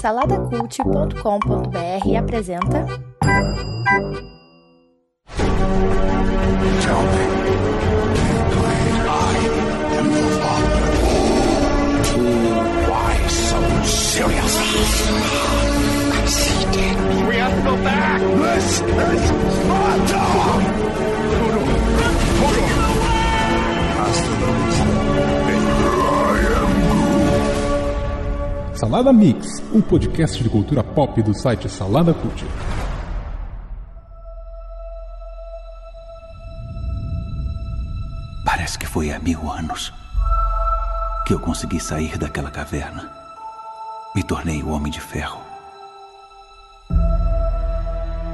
Saladacult.com.br apresenta. Tell me, I am your father. Why so serious? Conceited. We have to go back. This is Sparta. Hasta la vista. Salada Mix, um podcast de cultura pop do site Salada Cult. Parece que foi há mil anos que eu consegui sair daquela caverna. Me tornei o Homem de Ferro.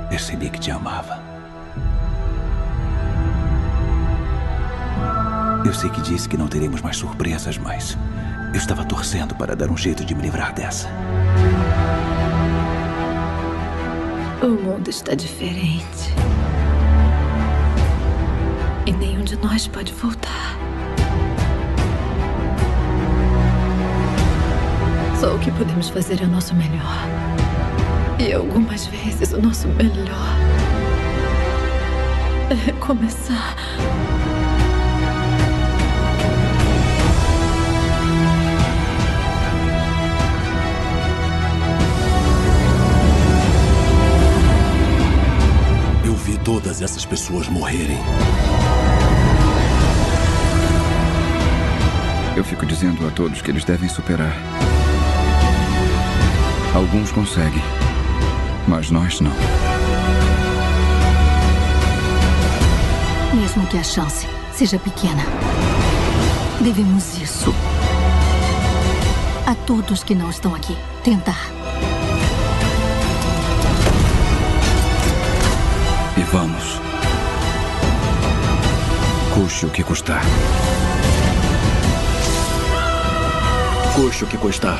Percebi que te amava. Eu sei que disse que não teremos mais surpresas, mas eu estava torcendo para dar um jeito de me livrar dessa. O mundo está diferente. E nenhum de nós pode voltar. Só o que podemos fazer é o nosso melhor. E algumas vezes o nosso melhor é recomeçar. Todas essas pessoas morrerem. Eu fico dizendo a todos que eles devem superar. Alguns conseguem, mas nós não. Mesmo que a chance seja pequena, devemos isso. A todos que não estão aqui, tentar. Vamos. Custe o que custar. Custe o que custar.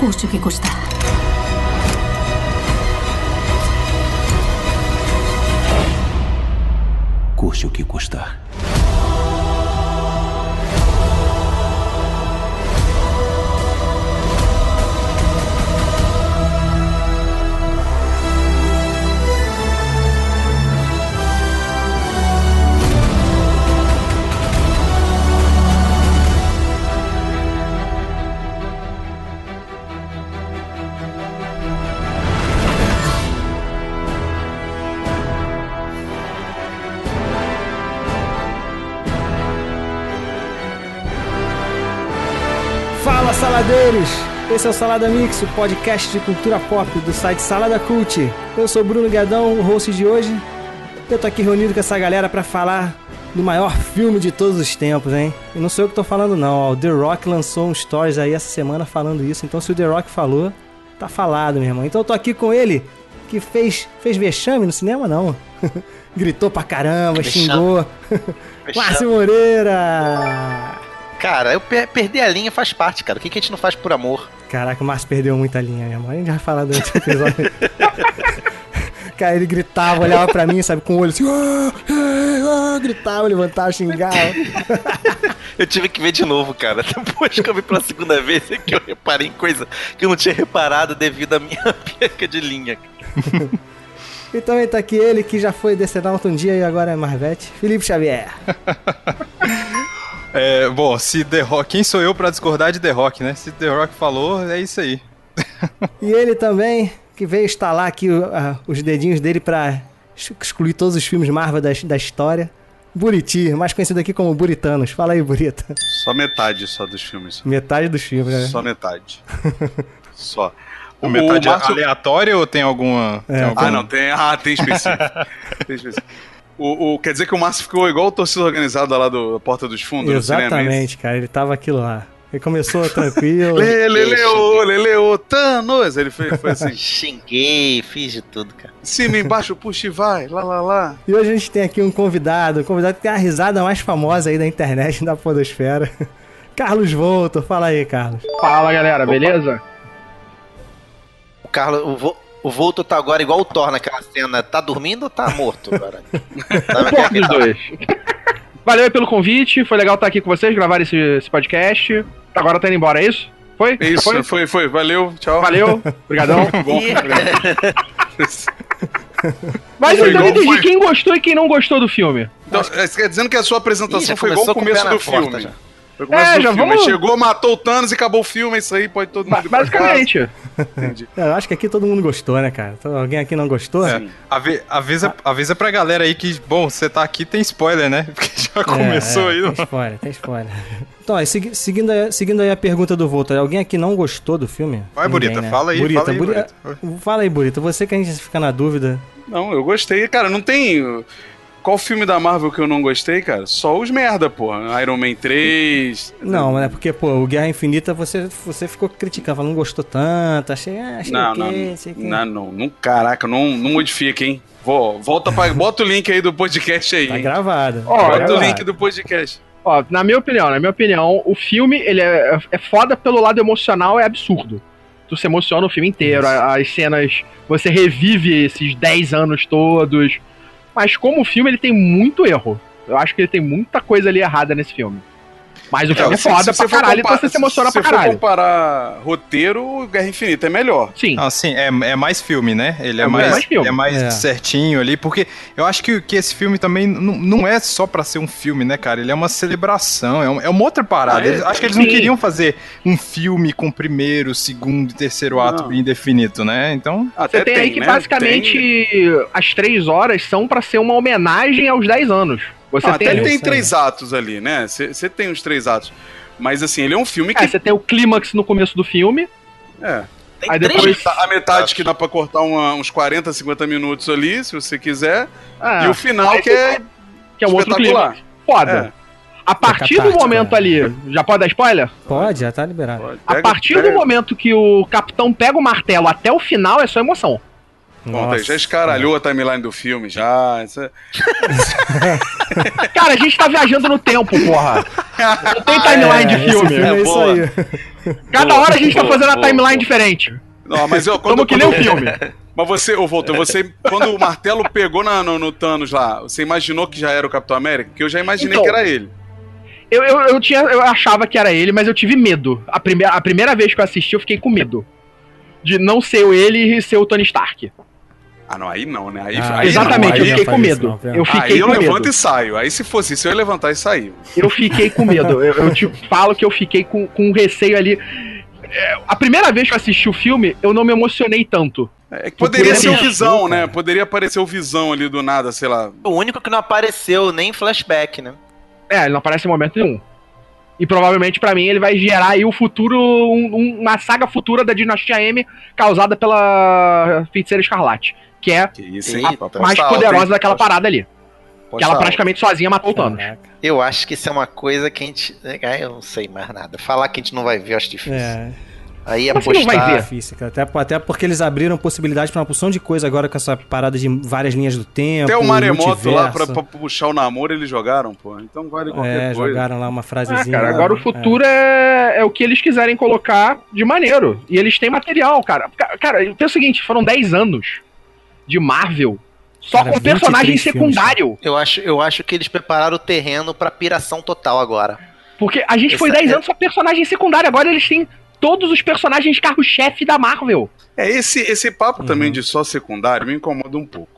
Custe o que custar. Custe o que custar. Saladeiros! Esse é o Salada Mix, o podcast de cultura pop do site Salada Cult. Eu sou Bruno Guedão, o host de hoje. Eu tô aqui reunido com essa galera pra falar do maior filme de todos os tempos, hein? E não sou eu que tô falando não, o The Rock lançou um stories aí essa semana falando isso, então se o The Rock falou, tá falado, meu irmão. Então eu tô aqui com ele, que fez, fez vexame no cinema, não. Gritou pra caramba, Vexame. xingou. Márcio Moreira! Cara, eu per perder a linha faz parte, cara. O que, que a gente não faz por amor? Caraca, o Márcio perdeu muita linha, meu irmão. A gente vai falar durante o episódio. Cara, ele gritava, olhava pra mim, sabe, com o olho assim, "Ah, ah, ah", gritava, levantava, xingava. Eu tive que ver de novo, cara. Depois que eu vi pela segunda vez é que eu reparei em coisa que eu não tinha reparado devido à minha perca de linha. E também tá aqui ele, que já foi Decenalto um dia e agora é Marvete, Felipe Xavier. É, bom, se The Rock. Quem sou eu pra discordar de The Rock, né? Se The Rock falou, é isso aí. E ele também, que veio instalar aqui o- a- os dedinhos dele pra ex- excluir todos os filmes Marvel da, da história. Buriti, mais conhecido aqui como Buritanos. Fala aí, Burita. Só metade só dos filmes. Metade dos filmes, né? Só metade. só. A metade Márcio- aleatória ou tem alguma. É, tem alguma- Ah, não, tem. Ah, tem específico. tem específico. O, o- quer dizer que o Márcio ficou igual o torcida organizada lá do Porta dos Fundos no cinema. é? Exatamente, cara. Ele tava aquilo lá. Ele começou tranquilo. Lê, lê, leô, lê, leô, Thanos. Ele foi, foi assim. Xinguei, fiz de tudo, cara. Cima, embaixo, puxa e vai. Lá, lá, lá. E hoje a gente tem aqui um convidado, um convidado que tem a risada mais famosa aí da internet, da podosfera. Carlos Volto, fala aí, Carlos. Fala galera, beleza? O Carlos, o, Vo- o Volto tá agora igual o Thor naquela cena. Tá dormindo ou tá morto agora? Tá Um pouco dos dois. Valeu aí pelo convite, foi legal estar aqui com vocês, gravar esse, esse podcast. Agora tá indo embora, é isso? Foi? Isso, Foi? foi, foi, Valeu, tchau. Valeu, obrigadão. Bom, Mas Foi eu não entendi quem gostou e quem não gostou do filme. Então, você quer dizendo que a sua apresentação Ih, foi igual o começo do filme. já. Foi o começo É, do já filme. vamos- Chegou, matou o Thanos e acabou o filme, é isso aí, pode todo mundo basicamente. Entendi. É, Eu acho que aqui todo mundo gostou, né, cara? Então, alguém aqui não gostou? É, ave- avisa, avisa pra galera aí que, bom, você tá aqui tem spoiler, né? Porque já começou é, aí. Tem spoiler, tem spoiler. Então, aí, segui- seguindo, aí- seguindo aí a pergunta do Volta, alguém aqui não gostou do filme? Vai, Ninguém, Burita, né? fala aí, Burita, fala aí, Burita. Fala aí, Burita. Você que a gente fica na dúvida. Não, eu gostei. Cara, não tem. Qual filme da Marvel que eu não gostei, cara? Só os merda, porra. Iron Man 3. Não, né? Porque, pô, o Guerra Infinita você, você ficou criticando, falando, não gostou tanto, achei, ah, achei Não, não, achei que... não, não, não. Caraca, não, não modifica, hein? Vou, volta pra. Bota o link aí do podcast aí. Tá hein? gravado. Ó, Bota gravado. o link do podcast. Ó, na minha opinião, na minha opinião, o filme ele é, é foda pelo lado emocional, é absurdo. Tu se emociona o filme inteiro, as cenas, você revive esses 10 anos todos. Mas como filme, ele tem muito erro. Eu acho que ele tem muita coisa ali errada nesse filme. Mas o filme é se- foda se pra for caralho, então você se emociona se pra você for caralho. comparar roteiro, o Guerra Infinita é melhor. Sim. Não, sim, é, é mais filme, né? Ele é, É mais, mais filme. é mais É. certinho ali, porque eu acho que, que esse filme também não, não é só pra ser um filme, né, cara? Ele é uma celebração, é, um- é uma outra parada. Ah, é? Eles- acho que eles não Sim. queriam fazer um filme com primeiro, segundo e terceiro ato Não. indefinido, né? Então, Até Você tem, aí que né? basicamente Tem- as três horas são pra ser uma homenagem aos 10 anos. Você Não, tem, até isso tem aí. três atos ali, né? Você tem os três atos. Mas assim, ele é um filme que. é, você tem o clímax no começo do filme. É. Tem Aí três depois- Tá, A metade que dá pra cortar uma- uns 40, 50 minutos ali, se você quiser. Ah, e o final que é que é um outro clímax. Foda. É. A partir do momento né? ali, já pode dar spoiler? Pode, já tá liberado. Pode. A Pega- partir pega- do momento que o capitão pega o martelo até o final é só emoção. Pronto, aí já escaralhou a timeline do filme, já. Isso é- Cara, a gente tá viajando no tempo, porra. Não tem timeline de esse filme. filme é, É boa. aí. Cada Boa, hora a gente tá boa, fazendo a boa, timeline boa. diferente. Não, mas eu, quando, Como que nem o filme. Mas você, ô Volta, você, quando o martelo pegou na- no, no Thanos lá, você imaginou que já era o Capitão América? Porque eu já imaginei Então, que era ele. Eu, eu, eu, tinha, eu achava que era ele, mas eu tive medo. A, primeira a primeira vez que eu assisti, eu fiquei com medo. De não ser ele e ser o Tony Stark. Ah, não, aí não, né? Aí, Ah, aí Exatamente, não, eu aí, fiquei com isso medo. não, velho. eu fiquei aí eu com levanto medo. e saio. Aí se fosse isso, eu ia levantar e sair. Eu fiquei com medo. Eu, eu te falo que eu fiquei com, com um receio ali. É, A primeira vez que eu assisti o filme, eu não me emocionei tanto. É que poderia ser o Visão, né? Poderia aparecer o Visão ali do nada, sei lá. O único que não apareceu nem em flashback, né? É, ele não aparece em momento nenhum. E provavelmente pra mim ele vai gerar aí o futuro, um- um- uma saga futura da Dinastia M causada pela Feiticeira Escarlate, que é Que isso, hein? A mais poderosa hein? daquela parada ali. Aposta Que ela praticamente sozinha matou o Thanos. Eu acho que isso é uma coisa que a gente. é, Eu não sei mais nada. Falar que a gente não vai ver, eu acho difícil. É, Aí Como assim não vai apostar. ver? difícil, cara. Até, até porque eles abriram possibilidade pra uma porção de coisa agora com essa parada de várias linhas do tempo. Até o Maremoto lá pra, multiverso. pra puxar o namoro eles jogaram, pô. Então vale qualquer É, coisa. jogaram lá uma Ah, frasezinha. cara, lá, agora o é. futuro é, é o que eles quiserem colocar de maneiro. E eles têm material, cara. Ca- Cara, pensa o seguinte, foram 10 anos de Marvel só Cara, com personagem 23 filmes, secundário. Eu acho, eu acho que eles prepararam o terreno pra piração total agora. Porque a gente foi Essa 10 é- anos só personagem secundário, agora eles têm todos os personagens carro-chefe da Marvel. É, esse, esse papo Uhum. também de só secundário me incomoda um pouco.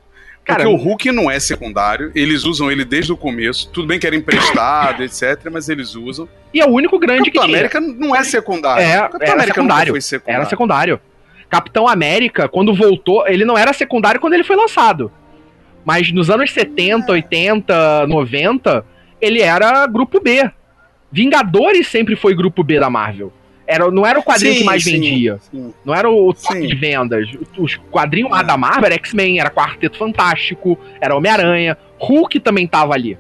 Cara, Porque o Hulk não é secundário, eles usam ele desde o começo. Tudo bem que era emprestado, etc, mas eles usam. E é o único grande que Capitão tinha. América não é secundário. É, o Capitão era América secundário. foi secundário. Era secundário. Capitão América, quando voltou, ele não era secundário quando ele foi lançado. Mas nos anos 70, 80, 90, ele era grupo B. Vingadores sempre foi grupo B da Marvel. Era, não era o quadrinho Sim, que mais sim, vendia. sim. Não era o top de vendas. Os quadrinhos lá da Marvel era X-Men, era Quarteto Fantástico, era Homem-Aranha. Hulk também tava ali.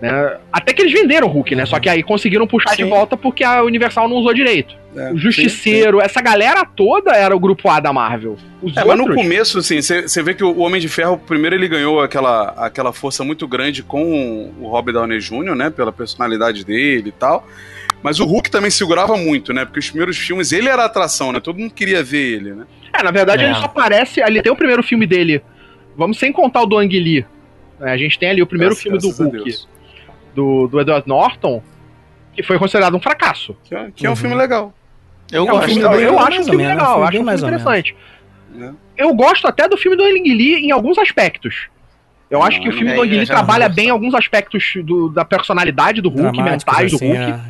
Né? Até que eles venderam o Hulk, né? Só que aí conseguiram puxar de Sim. volta porque a Universal não usou direito. É, O Justiceiro, essa galera toda era o grupo A da Marvel. Os É, mas no outros, começo, assim, você vê que o Homem de Ferro, primeiro ele ganhou aquela, aquela força muito grande com o Robert Downey Jr., né? Pela personalidade dele e tal. Mas o Hulk também segurava muito, né? Porque os primeiros filmes, ele era a atração, né? Todo mundo queria ver ele, né? É, na verdade É. ele só aparece. Ali tem o primeiro filme dele. Vamos sem contar o do Ang Lee. né? A gente tem ali o primeiro Graças- filme do Hulk, Deus. Do, do Edward Norton, que foi considerado um fracasso. Que é, que é um Uhum. filme legal. Eu É um gosto. filme eu, bem- eu mais acho um filme menos, legal, eu acho um filme interessante. Né? Eu gosto até do filme do Ang Lee em alguns aspectos. Eu acho que o filme é, do Ang Lee trabalha bem alguns aspectos do- da personalidade do Hulk, mentais do assim, Hulk.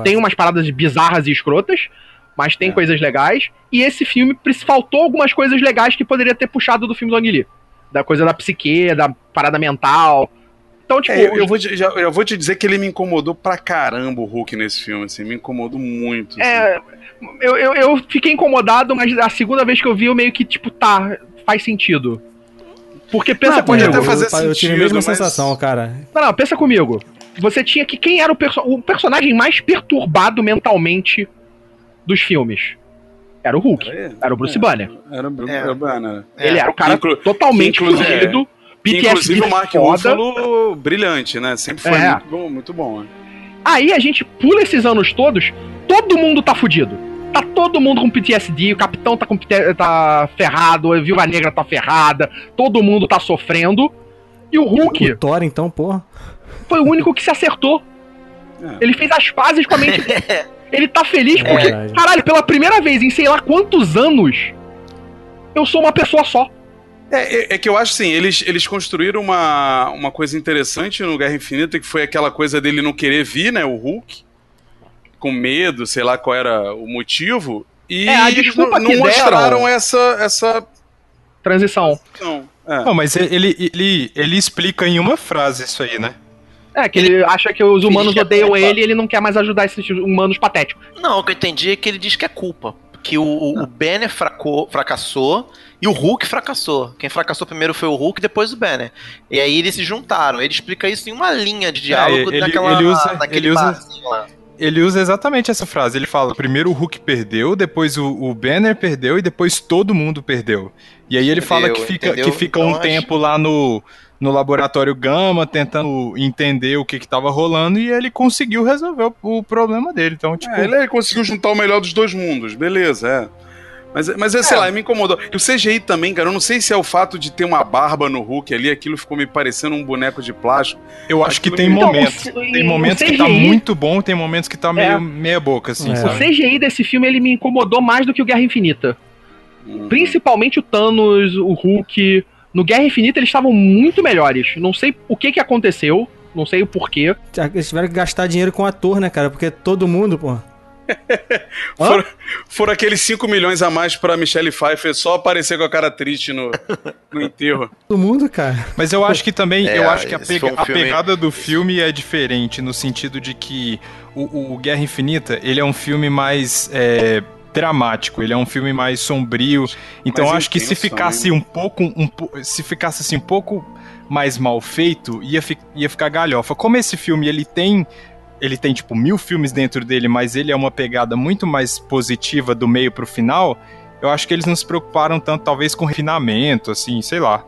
é. Tem umas paradas bizarras e escrotas, mas É. tem coisas legais. E esse filme faltou algumas coisas legais que poderia ter puxado do filme do Ang Lee. Da coisa da psique, da parada mental. Então, tipo, É, eu, eu vou te, já, eu vou te dizer que ele me incomodou pra caramba o Hulk nesse filme, assim, me incomodou muito. assim. É, eu, eu, eu fiquei incomodado, mas a segunda vez que eu vi, eu meio que, tipo, tá, faz sentido. Porque pensa Não, pode comigo. até fazer eu, eu tive a sentido, mesma mas- sensação, cara. Não, não, pensa comigo. Você tinha que. Quem era o, perso o personagem mais perturbado mentalmente dos filmes? Era o Hulk. Era ele? Era o Bruce É. Banner. Era, o- É. era o Banner. Ele era o cara Inclu- totalmente inclusive- é. PTSD Inclusive o Mark. Ruffalo, brilhante, né? Sempre foi É. muito bom, muito bom. né? Aí a gente pula esses anos todos, todo mundo tá fudido. Tá todo mundo com PTSD, o capitão tá, com, PT tá ferrado, a viúva negra tá ferrada, todo mundo tá sofrendo. E o Hulk O Thor, então, porra. foi o único que se acertou. É. Ele fez as pazes com a mente dele. Ele tá feliz É porque, verdade. caralho, pela primeira vez em sei lá quantos anos, eu sou uma pessoa só. É, é- é que eu acho assim, eles, eles construíram uma, uma coisa interessante no Guerra Infinita, que foi aquela coisa dele não querer vir, né, o Hulk, com medo, sei lá qual era o motivo, e É, a eles desculpa não, que não deram- mostraram essa... essa Transição. não, é. Não, mas ele, ele, ele explica em uma frase isso aí, né? É, que ele acha que os humanos Ele já odeiam culpa. ele e ele não quer mais ajudar esses humanos patéticos. Não, o que eu entendi é que ele diz que é culpa. Que o, o, o Banner fracou, fracassou e o Hulk fracassou. Quem fracassou primeiro foi o Hulk, depois o Banner. E aí eles se juntaram. Ele explica isso em uma linha de diálogo ele- daquela, ele usa- daquele ele usa- barzinho lá. Ele usa exatamente essa frase. Ele fala: primeiro o Hulk perdeu, depois o, o Banner perdeu e depois todo mundo perdeu. E aí ele fala que Entendeu, fica, entendeu? que fica Então, um acho- tempo lá no, no laboratório Gama tentando entender o que que tava rolando e ele conseguiu resolver o, o problema dele. Então, tipo. É, ele conseguiu juntar o melhor dos dois mundos, beleza, é. Mas, mas é, sei lá, me incomodou. E o CGI também, cara, eu não sei se é o fato de ter uma barba no Hulk ali, aquilo ficou me parecendo um boneco de plástico. Eu acho que Aquilo tem me- Então, momentos. o- Tem momentos que tá CGI muito bom, tem momentos que tá meio É. meia boca, assim, É. O? CGI desse filme ele me incomodou mais do que o Guerra Infinita. Uhum. Principalmente o Thanos, o Hulk. No Guerra Infinita eles estavam muito melhores. Não sei o que que aconteceu, não sei o porquê. Eles tiveram que gastar dinheiro com o ator, né, cara? Porque todo mundo, pô. Foram, foram aqueles 5 milhões a mais pra Michelle Pfeiffer só aparecer com a cara triste no, no enterro. Todo mundo, cara. Mas eu acho que também, É, eu acho que a, pega- um a pegada do filme é diferente, no sentido de que o, o Guerra Infinita, ele é um filme mais é, dramático, ele é um filme mais sombrio, então acho que se ficasse também, um pouco, um, se ficasse assim um pouco mais mal feito, ia, fi- ia ficar galhofa. Como esse filme, ele tem... Ele tem, tipo, mil filmes dentro dele, mas ele é uma pegada muito mais positiva do meio pro final. Eu acho que eles não se preocuparam tanto, talvez, com refinamento, assim, sei lá.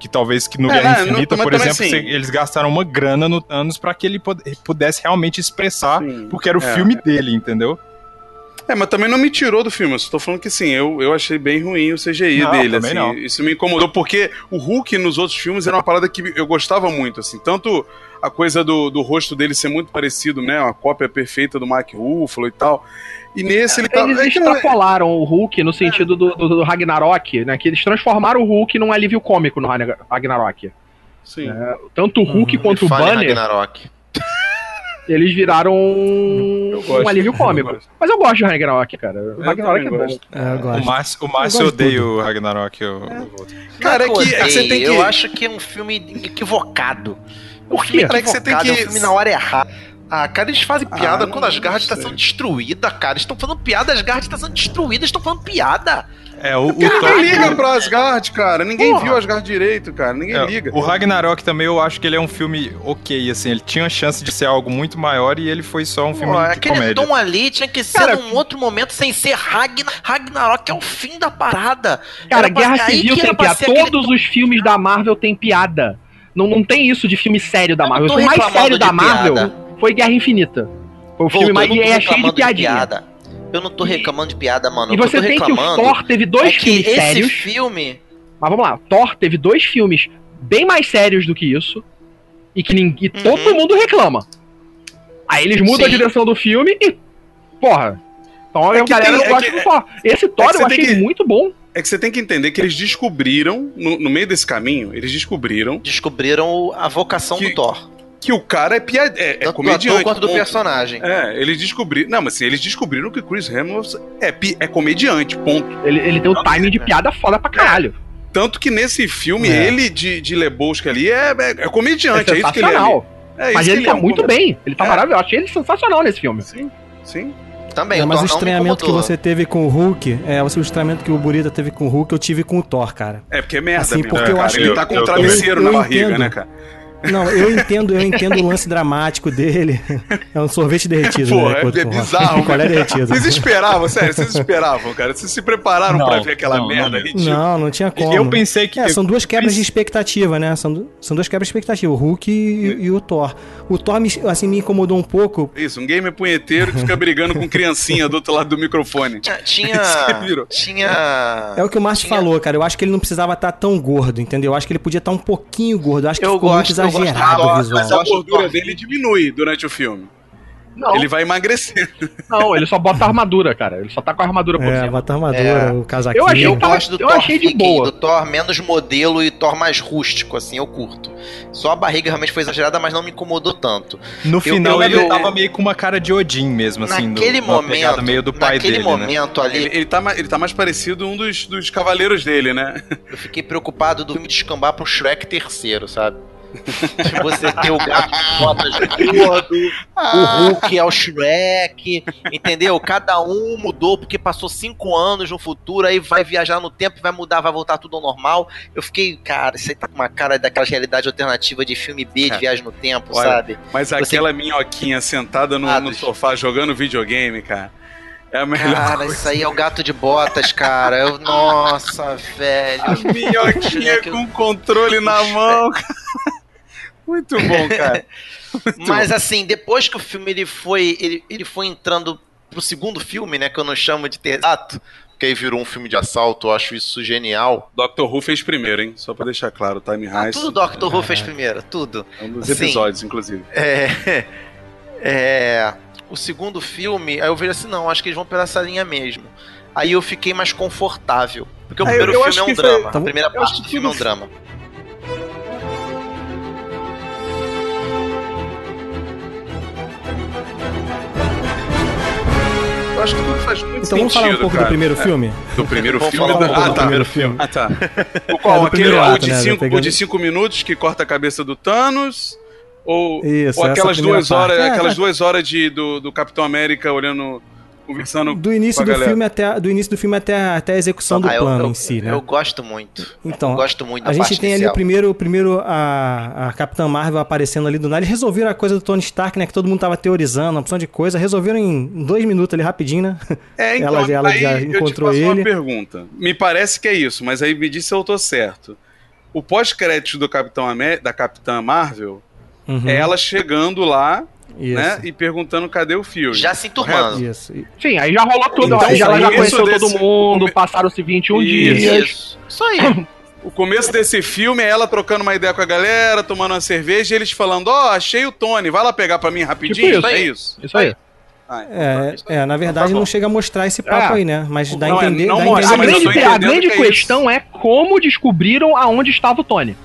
Que talvez que no É, Guerra né, Infinita, mas por exemplo, assim- eles gastaram uma grana no Thanos pra que ele pudesse realmente expressar, Sim. porque era o É. filme dele, entendeu? É, mas também não me tirou do filme. Eu só tô falando que sim, eu, eu achei bem ruim o CGI Não, dele. também Assim, não. Isso me incomodou, porque o Hulk nos outros filmes era uma parada que eu gostava muito, assim. Tanto a coisa do, do rosto dele ser muito parecido, né? Uma cópia perfeita do Mark Ruffalo e tal. E nesse ele tá. Eles é é- extrapolaram o Hulk no sentido do, do- do Ragnarok, né? Que eles transformaram o Hulk num alívio cômico no Ragna- Ragnarok. Sim. Tanto o Hulk quanto o Banner, Ragnarok. Eles viraram gosto, um alívio eu cômico. gosto. Mas eu gosto de Ragnarok, cara. O Eu Ragnarok é bom. gosto. É, eu O gosto. Márcio, o Eu Márcio gosto de odeia tudo. o Ragnarok. Eu, eu- Cara, é que, é que você odeio, tem que. Eu acho que é um filme equivocado. O Por filme quê? é É que você tem equivocado, que- é um filme na hora errada. Ah, cara, eles fazem Ah, piada não- quando as garras não estão sendo destruídas, cara. Eles estão falando piada, as garras estão sendo destruídas, estão falando piada. É, o, o, Thor- ninguém liga pra Asgard, cara. Ninguém Porra. viu Asgard direito, cara. Ninguém é, liga. o Ragnarok também eu acho que ele é um filme ok, assim, ele tinha a chance de ser algo muito maior e ele foi só um filme Pô, de aquele comédia. tom ali tinha que ser Cara, num outro momento sem ser Ragnar Ragnarok, é o fim da parada. Cara, pra- Guerra Civil tem piada. aquele Todos os filmes da Marvel têm piada. Não, não tem isso de filme sério da Marvel. O filme mais sério de da Marvel piada. foi Guerra Infinita. Foi o filme mais e é cheio de piadinha. piada. Eu não tô reclamando de piada, mano. E que você tô tem que o Thor teve dois é que filmes esse sérios. filme Mas vamos lá, Thor teve dois filmes bem mais sérios do que isso. E que ninguém, Uhum. todo mundo reclama. Aí eles mudam a Sim. direção do filme e. Porra. Então É a que galera tem- não é gosta que- do Thor. Esse Thor que você eu achei que- muito bom. É que você tem que entender que eles descobriram, no, no meio desse caminho, eles descobriram Descobriram a vocação do Thor. Que o cara é, piada, é, é comediante. quanto do ponto. personagem. É, eles descobriram. Não, mas assim, eles descobriram que o Chris Hemsworth é, pi- é comediante, ponto. Ele, ele tem um timing de piada foda pra caralho. Tanto que nesse filme, É. ele de, de Lebowski ali é, é, é comediante, é, É isso que ele é. ali. sensacional. É Mas ele que tá é, um muito bem. Ele tá É. maravilhoso. Eu achei ele sensacional nesse filme. Sim, sim. Também, É, o mas o não estranhamento que você teve com o Hulk, é, o estranhamento que o Burita teve com o Hulk, eu tive com o Thor, cara. É porque é merda Assim, porque né, eu cara? acho ele que- tá com um travesseiro eu- na eu barriga, entendo. né, cara? Não, eu entendo, eu entendo o lance dramático dele. É um sorvete derretido, Pô, né? é, é bizarro. Picolé cara. derretido. Vocês esperavam, sério, vocês esperavam, cara. Vocês se prepararam Não, pra ver aquela não, merda não. ridícula. Não, não tinha como. Eu pensei que- É, são duas quebras de expectativa, né? São, são duas quebras de expectativa, o Hulk e, e o Thor. O Thor, me, assim, me incomodou um pouco. Isso, um gamer punheteiro que fica brigando com criancinha do outro lado do microfone. Tinha. Tinha. É o que o Márcio tinha- falou, cara. Eu acho que ele não precisava estar tão gordo, entendeu? Eu acho que ele podia estar um pouquinho gordo. Eu acho que Eu ficou muito gosto- eu gosto exagerado do o visual. Mas a gordura dele diminui durante o filme. Não. Ele vai emagrecendo. Não, ele só bota a armadura, cara. Ele só tá com a armadura por É, cima. bota a armadura, É. o casaquinho. Eu achei Eu gosto do eu Thor achei de boa. do Thor menos modelo e Thor mais rústico, assim, eu curto. Só a barriga realmente foi exagerada, mas não me incomodou tanto. No Eu- final eu- ele eu- tava meio com uma cara de Odin mesmo, assim. do- naquele pegada momento, meio do pai naquele dele, né? momento ali, Ele, ele, tá, ele tá mais parecido um dos, dos cavaleiros dele, né? eu fiquei preocupado do filme descambar um Shrek terceiro, sabe? De você ter o gato de botas gordo, o Hulk é o Shrek, entendeu? Cada um mudou porque passou cinco anos no futuro, aí vai viajar no tempo, vai mudar, vai voltar tudo ao normal. Eu fiquei, cara, isso aí tá com uma cara daquela realidade alternativa de filme B, de Cara, viagem no tempo, olha, sabe? Mas Você- aquela minhoquinha sentada no, no sofá jogando videogame, cara. É a melhor Cara, coisa. isso aí é o gato de botas, cara. Eu, nossa, velho. Minhoquinha com controle na mão, cara. Muito bom, cara. Muito Mas bom. assim, depois que o filme ele foi, ele, ele foi entrando pro segundo filme, né, que eu não chamo de terceiro, Que aí virou um filme de assalto, eu acho isso genial. Dr. Who fez primeiro, hein? Só pra deixar claro, Time Heist. tudo Doctor Who fez primeiro, tudo. É um dos Assim, episódios, inclusive. É, é, o segundo filme, aí eu vejo assim, não, acho que eles vão pela essa linha mesmo. Aí eu fiquei mais confortável. Porque o Ah, primeiro eu filme acho é um drama. foi- A primeira parte do filme é um drama. Eu acho que tudo faz muito Então vamos falar um sentido, pouco do cara. primeiro É. filme? Do primeiro Vamos filme? falar um ah, do tá. primeiro filme. Ah, tá. O É, qual? do Aquele primeiro o, ato, de né, cinco, pegando- o de cinco minutos que corta a cabeça do Thanos? Ou, Isso, ou aquelas duas horas, É, aquelas é. duas horas de, do, do Capitão América olhando, conversando Do início com a do filme até do início do filme até, a- até a execução do Ah, eu- plano eu, em si, né? Eu gosto muito. Então, eu gosto muito a gente parte tem ali inicial. o primeiro, o primeiro a, a Capitã Marvel aparecendo ali do nada. Eles resolveram a coisa do Tony Stark, né? Que todo mundo tava teorizando, uma opção de coisa. Resolveram em dois minutos ali, rapidinho, né? É, então, ela já eu te encontrou faço ele. uma pergunta. Me parece que é isso, mas aí me diz se eu tô certo. O pós-crédito do Capitão Amé- da Capitã Marvel Uhum. é ela chegando lá, Isso. né, e perguntando cadê o Fury. Já se enturmando. Isso. Sim, aí já rolou tudo. Então, aí já, ela já isso conheceu desse- todo mundo, passaram-se 21 dias. Isso. Isso aí. O começo desse filme é ela trocando uma ideia com a galera, tomando uma cerveja e eles falando: Ó, achei o Tony, vai lá pegar pra mim rapidinho. Tipo isso. é isso. Isso aí. É, é, na verdade não chega a mostrar esse papo É. aí, né? Mas dá a Não, é, entender, não dá a mostra, A entender mas eu grande, a grande que é questão é, como descobriram aonde estava o Tony.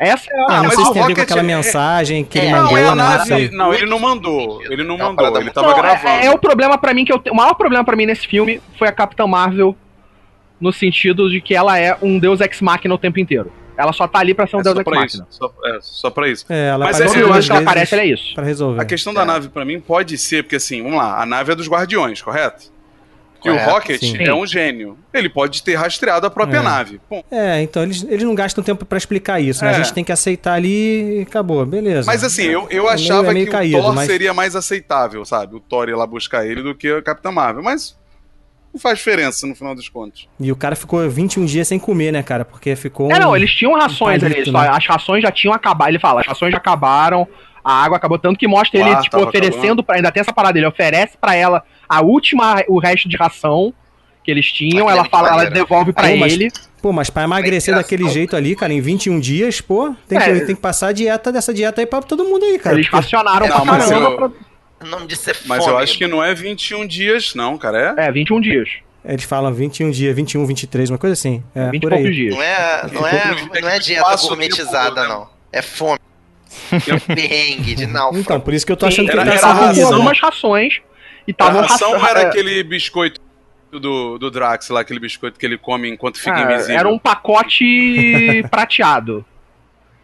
Essa é a. Ah, não sei se tem a ver com aquela é- mensagem que ele é, Não, mandou, é a né? nave. Não, ele não mandou. Ele não É mandou. Ele tava Não, gravando. é, é o problema pra mim que eu te... o maior problema pra mim nesse filme foi a Capitã Marvel no sentido de que ela é um deus ex machina o tempo inteiro. Ela só tá ali pra ser um É deus só ex pra isso. machina. Só, é, só pra isso. É, ela Mas aparece é- eu acho que ela aparece, ela é isso. pra resolver. A questão da nave pra mim pode ser, porque assim, vamos lá, a nave é dos Guardiões, correto? Que o Rocket sim. é um gênio. Ele pode ter rastreado a própria É. nave. Bom, É, então eles, eles não gastam tempo pra explicar isso, né? É. A gente tem que aceitar ali e acabou, beleza. mas assim, eu, eu É meio- achava é meio que caído, o Thor mas- seria mais aceitável, sabe? O Thor ir lá buscar ele do que a Capitã Marvel. Mas não faz diferença no final dos contos. E o cara ficou 21 dias sem comer, né, cara? Porque ficou. É, um- não, eles tinham rações ali. palito, só- né? As rações já tinham acabado. Ele fala, as rações já acabaram, a água acabou. Tanto que mostra ele, Claro, tipo, oferecendo pra. Ainda tem essa parada, ele oferece pra ela a última, o resto de ração que eles tinham. Aquilo é ela fala, ela devolve pra mas- ele. Pô, mas pra emagrecer daquele jeito ali, cara, em 21 dias, pô, tem, É. que, tem que passar a dieta dessa dieta aí pra todo mundo aí, cara. Eles porque- racionaram Não, pra mas caramba. eu- pra- O nome disso é fome. Mas eu acho que não é 21 dias, não, cara. É? É, 21 dias. Eles falam 21 dias, 21, 23, uma coisa assim. É, 20 e por aí. dias. Não é, não é, não é dieta gourmetizada, né? não. É fome. É perrengue de náufrago. Então, por isso que eu tô achando que Era- ele tá era ração. algumas rações e A estavam ração raça- era é, aquele biscoito do, do Drax lá, aquele biscoito que ele come enquanto fica ah, invisível. Era um pacote prateado.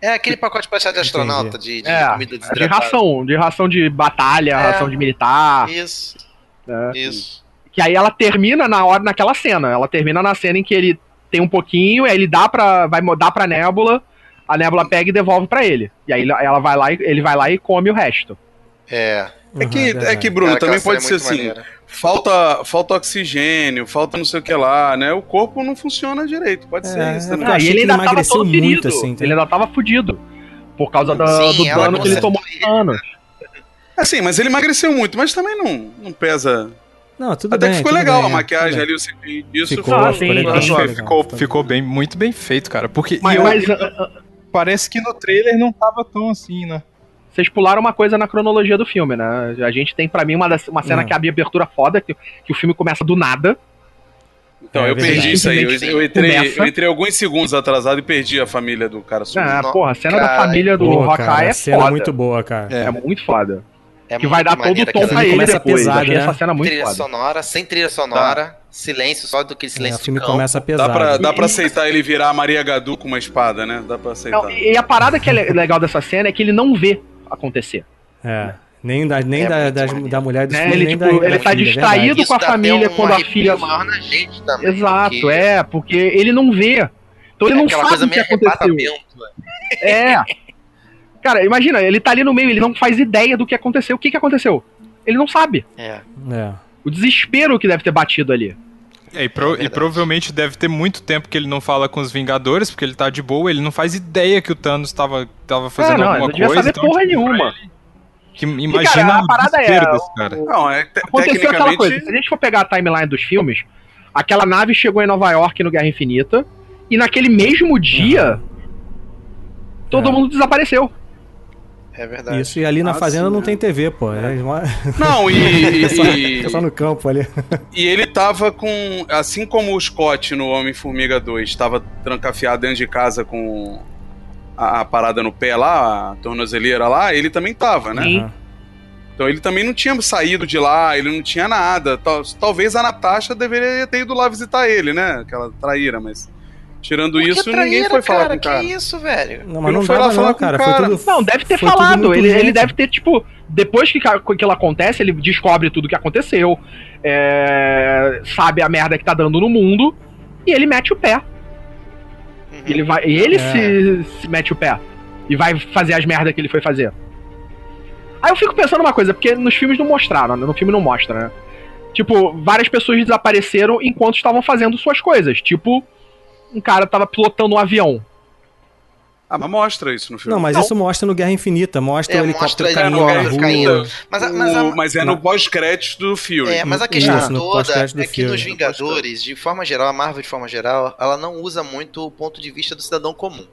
É aquele pacote prateado de astronauta, de, de É, comida de desidratada. ração, de ração de batalha, É. ração de militar. Isso, né? isso. Que aí ela termina na hora naquela cena. Ela termina na cena em que ele tem um pouquinho, aí ele dá pra. vai dar pra Nébula, a Nébula pega e devolve pra ele. E aí ela vai lá e ele vai lá e come o resto. É. É que, Uhum, é que Bruno, Cara, também pode ser é muito assim. maneira. Falta, falta oxigênio, falta não sei o que lá, né? O corpo não funciona direito. Pode ser É, isso é também. Eu Ah, e ele que ele ainda tava emagreceu todo muito, ferido. assim, tá? Ele ainda tava fudido. Por causa da- Sim, do dano que ele tomou há anos. Assim, mas ele emagreceu muito, mas também não, não pesa. Não, tudo Até bem. que ficou tudo legal bem, a maquiagem ali, o CPI disso. Ficou, Ah, ficou sim, legal. sim. ficou legal, ficou, ficou bem, muito bem feito, cara. Porque Mas, eu- mas, ah, ah, parece que no trailer não tava tão assim, né? vocês pularam uma coisa na cronologia do filme, né? A gente tem, pra mim, uma, das- uma cena Não. que abre abertura foda, que, que o filme começa do nada. Então, É eu verdade. perdi isso aí. Eu, eu entrei, eu entrei alguns segundos atrasado e perdi a família do cara. Ah, porra, a cena cara, da família do Hawkeye é a cena foda. é muito boa, cara. É, muito foda. É que vai dar todo o tom pra ele começa depois. pesado, Achei né? essa cena muito trilha foda. sonora, sem trilha sonora, silêncio, só do que É, silêncio o filme começa Dá pesado. pra, dá pra aceitar ele virar a Maria Gadu com uma espada, né? Dá pra aceitar. Não, e a parada que é le- legal dessa cena é que ele não vê acontecer. É. Nem da, nem É da, das- da mulher do Né? filho, Ele, nem tipo, da, ele da tá filha, é distraído verdade. com a dá família um quando a filha. maior na gente também. Exato, porque é, porque ele não vê. Então ele é não sabe o que aconteceu. né? É. Cara, imagina, ele tá ali no meio, ele não faz ideia do que aconteceu. O que, que aconteceu? Ele não sabe. É. É. O desespero que deve ter batido ali. É, e, pro- e verdade. provavelmente deve ter muito tempo que ele não fala com os Vingadores, porque ele tá de boa, ele não faz ideia que o Thanos tava, tava fazendo ah, não, ele alguma não devia coisa. saber então, porra tipo, nenhuma. Que, E, imagina cara, a o parada é. desespero desse cara. Não, é te- Aconteceu aquela coisa. tecnicamente. Se a gente for pegar a timeline dos filmes, aquela nave chegou em Nova York no Guerra Infinita, e naquele mesmo dia, todo É. mundo desapareceu. É verdade. Isso, e ali na Ah, fazenda sim, não é. tem TV, pô. É, Não, e, é, só, e- é só no campo ali. e ele tava com. Assim como o Scott no Homem-Formiga 2 estava trancafiado dentro de casa com a, a parada no pé lá, a tornozeleira lá, ele também tava, né? Sim. Aham. Então ele também não tinha saído de lá, ele não tinha nada. Tal- Talvez a Natasha deveria ter ido lá visitar ele, né? Aquela traíra, mas. Tirando isso, ninguém traíra, foi falar cara? com o cara. Que isso, velho? Não, mas não foi lá falar não, com o cara. Foi tudo, Não, deve ter falado. Ele, ele deve ter, tipo, depois que aquilo acontece, ele descobre tudo que aconteceu, é, sabe a merda que tá dando no mundo, e ele mete o pé. Uhum. Ele vai, ele É. se, se mete o pé. E vai fazer as merdas que ele foi fazer. Aí eu fico pensando uma coisa, porque nos filmes não mostraram, né? no filme não mostra, né? Tipo, várias pessoas desapareceram enquanto estavam fazendo suas coisas. Tipo, um cara tava pilotando um avião. Ah, mas mostra isso no filme. Não, mas Não. isso mostra no Guerra Infinita. Mostra É, o helicóptero mostra ele caindo no caindo. Mas, a- O- mas, a- mas é no pós-crédito do filme. É, mas a questão Isso, no toda é que filme. nos Vingadores, de forma geral, a Marvel de forma geral, ela não usa muito o ponto de vista do cidadão comum.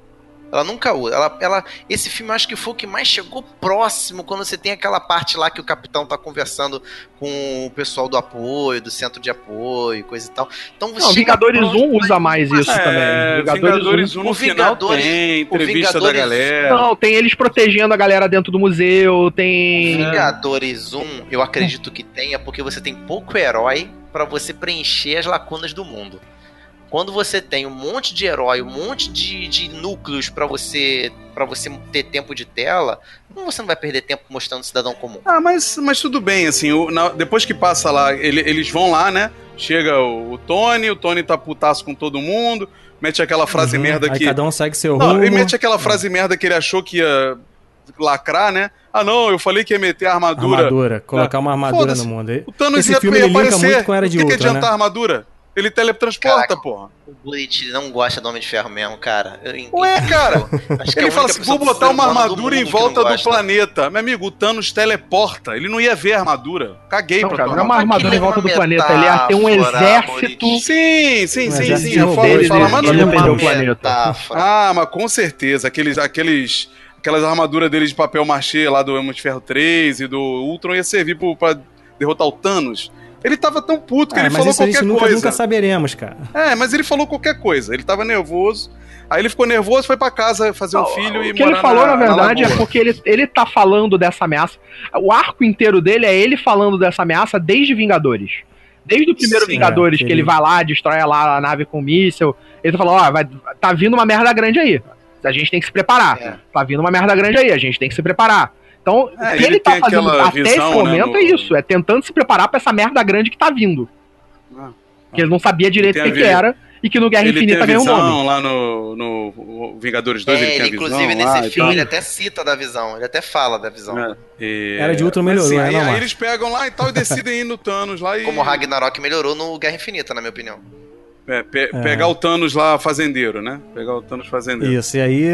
Ela nunca usa. Ela, ela, esse filme eu acho que foi o que mais chegou próximo quando você tem aquela parte lá que o capitão tá conversando com o pessoal do apoio, do centro de apoio, coisa e tal. Então você Não, Vingadores próximo, 1 usa mais isso É, também. Vingadores 1 1. no O final Vingadores- tem entrevista Vingadores- da galera. Não, tem eles protegendo a galera dentro do museu, tem. Vingadores 1, eu acredito que tenha, porque você tem pouco herói pra você preencher as lacunas do mundo. Quando você tem um monte de herói, um monte de, de núcleos pra você para você ter tempo de tela, não você não vai perder tempo mostrando o cidadão comum. Ah, mas, mas tudo bem, assim, o- na- depois que passa lá, ele- eles vão lá, né? Chega o, o Tony, o Tony tá putaço com todo mundo, mete aquela frase Uhum, merda Aí que. cada um segue seu Não, rumo. ele mete aquela frase merda que ele achou que ia lacrar, né? Ah, não, eu falei que ia meter a armadura. Armadura, colocar uma armadura no mundo. O Thanos Esse ia, filme ia aparecer. muito com a Era de o que, que Ultron, adianta né? a armadura? Ele teletransporta, porra. O Bullet não gosta do Homem de Ferro mesmo, cara. Eu entendo. Ué, cara. Acho que é Ele fala assim: vou botar uma armadura em volta do planeta. Meu amigo, o Thanos teleporta. Ele não ia ver a armadura. Caguei Não, pra cara, tua não é uma armadura. em volta do planeta, ele ia ter um exército. Sim, sim, Um sim, sim. Eu robôs, falo, né? fala, mas Ele não é uma o planeta. Ah, mas com certeza. Aqueles, aqueles, aquelas armaduras dele de papel machê lá do Homem de Ferro 3 e do Ultron ia servir pro, pra derrotar o Thanos. Ele tava tão puto que Ah, ele falou isso a gente qualquer nunca, coisa. nunca saberemos, cara. É, mas ele falou qualquer coisa. Ele tava nervoso. Aí ele ficou nervoso, foi pra casa fazer um filho e O que ele falou, na, verdade, é lagoa. porque ele, ele tá falando dessa ameaça. O arco inteiro dele é ele falando dessa ameaça desde Vingadores. Desde o primeiro Sim, Vingadores, é, que ele vai lá, destrói lá a nave com míssil. Ele tá falando, ó, vai, tá vindo uma merda grande aí. A gente tem que se preparar. É. Tá vindo uma merda grande aí, a gente tem que se preparar. Então, É, o que ele ele tá tem fazendo até visão, esse né, momento no- é isso, é tentando se preparar pra essa merda grande que tá vindo. Ah. Que ele não sabia direito o que, tem que era e que no Guerra Ele tem Infinita ganhou um visão nome. lá no, no Vingadores 2, É, ele tem a ele, visão inclusive, lá nesse e filme, ele até cita da visão. Ele até fala da visão. É, e- Era de mas, melhorou, né, aí, aí Marcos? eles pegam lá e tal e decidem ir no Thanos lá e Como o Ragnarok melhorou no Guerra Infinita, na minha opinião. É, pe- É. pegar o Thanos lá fazendeiro, né? Pegar o Thanos fazendeiro. Isso, e aí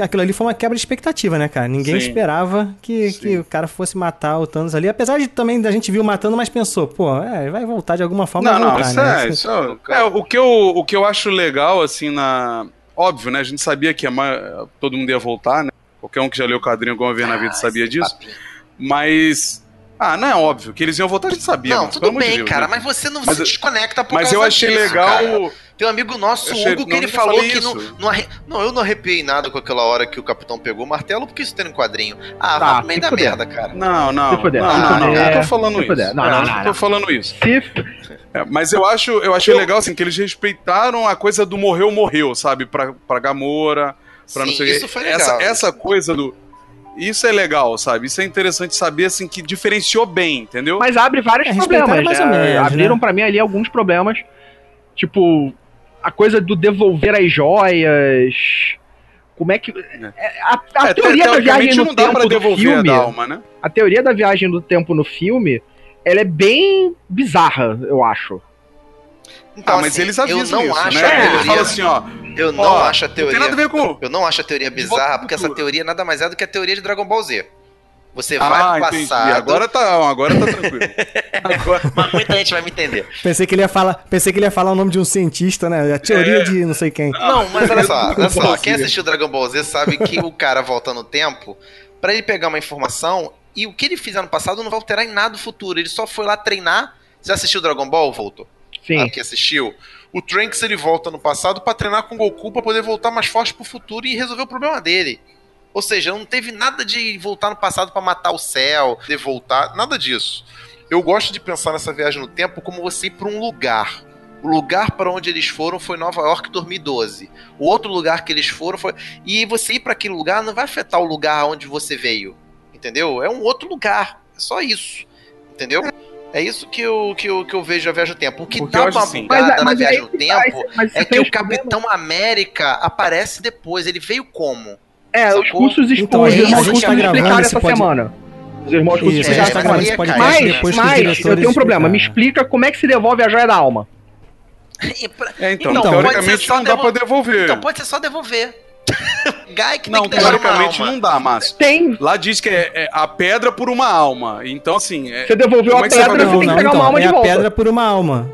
aquilo ali foi uma quebra de expectativa, né, cara? Ninguém Sim. esperava que, Sim. que o cara fosse matar o Thanos ali. Apesar de também da gente viu matando, mas pensou, pô, é, vai voltar de alguma forma. Não, não, voltar, isso né? é, isso é, é, o que eu o que eu acho legal assim na óbvio, né? A gente sabia que todo mundo ia voltar, né? Qualquer um que já leu o quadrinho alguma vez na vida Ah, sabia esse disso. papinho. Mas ah, não é óbvio que eles iam voltar, a gente sabia. Não, mas, tudo de bem, Deus, cara, né? mas você não Mas se eu- desconecta por Mas causa eu achei disso, legal cara. Tem um amigo nosso, Eu achei- Hugo, que não, ele falou que isso. não, não, arre- não, eu não arrepiei nada com aquela hora que o capitão pegou o martelo, porque isso tem no quadrinho. Ah, Tá, meio da fuder. merda, cara. Não, não. Se fuder, não, se não, não, fuder, não tô falando se isso. Não, É, não, eu não, tô não. falando isso. Se É, mas eu acho, eu achei legal assim que eles respeitaram a coisa do morreu morreu, sabe, Pra pra Gamora, pra não sei o quê. isso foi legal. Essa essa coisa do isso é legal, sabe? Isso é interessante saber assim que diferenciou bem, entendeu? Mas abre vários É, problemas. mais ou né? menos, Abriram né? pra mim ali alguns problemas. Tipo, a coisa do devolver as joias. Como é que. é, A, a É, teoria da viagem no não dá tempo pra do devolver filme. a Dalma, né? A teoria da viagem do tempo no filme. Ela é bem bizarra, eu acho. Então, ah, mas assim, eles avisam eu não isso, acho né? a Ele teoria, fala assim, ó, eu não ó, acho a não teoria. tem nada a ver com Eu não acho a teoria bizarra, porque essa teoria nada mais é do que a teoria de Dragon Ball Z. Você vai Ah, pro entendi. passado. Agora tá, agora tá tranquilo. Agora... Mas muita gente vai me entender. Pensei que ele ia falar, pensei que ele ia falar o nome de um cientista, né? A teoria É. de não sei quem. Não, mas olha só, olha só. Quem assistiu Dragon Ball Z sabe que o cara volta no tempo pra ele pegar uma informação e o que ele fizer no passado não vai alterar em nada no futuro. Ele só foi lá treinar. Você já assistiu Dragon Ball, Voltou? Sim. Que assistiu. O Trunks ele volta no passado pra treinar com o Goku pra poder voltar mais forte pro futuro e resolver o problema dele. Ou seja, não teve nada de voltar no passado pra matar o céu, de voltar, nada disso. Eu gosto de pensar nessa viagem no tempo como você ir pra um lugar. O lugar para onde eles foram foi Nova York 2012. O outro lugar que eles foram foi. E você ir pra aquele lugar não vai afetar o lugar onde você veio. Entendeu? É um outro lugar. É só isso. Entendeu? É isso que eu, que eu, que eu vejo a viagem no tempo. O que Porque dá uma assim- bugada Mas- na mas viagem aí no que tá, tempo mas é que o os. Capitão América aparece depois. Ele veio como? É, os Sacou? cursos Então, os gente- irmãos a gente cursos tá gravando explicaram essa pod- semana. Os irmãos cursos É, explicaram essa gravando mas Mas, os eu tenho um problema. Me explica como é que se devolve a joia da alma. Pra- É, então, Então, pode teoricamente ser só não dá pra devolver. Então pode ser só devolver. Guy que Não, tem que teoricamente alma. não dá, Márcio. Tem. Lá diz que é, é a pedra por uma alma. Então, assim. É, Você devolveu a é pedra, você tem que Não, pegar então, uma alma é de a volta. pedra por uma alma.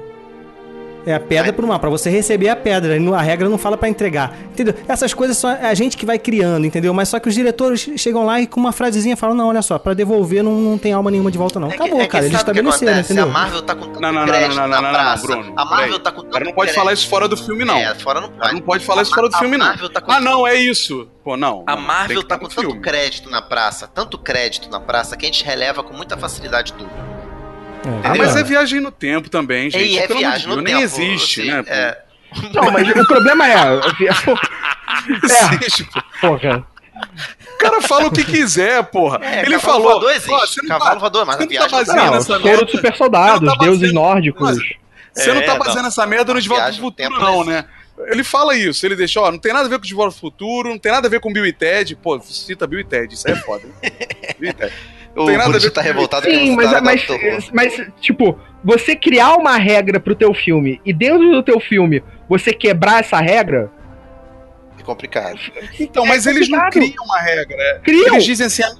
É a pedra por uma alma, pra você receber a pedra. e não- A regra não fala pra entregar. Entendeu? Essas coisas só é a gente que vai criando, entendeu? Mas só que os diretores chegam lá e com uma frasezinha falam: não, olha só, pra devolver não, não tem alma nenhuma de volta, não. É que- Acabou, é que cara. Eles estabeleceram, entendeu? A Marvel tá com tanto Não, não, não, crédito não, não, na não, não, praça. Bruno. A Marvel tá com tanto cara não pode crédito. falar isso fora do filme, não. É, fora não pode. não pode falar isso fora do A- filme, a não. Tá com- Ah, não, é isso. Pô, não. A não, Marvel tá com tanto filme. crédito na praça, tanto crédito na praça, que a gente releva com muita facilidade tudo. É, Ah, mas é viagem no tempo também, gente. E é Pelo viagem no Deus, tempo. Nem existe, assim, né? é. Não, mas o problema é. É, Existe, pô. porra. O cara fala o que quiser, porra. É, Ele falou. voador existe. você não Cavalo tá, voador, mas você não tá viagem não baseando Não, essa soro merda. de super soldados, Não tá deuses baseando- nórdicos. Mas Você não É, tá não. baseando essa merda no De Volta pro Futuro, não, não né? Ele fala isso, ele deixa, ó, não tem nada a ver com De Volta pro Futuro, não tem nada a ver com Bill e Ted. Pô, cita Bill e Ted, isso aí é foda. Bill e Ted. O tem nada ver tá revoltado Sim, mas, não mas, mas, tipo, você criar uma regra pro teu filme e dentro do teu filme você quebrar essa regra, É complicado. Então, mas eles não complicado. criam uma regra. Criam. Eles dizem assim. ah,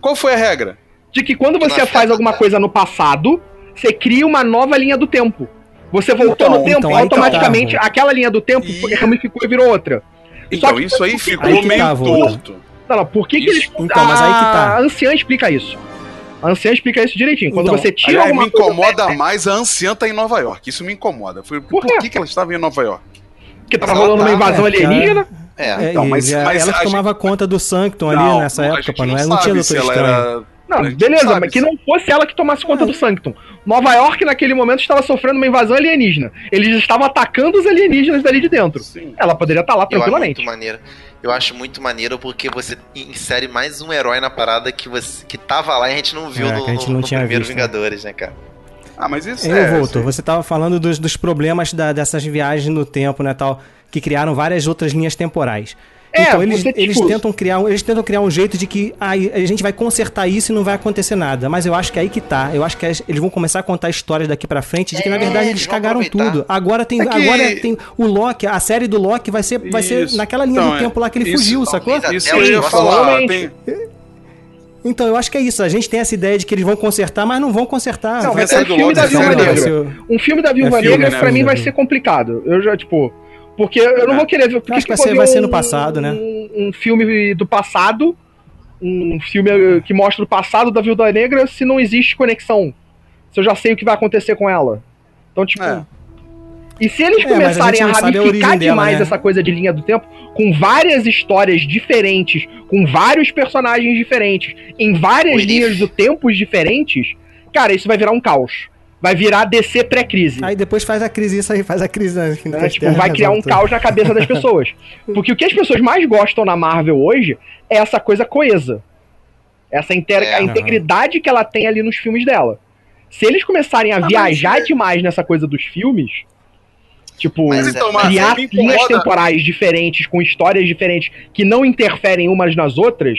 Qual foi a regra? de que quando Que você faz alguma nada. coisa no passado, você cria uma nova linha do tempo. Você voltou Então, no tempo, então, automaticamente tá, aquela linha do tempo E- ramificou e virou outra. Então, que- isso aí ficou meio tá, vô. torto. Não, não, por que, que eles. Então, mas aí que tá. A anciã explica isso. A anciã explica isso direitinho. Quando Então, você tira Aliás, alguma me coisa incomoda do- mais a anciã tá em Nova York. Isso me incomoda. Foi, por Por quê? que, que ela estava em Nova York? Porque tava rolando uma invasão É, alienígena. É. É, Então, e mas- ela mas ela que tomava conta do Sanctum ali Não, nessa época, gente pô, não, não é- não tinha sabe se Doutor ela Estranho. era- Não, gente beleza, sabe mas que não fosse ela que tomasse conta do Sanctum. Nova York, naquele momento, estava sofrendo uma invasão alienígena. Eles estavam atacando os alienígenas dali de dentro. Sim. Ela poderia estar lá Eu acho tranquilamente. muito maneiro. Eu acho muito maneiro porque você insere mais um herói na parada que você que tava lá e a gente não viu É, no, gente no- não no tinha primeiro visto, né? Vingadores, né, cara? Ah, mas isso Eu é. volto. aí. Você tava falando dos, dos problemas da- dessas viagens no tempo, né, tal, que criaram várias outras linhas temporais. É, então eles, você, tipo- eles tentam criar um, eles tentam criar um jeito de que ah, a gente vai consertar isso e não vai acontecer nada. Mas eu acho que é aí que tá. Eu acho que eles vão começar a contar histórias daqui pra frente de que na É, verdade eles eles cagaram aproveitar. tudo. Agora tem É que- agora tem o Loki, a série do Loki vai ser vai ser naquela linha Então, do é. tempo lá que ele Isso, fugiu, sacou? Isso eu o ia falar. Tem, Então eu acho que é isso. A gente tem essa ideia de que eles vão consertar, mas não vão consertar. Não, vai ser um sair do filme da Viúva Negra. Um filme da Viúva É Negra, né, pra mim, vai ser complicado. Eu já, tipo. Porque eu não É. vou querer ver. Por Acho que eu vai ser- vai ver ser no um- passado, né? Um, um filme do passado. Um filme eh, que mostra o passado da Viúva Negra se não existe conexão. Se eu já sei o que vai acontecer com ela. Então, tipo. É. E se eles É, começarem a, sabe a ramificar origem dela, demais né? essa coisa de linha do tempo, com várias histórias diferentes, com vários personagens diferentes, em várias linhas do tempo diferentes, cara, isso vai virar um caos. Vai virar DC pré-crise. Aí depois faz a crise, isso aí faz a crise né, Né? Tipo, vai criar um tudo. caos na cabeça das pessoas. Porque o que as pessoas mais gostam na Marvel hoje é essa coisa coesa. Essa inte- É, a integridade que ela tem ali nos filmes dela. Se eles começarem a Ah, mas viajar é- demais nessa coisa dos filmes, tipo, Mas então, é- mas criar linhas temporais diferentes, com histórias diferentes, que não interferem umas nas outras,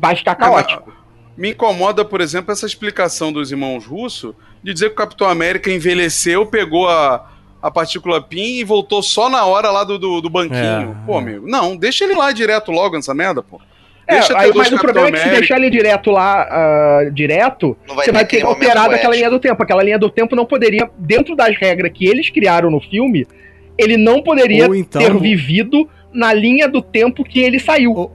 vai ficar caótico. Me incomoda, por exemplo, essa explicação dos irmãos russos de dizer que o Capitão América envelheceu, pegou a, a partícula PIN e voltou só na hora lá do, do, do banquinho. É, pô, é. amigo, não, deixa ele lá direto logo nessa merda, pô. É, Deixa aí, ter dois mas o Capitão problema é que se América. deixar ele direto lá, ah, direto, Não vai você ter vai ter daquela poético. linha do tempo. Aquela linha do tempo não poderia, dentro das regras que eles criaram no filme, ele não poderia então- ter vivido na linha do tempo que ele saiu. Ou,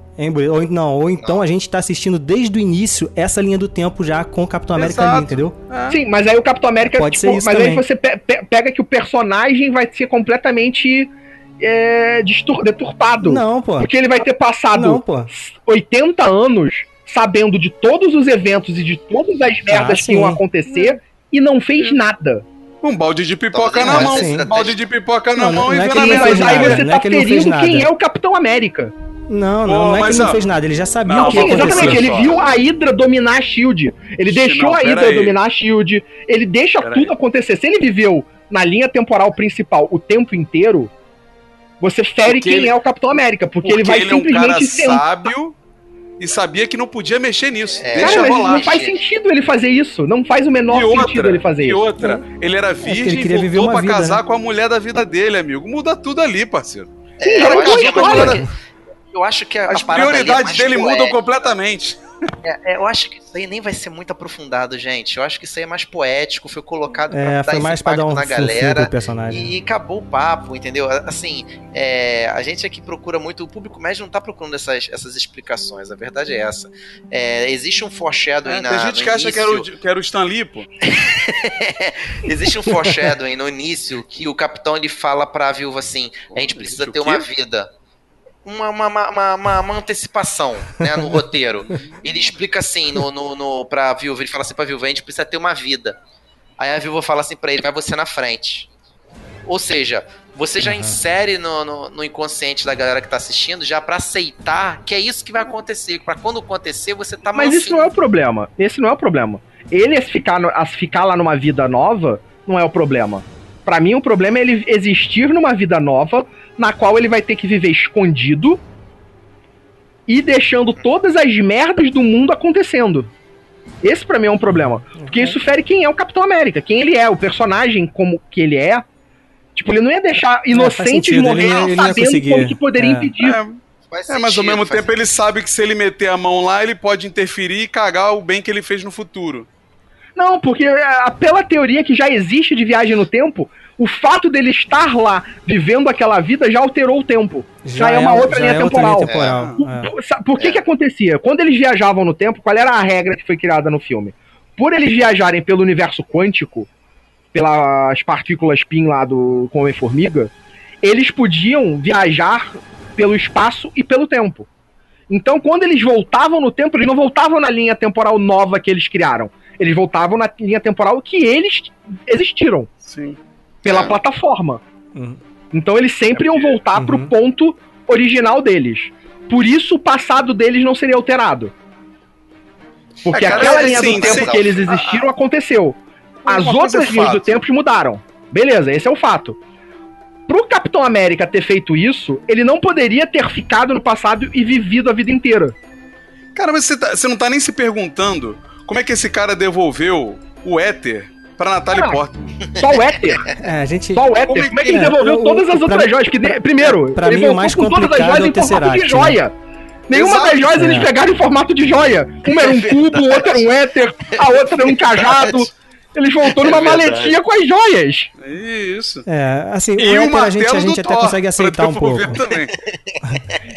ou, não, ou então a gente tá assistindo desde o início essa linha do tempo já com o Capitão América Exato. ali, entendeu? É. Sim, mas aí o Capitão América, Pode tipo, ser isso mas também. aí você pe- pe- pega que o personagem vai ser completamente é, deturpado. Não, pô. Porque ele vai ter passado Não, pô. 80 anos sabendo de todos os eventos e de todas as merdas que sim. iam acontecer e não fez nada. Um balde de pipoca Talvez na não, mão. Um balde de pipoca na Não, mão não e é não mas fez aí nada, você não tá é não fez ferindo quem é o Capitão América. Não, não, Pô, não é que ele não ó, fez nada, ele já sabia não, o que Sim, exatamente. Ele viu a Hydra dominar a Shield. Ele Ixi, deixou não, a Hydra aí. dominar a Shield. Ele deixa Pera tudo aí. acontecer. Se ele viveu na linha temporal principal o tempo inteiro, você fere Porque quem ele- é o Capitão América. Porque, Porque ele vai ele é um cara simplesmente sentar. sábio e sabia que não podia mexer nisso. É. Deixa Cara, rolar. não faz sentido ele fazer isso. Não faz o menor E outra, sentido ele fazer e isso. outra, ele era ele virgem queria e viver voltou pra vida, casar né? com a mulher da vida dele, amigo. Muda tudo ali, parceiro. Sim, É, eu, eu acho que a, As é prioridades mais dele mudam completamente. É, é, eu acho que isso aí nem vai ser muito aprofundado, gente. Eu acho que isso aí é mais poético, foi colocado pra É, dar foi esse mais pra dar impacto um na galera. personagem. E acabou o papo, entendeu? Assim, é, a gente aqui procura muito, o público médio não tá procurando essas, essas explicações, a verdade é essa. É, existe um foreshadowing É, na, tem gente no que acha que era, início- o, que era o Stan Lee, pô. Existe um foreshadowing no início que o capitão ele fala pra viúva assim: a gente precisa ter uma vida. Uma, uma, uma, uma- antecipação né, no roteiro. Ele explica assim no, no, no, pra viúva: ele fala assim pra viúva, a gente precisa ter uma vida. Aí a viúva fala assim pra ele: vai você na frente. Ou seja, você já insere no, no, no inconsciente da galera que tá assistindo já pra aceitar que é isso que vai acontecer. Pra quando acontecer, você tá Mas isso não é o problema. Esse não é o problema. Ele ficar, ficar lá numa vida nova não é o problema. Pra mim, o problema é ele existir numa vida nova, na qual ele vai ter que viver escondido e deixando todas as merdas do mundo acontecendo. Esse pra mim é um problema. Porque isso fere quem é o Capitão América, quem ele é, o personagem como que ele é. Tipo, ele não ia deixar inocentes sentido, ele morrer ele sabendo como que poderia É. impedir. É, Faz é, mas ao sentido, mesmo tempo ele sabe que se ele meter a mão lá, ele pode interferir e cagar o bem que ele fez no futuro. Não, porque ah, pela teoria que já existe de viagem no tempo, O fato dele estar lá, vivendo aquela vida, já alterou o tempo. Já, é uma outra já linha é outra temporal. linha temporal, é. Por, sa- por que que acontecia? Quando eles viajavam no tempo, qual era a regra que foi criada no filme? Por eles viajarem pelo universo quântico, pelas partículas PIN lá do com Homem-Formiga, eles podiam viajar pelo espaço e pelo tempo. Então, quando eles voltavam no tempo, eles não voltavam na linha temporal nova que eles criaram. Eles voltavam na linha temporal que eles existiram. Sim. Pela plataforma. Uhum. Então, eles sempre iam voltar pro ponto original deles. Por isso, o passado deles não seria alterado. Porque É, cara, aquela é, linha sim, do tempo sim. que eles existiram aconteceu. As Uma coisa outras é linhas do fato. tempo mudaram. Beleza, esse é o fato. Pro Capitão América ter feito isso, ele não poderia ter ficado no passado e vivido a vida inteira. Cara, mas você, tá- você não tá nem se perguntando como é que esse cara devolveu o éter pra Natalie Ah, Portman. Só o éter. É, a gente. Só o éter. Como é que ele É, devolveu o- todas as outras mim- joias? Que de- primeiro, pra ele mim, o mais com todas as joias é o em formato de né? joia. Nenhuma Exato. das joias eles É. pegaram em formato de joia. Uma era um cubo, o outro era um éter, a outra era um cajado. Eles voltou É numa verdade. maletinha com as joias. Isso. É, assim, E o o éter a gente, a martelo gente do até Thor, consegue aceitar um pouco.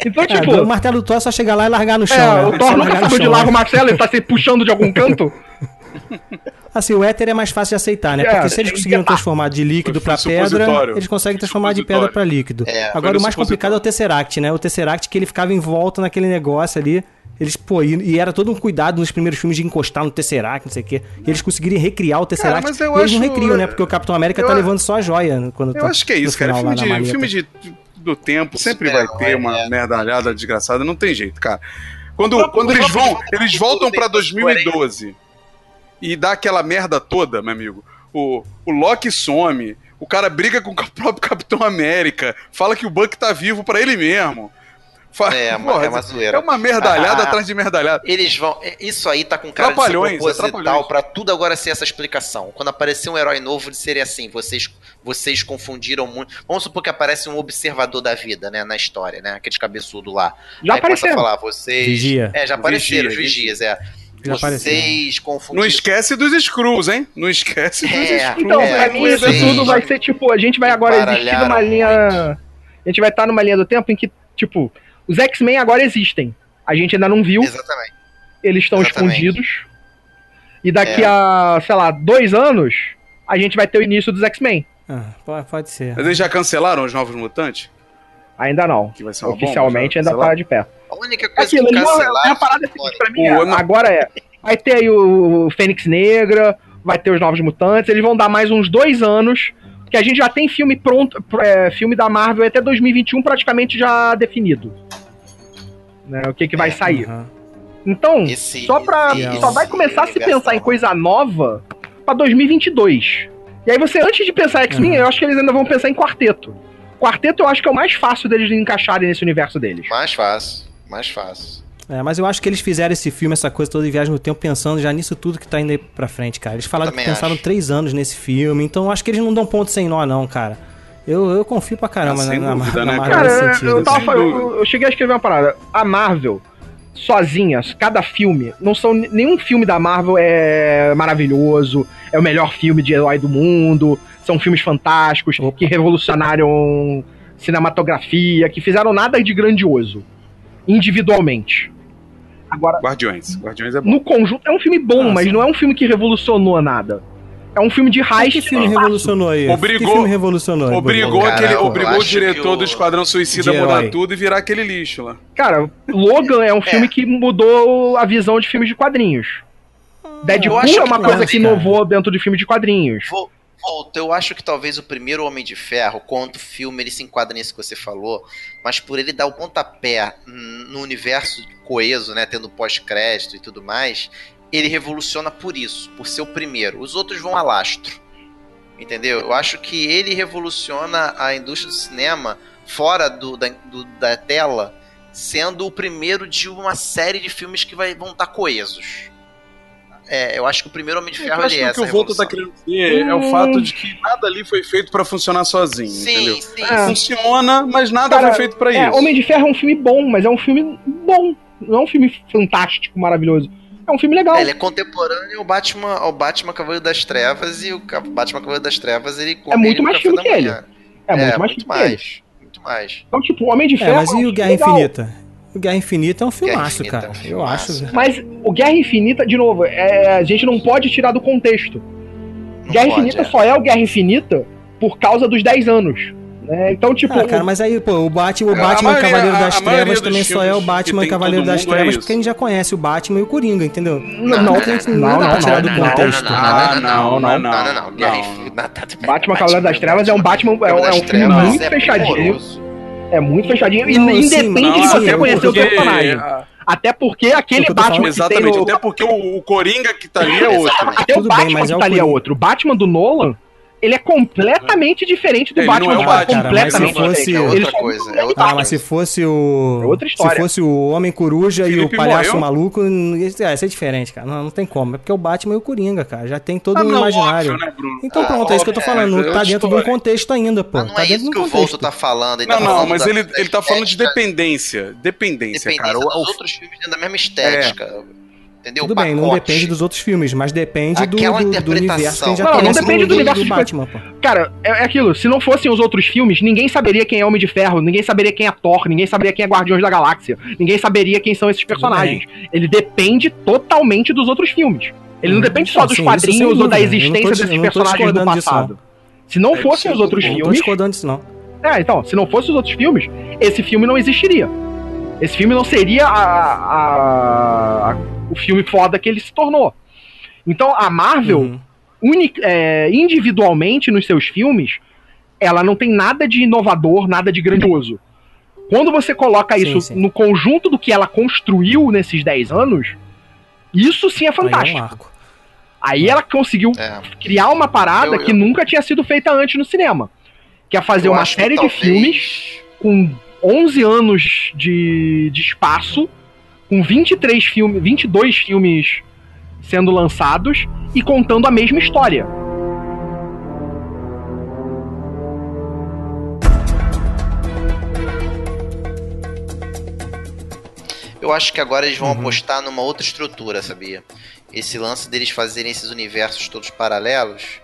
Então, É, tipo, o martelo do Thor é só chegar lá e largar no chão. é, né? o Thor nunca saiu de lá o Marcelo, ele tá se puxando de algum canto. Assim, o éter é mais fácil de aceitar, né? É, Porque se eles tem conseguiram transformar de líquido foi pedra, eles conseguem transformar de pedra pra líquido. É, Agora, o mais complicado é o. Tesseract, né? O Tesseract que ele ficava em volta naquele negócio ali. Eles, pô, e, e era todo um cuidado nos primeiros filmes de encostar no Tesseract, não sei o quê. E eles conseguirem recriar o Tesseract. mas eu e eles não acho- recriam, né? Porque o Capitão América eu tá a- levando só a joia quando Eu tá acho que é isso, cara. final Filme, de, filme de, do tempo sempre vai ter é, uma é. merdalhada desgraçada, não tem jeito, cara. Quando, quando eles vão, eles voltam pra suas 2012 e dá aquela merda toda, meu amigo. O, o Loki some, o cara briga com o próprio Capitão América, fala que o Buck tá vivo pra ele mesmo. Fa- É, uma- Porra, é uma zoeira. É uma merdalhada Ah, atrás de merdalhada. Eles vão. é, Isso aí tá com cara Trapalhões, de proposital atrapalhões. pra tudo agora ser essa explicação. Quando aparecer um herói novo, seria assim: vocês, vocês confundiram muito. Vamos supor que aparece um observador da vida, né? Na história, né? Aqueles cabeçudo lá. Já aí começa a apareceram. falar, vocês. Vigia. É, já apareceram Vigia, os vigias, é. Já vocês confundiram. Não esquece dos Screws, hein? Não esquece dos É, Screws. Então, É, pra mim, isso tudo vai ser tipo, a gente vai agora existir numa linha. A gente vai estar numa linha do tempo em que, tipo, os X-Men agora existem. A gente ainda não viu, Exatamente. eles estão escondidos. E daqui É. a, sei lá, dois anos, a gente vai ter o início dos X-Men. Ah, po- pode ser. Mas eles já cancelaram os Novos Mutantes? Ainda não. Que vai ser uma Oficialmente bomba, já ainda tá de pé. A única coisa Aquilo, que eles vão- cancelaram a parada é a foi seguinte, pra mim, O- é, agora é. Vai ter aí o Fênix Negra, vai ter os Novos Mutantes, eles vão dar mais uns dois anos, porque a gente já tem filme pronto, é, filme da Marvel até 2021 praticamente já definido. Né, o que que vai sair. Aham. Então, Esse- só pra. esse só vai começar a se pensar em coisa nova pra 2022. E aí você, antes de pensar em X-Men, Uhum. eu acho que eles ainda vão pensar em quarteto. Quarteto eu acho que é o mais fácil deles encaixarem nesse universo deles. Mais fácil. Mais fácil. É, mas eu acho que eles fizeram esse filme, essa coisa toda de viagem no tempo, pensando já nisso tudo que tá indo aí pra frente, cara. Eles falaram que pensaram acho. três anos nesse filme, então eu acho que eles não dão ponto sem nó, não, cara. Eu, eu confio pra caramba Ah, na, dúvida, na né, Marvel Cara, nesse sentido. eu, tava, dúvida. eu, eu cheguei a escrever uma parada. A Marvel, sozinha, cada filme, não são. Nenhum filme da Marvel é maravilhoso, é o melhor filme de herói do mundo. São filmes fantásticos que revolucionaram cinematografia, que fizeram nada de grandioso. Individualmente. Agora, Guardiões. Guardiões é bom. no conjunto, é um filme bom, Ah, mas não é um filme que revolucionou nada. É um filme de raiz. que filme revolucionou aí? Obrigou- que filme revolucionou? aí, Obrigou, Cara, aquele, obrigou o diretor que o- do Esquadrão Suicida a mudar tudo e virar aquele lixo lá. Cara, Logan é um filme que mudou a visão de filmes de quadrinhos. Deadpool acho é uma que coisa não, que cara. inovou dentro de filme de quadrinhos. Vou- Volta, eu acho que talvez o primeiro Homem de Ferro, quanto filme, ele se enquadra nisso que você falou, mas por ele dar o pontapé no universo coeso, né, tendo pós-crédito e tudo mais, ele revoluciona por isso, por ser o primeiro. Os outros vão a lastro. Entendeu? Eu acho que ele revoluciona a indústria do cinema fora do, da, do- da tela, sendo o primeiro de uma série de filmes que vai, vão estar coesos. É, eu acho que o primeiro Homem de Ferro Eu acho ele é que o que essa o Volta tá querendo dizer é o fato de que nada ali foi feito pra funcionar sozinho, Sim, entendeu? sim, Ah. Funciona, mas nada Cara, foi feito pra É, isso. Homem de Ferro é um filme bom, mas é um filme bom. Não é um filme fantástico, maravilhoso. É um filme legal. É, ele é contemporâneo ao Batman, ao Batman Cavaleiro das Trevas e o Batman Cavaleiro das Trevas ele É muito mais café filme da que ele. manhã. É muito É, mais muito filme que ele. mais. Muito mais. Então, tipo, o Homem de É, Ferro. mas é um e o filme Guerra legal. Infinita? O Guerra Infinita é um filmaço, Infinita cara. é um Eu filmaço. acho. Mas o Guerra Infinita, de novo, é, a gente não pode tirar do contexto. Não Guerra pode, Infinita é. só é o Guerra Infinita por causa dos 10 anos. né? Então, tipo. Ah, cara, mas aí, pô, o Batman, o Batman maioria- Cavaleiro das Trevas também só é o Batman Cavaleiro das é Trevas isso. porque a gente já conhece o Batman e o Coringa, entendeu? Não, não, não, tem, não, não, dá não, pra tirar do não, não, contexto. Não, não, Ah, não, não. Batman Cavaleiro das Trevas é um Batman. É, um- é um filme muito é fechadinho. É muito fechadinho. E Não, independe sim, de não, você sim, conhecer o porque- personagem. Até porque aquele O Batman falando- que tem Exatamente, no... até porque o, o Coringa que tá ali é outro. Até Tudo o bem, Batman é que o tá ali é outro. O Batman do Nolan, ele é completamente diferente do Ele não Batman é o Batman, cara, mas se completamente fosse- diferente. É outra são coisa, é outra Ah, coisa. mas se fosse o. É outra história. Se fosse o Homem Coruja e o Palhaço morreu? Maluco, isso ia ser diferente, cara. Não, não tem como. É porque o Batman e o Coringa, cara. Já tem todo Ah, um não, imaginário. óbvio, né, Bruno? Então Ah, pronto, é isso que eu tô óbvio, falando. é tá dentro de um contexto ainda, pô. Mas não tá é dentro isso que o Volto tá falando. Ele Não, tá não, falando mas da- ele, da ele tá falando de dependência. Dependência, cara. O- dos o- outros filmes têm da mesma estética. Entendeu? Tudo O bem, não depende dos outros filmes, mas depende do, Aquela do, do universo que a gente já Não, não depende do universo de- Batman, pô. Cara, é, é aquilo. Se não fossem os outros filmes, ninguém saberia quem é Homem de Ferro, ninguém saberia quem é Thor, ninguém saberia quem é Guardiões da Galáxia, ninguém saberia quem são esses personagens. Ele depende totalmente dos outros filmes. Ele não Uhum. depende só Não, dos sim, quadrinhos ou da não existência desses não personagens do discordando disso, passado. Se não É, fossem os outros Eu não tô filmes. discordando disso, não. É, então, se não fossem os outros filmes, esse filme não existiria. Esse filme não seria a- a- a- o filme foda que ele se tornou. Então, a Marvel, Uhum. uni- é, individualmente nos seus filmes, ela não tem nada de inovador, nada de grandioso. Quando você coloca Sim, isso sim. no conjunto do que ela construiu nesses 10 anos, isso sim é Aí é um fantástico. marco. Aí ela conseguiu É. criar uma parada Eu- eu- que nunca tinha sido feita antes no cinema. Que é fazer Eu uma série de talvez- filmes com 11 anos de, de espaço, com 23 filmes, 22 filmes sendo lançados e contando a mesma história. Eu acho que agora eles vão Uhum. apostar numa outra estrutura, sabia? Esse lance deles fazerem esses universos todos paralelos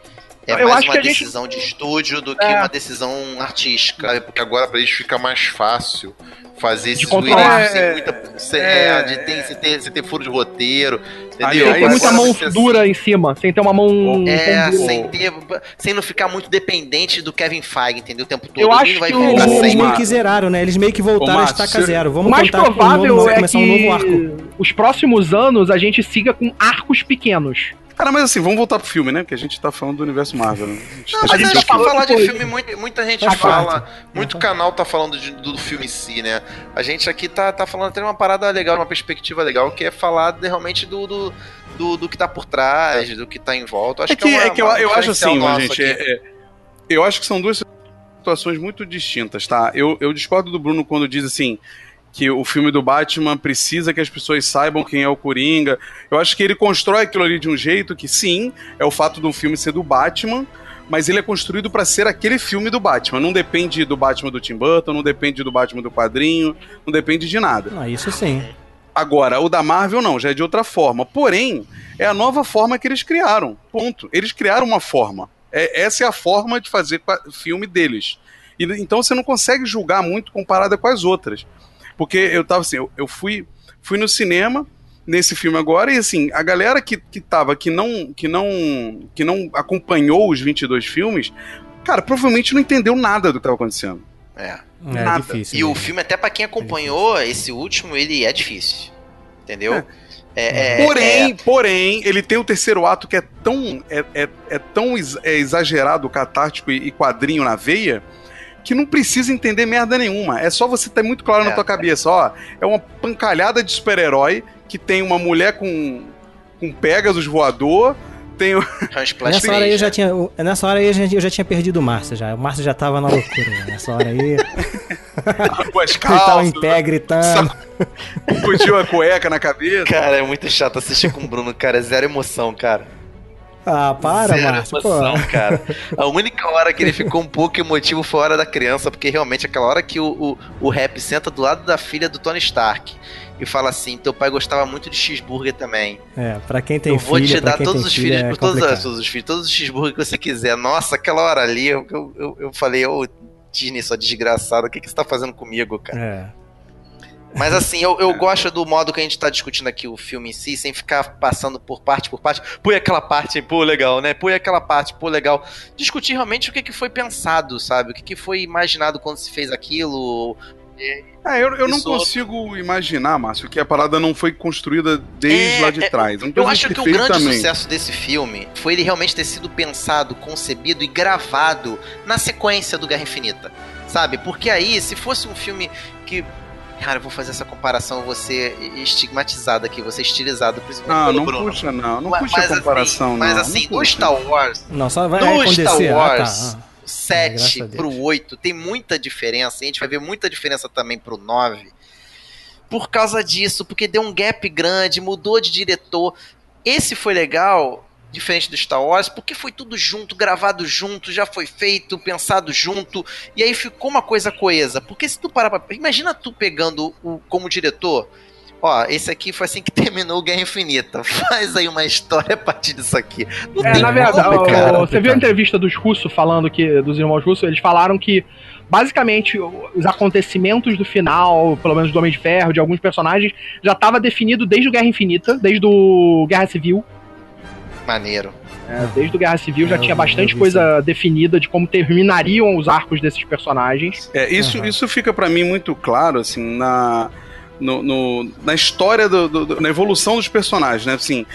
é Eu mais acho uma que a gente- decisão de estúdio do que É. uma decisão artística. É, porque agora pra eles fica mais fácil fazer esses controlar. sem É, muita. Sem, é, é, de ter, sem, ter, sem ter furo de roteiro. Entendeu? Aí- ter muita mão você- dura em cima, sem ter uma mão. É, sem ter. Sem não ficar muito dependente do Kevin Feige, entendeu? O tempo todo. Eu acho vai que o- Eles meio que zeraram, né? Eles meio que voltaram a estaca se- zero. O Vamos mais contar com um provável novo, é começar que um novo arco. os próximos anos a gente siga com arcos pequenos. Cara, mas assim, vamos voltar pro filme, né? Porque a gente tá falando do universo Marvel. Né? A gente Não, tá mas a gente que falou falar de filme, muita, muita gente fala, muito canal tá falando de- do filme em si, né? A gente aqui tá, tá falando até uma parada legal, uma perspectiva legal, que é falar de- realmente do, do, do, do que tá por trás, do que tá em volta. Acho é que, uma- é que eu, eu acho assim, gente. é- é- eu acho que são duas situações muito distintas, tá? Eu, eu discordo do Bruno quando diz assim que o filme do Batman precisa que as pessoas saibam quem é o Coringa. Eu acho que ele constrói aquilo ali de um jeito que, sim, é o fato do filme ser do Batman, mas ele é construído pra ser aquele filme do Batman. Não depende do Batman do Tim Burton, não depende do Batman do quadrinho, não depende de nada. Ah, isso sim. Agora, o da Marvel não, já é de outra forma. Porém, é a nova forma que eles criaram. Ponto. Eles criaram uma forma. É- essa é a forma de fazer filme deles. E, então você não consegue julgar muito comparada com as outras. Porque eu tava assim, eu, eu fui, fui no cinema nesse filme agora e assim, a galera que, que tava, que não, que não, que não acompanhou os 22 filmes, cara, provavelmente não entendeu nada do que tava acontecendo. É. É Nada. difícil. E o mesmo. filme, até pra quem acompanhou esse último, ele é difícil. Entendeu? É. É, é, porém, é- porém, ele tem o terceiro ato que é tão, é, é, é tão ex- é exagerado, catártico e, e quadrinho na veia, que não precisa entender merda nenhuma. É só você ter muito claro na É. tua cabeça, ó. É uma pancalhada de super-herói que tem uma mulher com, com Pegasus voador, tem o. é um splash Nessa hora aí eu já né? tinha. Nessa hora aí eu já, eu já tinha perdido o Márcio já. O Márcio já tava na loucura. né? Nessa hora aí. com as Ele tava calças, em pé gritando. puxou a cueca na cabeça. Cara, é muito chato assistir com o Bruno, cara. É zero emoção, cara. Ah, para, Zero Márcio. Pô. emoção, cara. A única hora que ele ficou um pouco emotivo foi a hora da criança, porque realmente aquela hora que o, o, o rap senta do lado da filha do Tony Stark e fala assim: teu pai gostava muito de cheeseburger também. É, pra quem tem eu vou filho, te dar todos os filho, filhos, é todos, todos os filhos, todos os cheeseburger que você quiser. Nossa, aquela hora ali, eu, eu, eu, falei, ô Disney, sua desgraçada, o que, que você tá fazendo comigo, cara? É. Mas assim, eu, eu gosto do modo que a gente tá discutindo aqui o filme em si, sem ficar passando por parte por parte. Põe aquela parte, pô, legal, né? Põe aquela parte, pô, legal. Discutir realmente o que, que foi pensado, sabe? O que, que foi imaginado quando se fez aquilo. É, eu, eu não consigo imaginar, Márcio, que a parada não foi construída desde lá de é, trás. Não Eu precisa acho que o grande também. sucesso desse filme foi ele realmente ter sido pensado, concebido e gravado na sequência do Guerra Infinita. Sabe? Porque aí, se fosse um filme que. Cara, eu vou fazer essa comparação, ser estigmatizado aqui, vou ser estilizado, principalmente Ah, pelo não Bruno. puxa, não. Não Mas- puxa mas a comparação, assim, não. Mas não assim, no puxa. Star Wars, Não, só vai no acontecer. Star Ah, tá. Wars, Ah. 7 a Deus. pro 8 tem muita diferença. E a gente vai ver muita diferença também pro 9. Por causa disso, porque deu um gap grande, mudou de diretor. Esse foi legal, diferente do Star Wars, porque foi tudo junto, gravado junto, já foi feito, pensado junto, e aí ficou uma coisa coesa. Porque se tu parar pra. Imagina tu pegando o, como diretor. Ó, esse aqui foi assim que terminou o Guerra Infinita. Faz aí uma história a partir disso aqui. Não É, na verdade, o- cara. você viu a entrevista dos russos falando que, dos irmãos russos, eles falaram que basicamente os acontecimentos do final, pelo menos do Homem de Ferro, de alguns personagens, já estava definido desde o Guerra Infinita, desde o Guerra Civil. Maneiro. É, desde o Guerra Civil já Eu tinha bastante coisa definida de como terminariam os arcos desses personagens. É, isso, isso fica pra mim muito claro, assim, na, no, no- na história, do, do- do- na evolução dos personagens, né? Assim,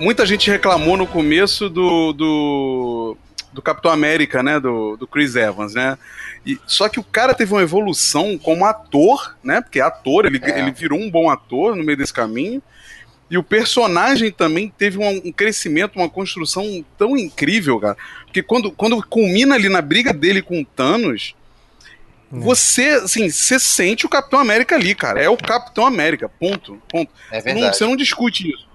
muita gente reclamou no começo do, do, do Capitão América, né? Do, do Chris Evans, né? E, só que o cara teve uma evolução como ator, né? Porque é ator, ele, É. ele virou um bom ator no meio desse caminho. E o personagem também teve um, um crescimento, uma construção tão incrível, cara. Porque quando, quando culmina ali na briga dele com o Thanos, você, assim, você sente o Capitão América ali, cara. É o Capitão América, ponto. ponto. É Você não- verdade. você não discute isso.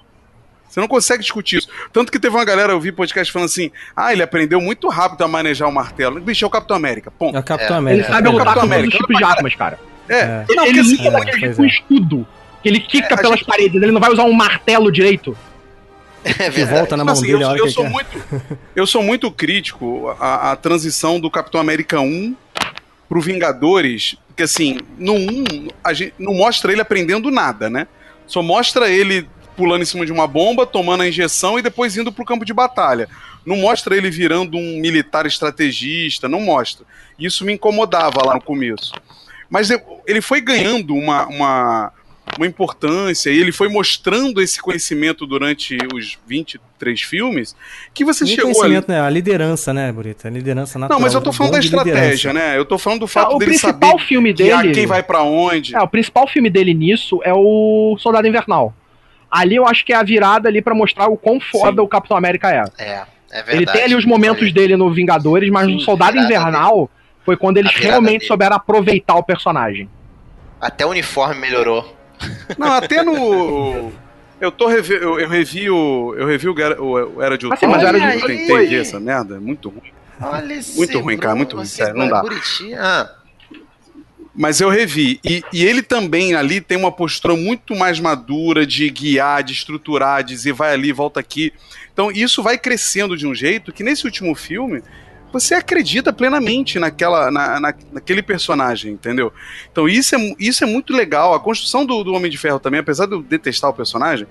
Você não consegue discutir isso. Tanto que teve uma galera, eu vi podcast falando assim: ah, ele aprendeu muito rápido a manejar o martelo. Bicho, é o Capitão América, ponto. É o Capitão É. América. Ele sabe é lutar Capitão com todos os América. tipos de armas, cara. É. É. Não, ele porque assim, luta daquele com é. escudo. Que ele quica É, pelas gente- paredes, ele não vai usar um martelo direito. É Que volta na mão assim, dele eu, a hora eu que sou quer. muito, eu sou muito crítico à, à transição do Capitão América 1 pro Vingadores, porque assim, no 1 a gente não mostra ele aprendendo nada, né? Só mostra ele pulando em cima de uma bomba, tomando a injeção e depois indo pro campo de batalha. Não mostra ele virando um militar estrategista, não mostra. Isso me incomodava lá no começo. Mas ele foi ganhando uma, uma, uma importância e ele foi mostrando esse conhecimento durante os 23 filmes que você Nem chegou ali. conhecimento, né? A liderança, né, Burita? A liderança natural. Não, mas eu tô o falando da estratégia, liderança. né? Eu tô falando do fato Ah, o dele principal saber filme dele. quem vai pra onde. É, o principal filme dele nisso é o Soldado Invernal. Ali eu acho que é a virada ali pra mostrar o quão foda Sim. o Capitão América é. É, é verdade. ele tem ali os momentos aí. dele no Vingadores, mas Sim, no Soldado Invernal foi quando eles realmente dele. souberam aproveitar o personagem. Até o uniforme melhorou. Não, até no. Eu tô revi, eu, eu revi o. Eu revi o, o, o Era de Ultron. mas Era de eu Ultron ver essa merda, é muito ruim. Olha Muito ruim, cara, muito ruim, sério, não dá. Buriti. Ah, Mas eu revi. E, e ele também ali tem uma postura muito mais madura de guiar, de estruturar, de dizer vai ali, volta aqui. Então isso vai crescendo de um jeito que nesse último filme você acredita plenamente naquela, na, na- naquele personagem, entendeu? Então isso é, isso é muito legal. A construção do, do Homem de Ferro também, apesar de eu detestar o personagem,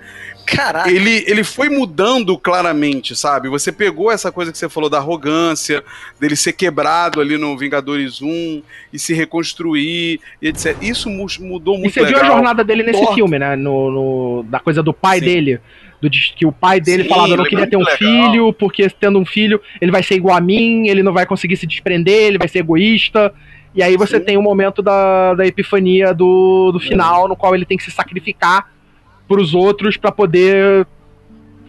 caraca. ele, ele foi mudando claramente, sabe? Você pegou essa coisa que você falou da arrogância, dele ser quebrado ali no Vingadores 1 e se reconstruir e etc. Isso mu- mudou E muito você legal. viu a jornada dele nesse filme, né? No, no- da coisa do pai Sim. dele. Do, que o pai dele Sim, falava, eu não é queria ter um legal. filho, porque tendo um filho, ele vai ser igual a mim, ele não vai conseguir se desprender, ele vai ser egoísta. E aí você Sim. tem o momento da, da epifania do, do final, no qual ele tem que se sacrificar pros outros pra poder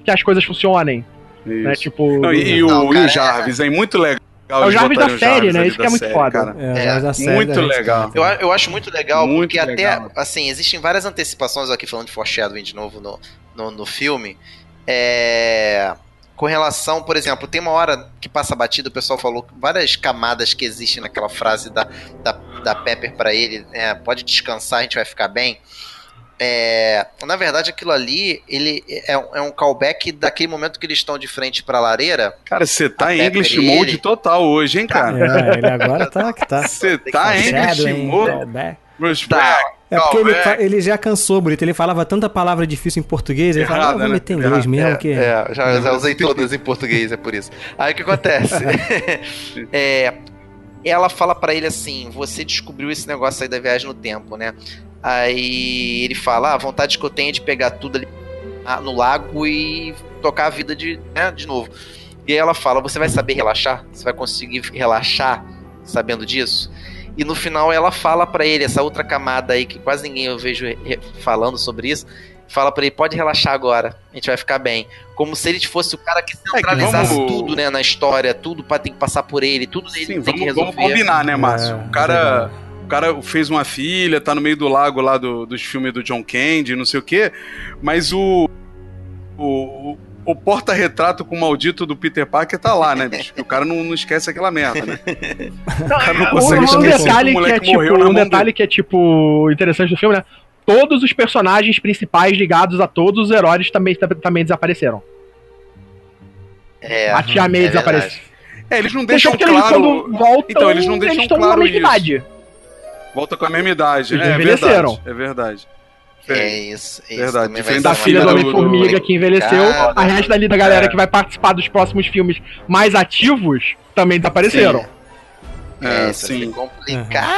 que as coisas funcionem. Né? Tipo. Não, e, e o, Não, e o cara, Jarvis, é muito legal. É o Jarvis da série, né? Isso que é muito série, foda. cara. É, É, já da série, Muito legal. Eu, eu acho muito legal, Muito porque legal. até, assim, existem várias antecipações aqui falando de foreshadowing de novo no, no, no filme. É, com relação, por exemplo, tem uma hora que passa batido, o pessoal falou várias camadas que existem naquela frase da, da, da Pepper pra ele, é, pode descansar, a gente vai ficar bem. é, na verdade, aquilo ali, ele é, um- é um callback daquele momento que eles estão de frente pra lareira. Cara, você tá A em English mode ele. total hoje, hein, cara? É, ele agora tá que tá. Você tá em English mode. É. É porque ele, fa- ele já cansou, Brito. Ele falava tanta palavra difícil em português, ele falava, ah, vou né? meter inglês mesmo. É, que... é, já, já usei todas em português, é por isso. Aí o que acontece? É, ela fala pra ele assim: você descobriu esse negócio aí da viagem no tempo, né? Aí ele fala: ah, a vontade que eu tenho é de pegar tudo ali no lago e tocar a vida de, né, de novo. E aí ela fala: você vai saber relaxar? Você vai conseguir relaxar sabendo disso? E no final ela fala pra ele, essa outra camada aí que quase ninguém eu vejo falando sobre isso, fala pra ele, pode relaxar agora, a gente vai ficar bem. Como se ele fosse o cara que centralizasse vamos- tudo, né, na história, tudo pra ter que passar por ele, tudo ele Sim, tem que vamos, resolver. vamos combinar, né, Márcio? É, o, cara, o cara fez uma filha, tá no meio do lago lá do, dos filmes do John Candy, não sei o quê, mas o. O, o- porta-retrato com o maldito do Peter Parker tá lá, né, bicho? O cara não, não esquece aquela merda, né? O cara não Um, consegue um esquecer detalhe que é tipo, um detalhe que é tipo interessante do filme, né? Todos os personagens principais ligados a todos os heróis também, também desapareceram. É, a Tia May é desapareceu. verdade. É, eles não deixam eles, claro. quando voltam, então, eles não deixam estão claro isso. idade. Volta com a mesma idade. Eles É, é verdade. É verdade. É isso. isso Verdade, diferente Da filha do do- Homem-Formiga que envelheceu, Cara, a resto ali da galera é. que vai participar dos próximos filmes mais ativos também desapareceram. É, É, isso sim. é complicado.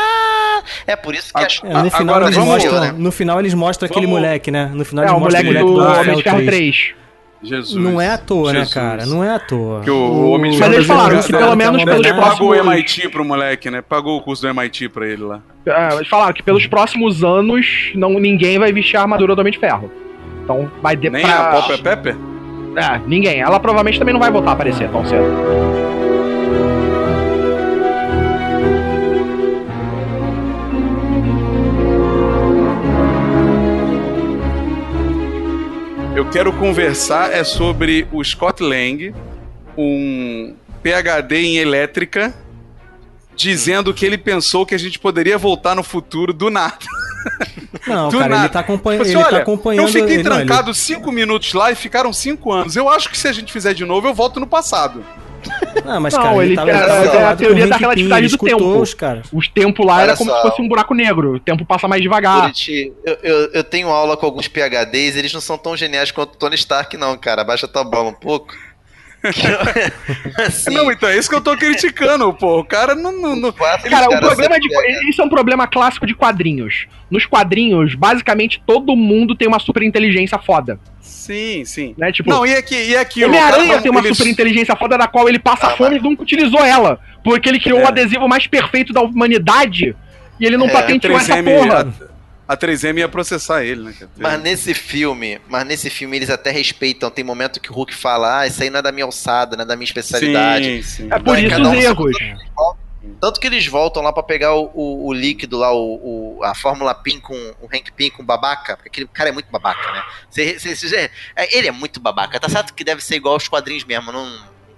É por isso que A- acho É, no, final Agora, eles vamos- mostram, né? no final eles mostram aquele Vamos- moleque, né? No final É, eles o mostram moleque o do moleque Homem de Ferro 3. Jesus. Não é à toa, né, Jesus. cara? Não é à toa. Que o, o Homem de Mas Ferro eles falaram que pelo menos pelos ter pago o próximos- MIT pro moleque, né? Pagou o curso do MIT pra ele lá. Ah, eles falaram que pelos próximos anos não, ninguém vai vestir a armadura do Homem de Ferro. Então vai de Nem pra... a Popper Pepper? É, ninguém. Ela provavelmente também não vai voltar a aparecer tão cedo. Eu quero conversar é sobre o Scott Lang, um PhD em elétrica, dizendo que ele pensou que a gente poderia voltar no futuro do nada. Não, Do cara, nada. ele tá, acompanha... Assim, ele olha, tá acompanhando. eu fiquei ele- não, ele- trancado cinco minutos lá e ficaram cinco anos. Eu acho que se a gente fizer de novo, eu volto no passado. Não, mas Não, cara, ele- tava, é- tava é a teoria o da relatividade ele do tempo. Os caras. Os tempos lá Olha era como só. se fosse um buraco negro. O tempo passa mais devagar. Buriti, eu, eu, eu tenho aula com alguns PHDs, eles não são tão geniais quanto o Tony Stark, não, cara. Abaixa tua bola um pouco. Assim, Não, então é isso que eu tô criticando, pô. O cara não. não, não- quatro Cara, o problema de. Isso é um problema clássico de quadrinhos. Nos quadrinhos, basicamente, todo mundo tem uma super inteligência foda. Sim, sim. Né? Tipo, Não, e aqui, e cara Homem-Aranha não- tem uma eles- super inteligência foda da qual ele passa Ah, fome e nunca utilizou ela. Porque ele criou É. o adesivo mais perfeito da humanidade e ele não É, patenteou essa 3M, porra. A, a 3M ia processar ele, né? Mas nesse filme, mas nesse filme eles até respeitam. Tem momento que o Hulk fala, ah, isso aí não é da minha alçada, não é da minha especialidade. Sim, sim. É por Vai, isso os um erros. Tanto que eles voltam lá pra pegar o, o- o líquido lá, o, o- a fórmula PIN com o Hank Pym com babaca, porque aquele cara é muito babaca, né? Cê- cê- cê- é, ele é muito babaca, tá certo que deve ser igual aos quadrinhos mesmo, não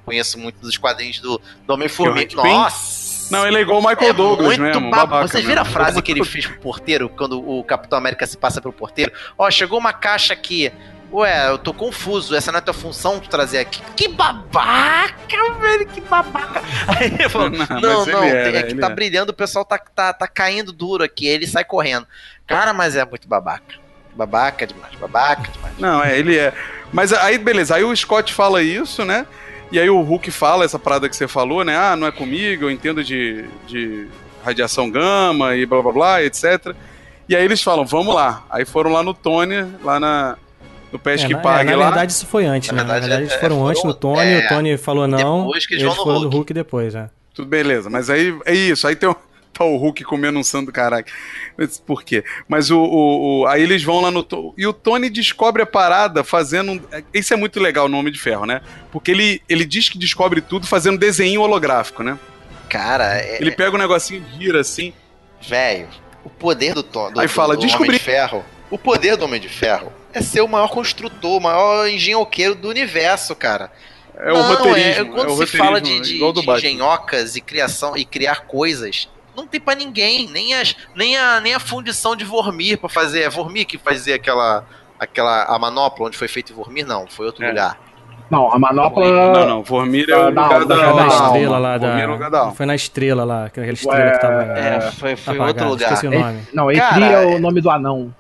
conheço muito dos quadrinhos do, do Homem-Formiga. Pym? Nossa! Não, ele é igual o Michael É Douglas muito mesmo. baba- babaca Vocês viram a mesmo. frase que ele fez pro porteiro quando o Capitão América se passa pelo porteiro? Ó, chegou uma caixa aqui. Ué, eu tô confuso. Essa não é tua função de trazer aqui. Que babaca, velho, que babaca. Aí ele falou: Não, Não, não, ele tem- é que tá era. brilhando, o pessoal tá, tá, tá caindo duro aqui. Aí ele sai correndo. Cara, mas é muito babaca. Babaca demais, babaca demais. Não, é, ele é. Mas aí, beleza, aí o Scott fala isso, né? E aí o Hulk fala essa parada que você falou, né? Ah, não é comigo, eu entendo de, de radiação gama e blá blá blá, etc. E aí eles falam, vamos lá. Aí foram lá no Tony, lá na, no Pesque É, na, Pague é, na lá. verdade, isso foi antes, Na né? Na verdade, verdade, eles é, foram foram- antes no Tony, é, o Tony falou não. depois que eles eles foram no Hulk. Hulk depois, é. Tudo beleza, mas aí é isso. Aí tem o, tá o Hulk comendo um santo do. Mas Por quê? Mas o, o- o- Aí eles vão lá no. E o Tony descobre a parada fazendo. um- Isso é muito legal no Homem de Ferro, né? Porque ele, ele diz que descobre tudo fazendo desenho holográfico, né? Cara, é. Ele pega um negocinho, gira assim. Velho, o poder do, do, Aí fala, do Homem descobri. de Ferro. O poder do Homem de Ferro é ser o maior construtor, o maior engenhoqueiro do universo, cara. É o roteirismo. quando é o se fala de, de, de engenhocas e criação e criar coisas, Não tem pra ninguém, nem, as, nem, a, nem a fundição de Vormir pra fazer. É Vormir que fazia aquela, aquela a manopla onde foi feito Vormir? Não, foi outro É. lugar. Não, a manopla. Não, não, Vormir é o Da- lugar da- da, da Foi na da alma. estrela lá Vormir é o lugar da da. alma. Foi na estrela lá, aquela estrela que tava. É, foi, foi apagada, outro lugar. Esqueci o nome. Não, Etri é o nome do anão.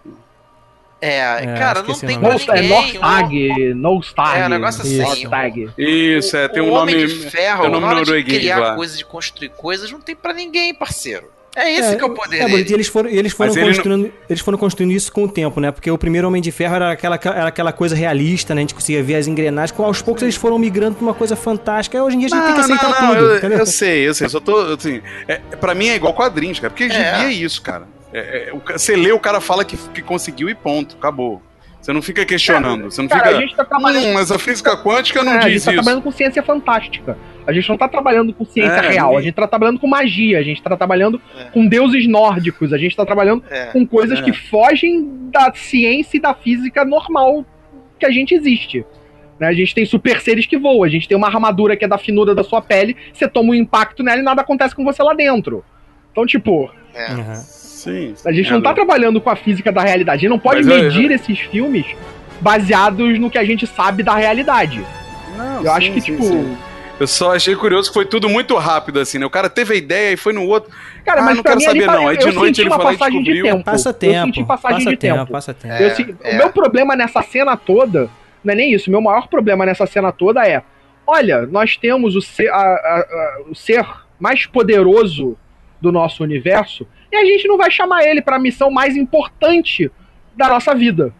É, É, cara, não tem o pra. No, é ninguém. Nostag, Nostag. É, um negócio assim. Nostag. Isso, é, tem o um nome. Homem de Ferro, tem um nome norueguês criar lá. coisas, de construir coisas, não tem pra ninguém, parceiro. É esse que é o poder É, dele. e eles foram, eles foram Mas ele não- construindo, eles foram construindo isso com o tempo, né? Porque o primeiro Homem de Ferro era aquela, era aquela coisa realista, né? A gente conseguia ver as engrenagens. Com, aos poucos eles foram migrando pra uma coisa fantástica. Hoje em dia a gente tem que aceitar não, tudo, eu, eu sei, eu sei. Só tô, assim, é, pra mim é igual quadrinhos, cara. Porque É. gibi é isso, cara. É, é, você lê, o cara fala que, que conseguiu e ponto, acabou. Você não fica questionando. Você não Cara, fica. a gente tá trabalhando. Hum, mas a física quântica não É, a gente diz tá isso. trabalhando com ciência fantástica. A gente não tá trabalhando com ciência É, real, ninguém- a gente tá trabalhando com magia, a gente tá trabalhando É. com deuses nórdicos, a gente tá trabalhando É. com coisas É. que fogem da ciência e da física normal que a gente existe. Né? A gente tem super seres que voam, a gente tem uma armadura que é da finura da sua pele, você toma um impacto nela e nada acontece com você lá dentro. Então, tipo, É. Uhum. Sim. a gente É, não tá trabalhando com a física da realidade. A gente não pode Mas eu- medir esses filmes baseados no que a gente sabe da realidade. Não, Eu acho sim, que, sim, tipo. sim. Eu só achei curioso que foi tudo muito rápido, assim, né? O cara teve a ideia e foi no outro. Cara, Ah, mas não quero mim saber, ali, não. Aí eu de noite ele uma foi lá e passagem de tempo. Passa Eu tempo. senti passagem passa de tempo. Passa tempo. É, Eu se- é. O meu problema nessa cena toda não é nem isso. O meu maior problema nessa cena toda é: olha, nós temos o ser, a- a- a- o ser mais poderoso do nosso universo e a gente não vai chamar ele pra missão mais importante da nossa vida.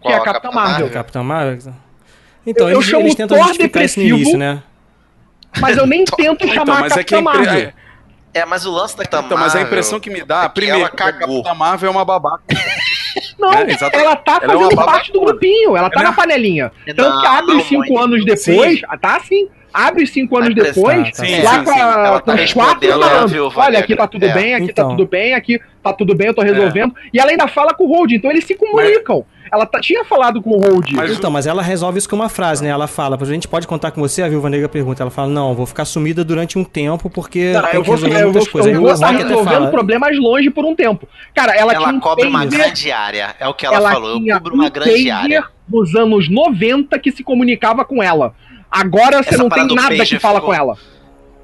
Que é a Qual, a Capitã Capitã Marvel. O Capitão Marvel. Então, Eu- eu eles, chamo eles tentam Thor isso no depressivo. início, né? Mas eu nem tento Então, chamar mas a é a Capitã impre- Marvel. É, mas o lance da Capitã Então, mas a Marvel impressão que me dá, é que primeiro, ela que a cagou. Capitã Marvel é uma babaca. Não, É, ela tá Ela é fazendo parte do grupinho, ela tá é- na panelinha. Não, Tanto que abre não cinco muito. anos depois, tá assim, abre cinco anos Tá impressa- depois, tá, sim, lá sim, com, a, Ela tá com os respondendo quatro falando, Viúva olha, aqui tá tudo É. bem, aqui Então. tá tudo bem, aqui tá tudo bem, eu tô resolvendo. E ela ainda fala com o Hold, então eles se comunicam. Ela tá- tinha falado com o Hold. Mas- Então, mas ela resolve isso com uma frase, né? Ela fala, a gente pode contar com você? A Viúva Negra pergunta. Ela fala, não, vou ficar sumida durante um tempo porque tem eu que vou, resolver eu vou, muitas coisas. eu vou estar resolvendo problemas longe por um tempo. Cara, ela, Ela, tinha um cobre uma pager- grande área. É o que ela, falou. Eu tinha cubro uma um grande área. nos anos 90 que se comunicava com ela. Agora você Essa não tem nada que fala ficou- com ela.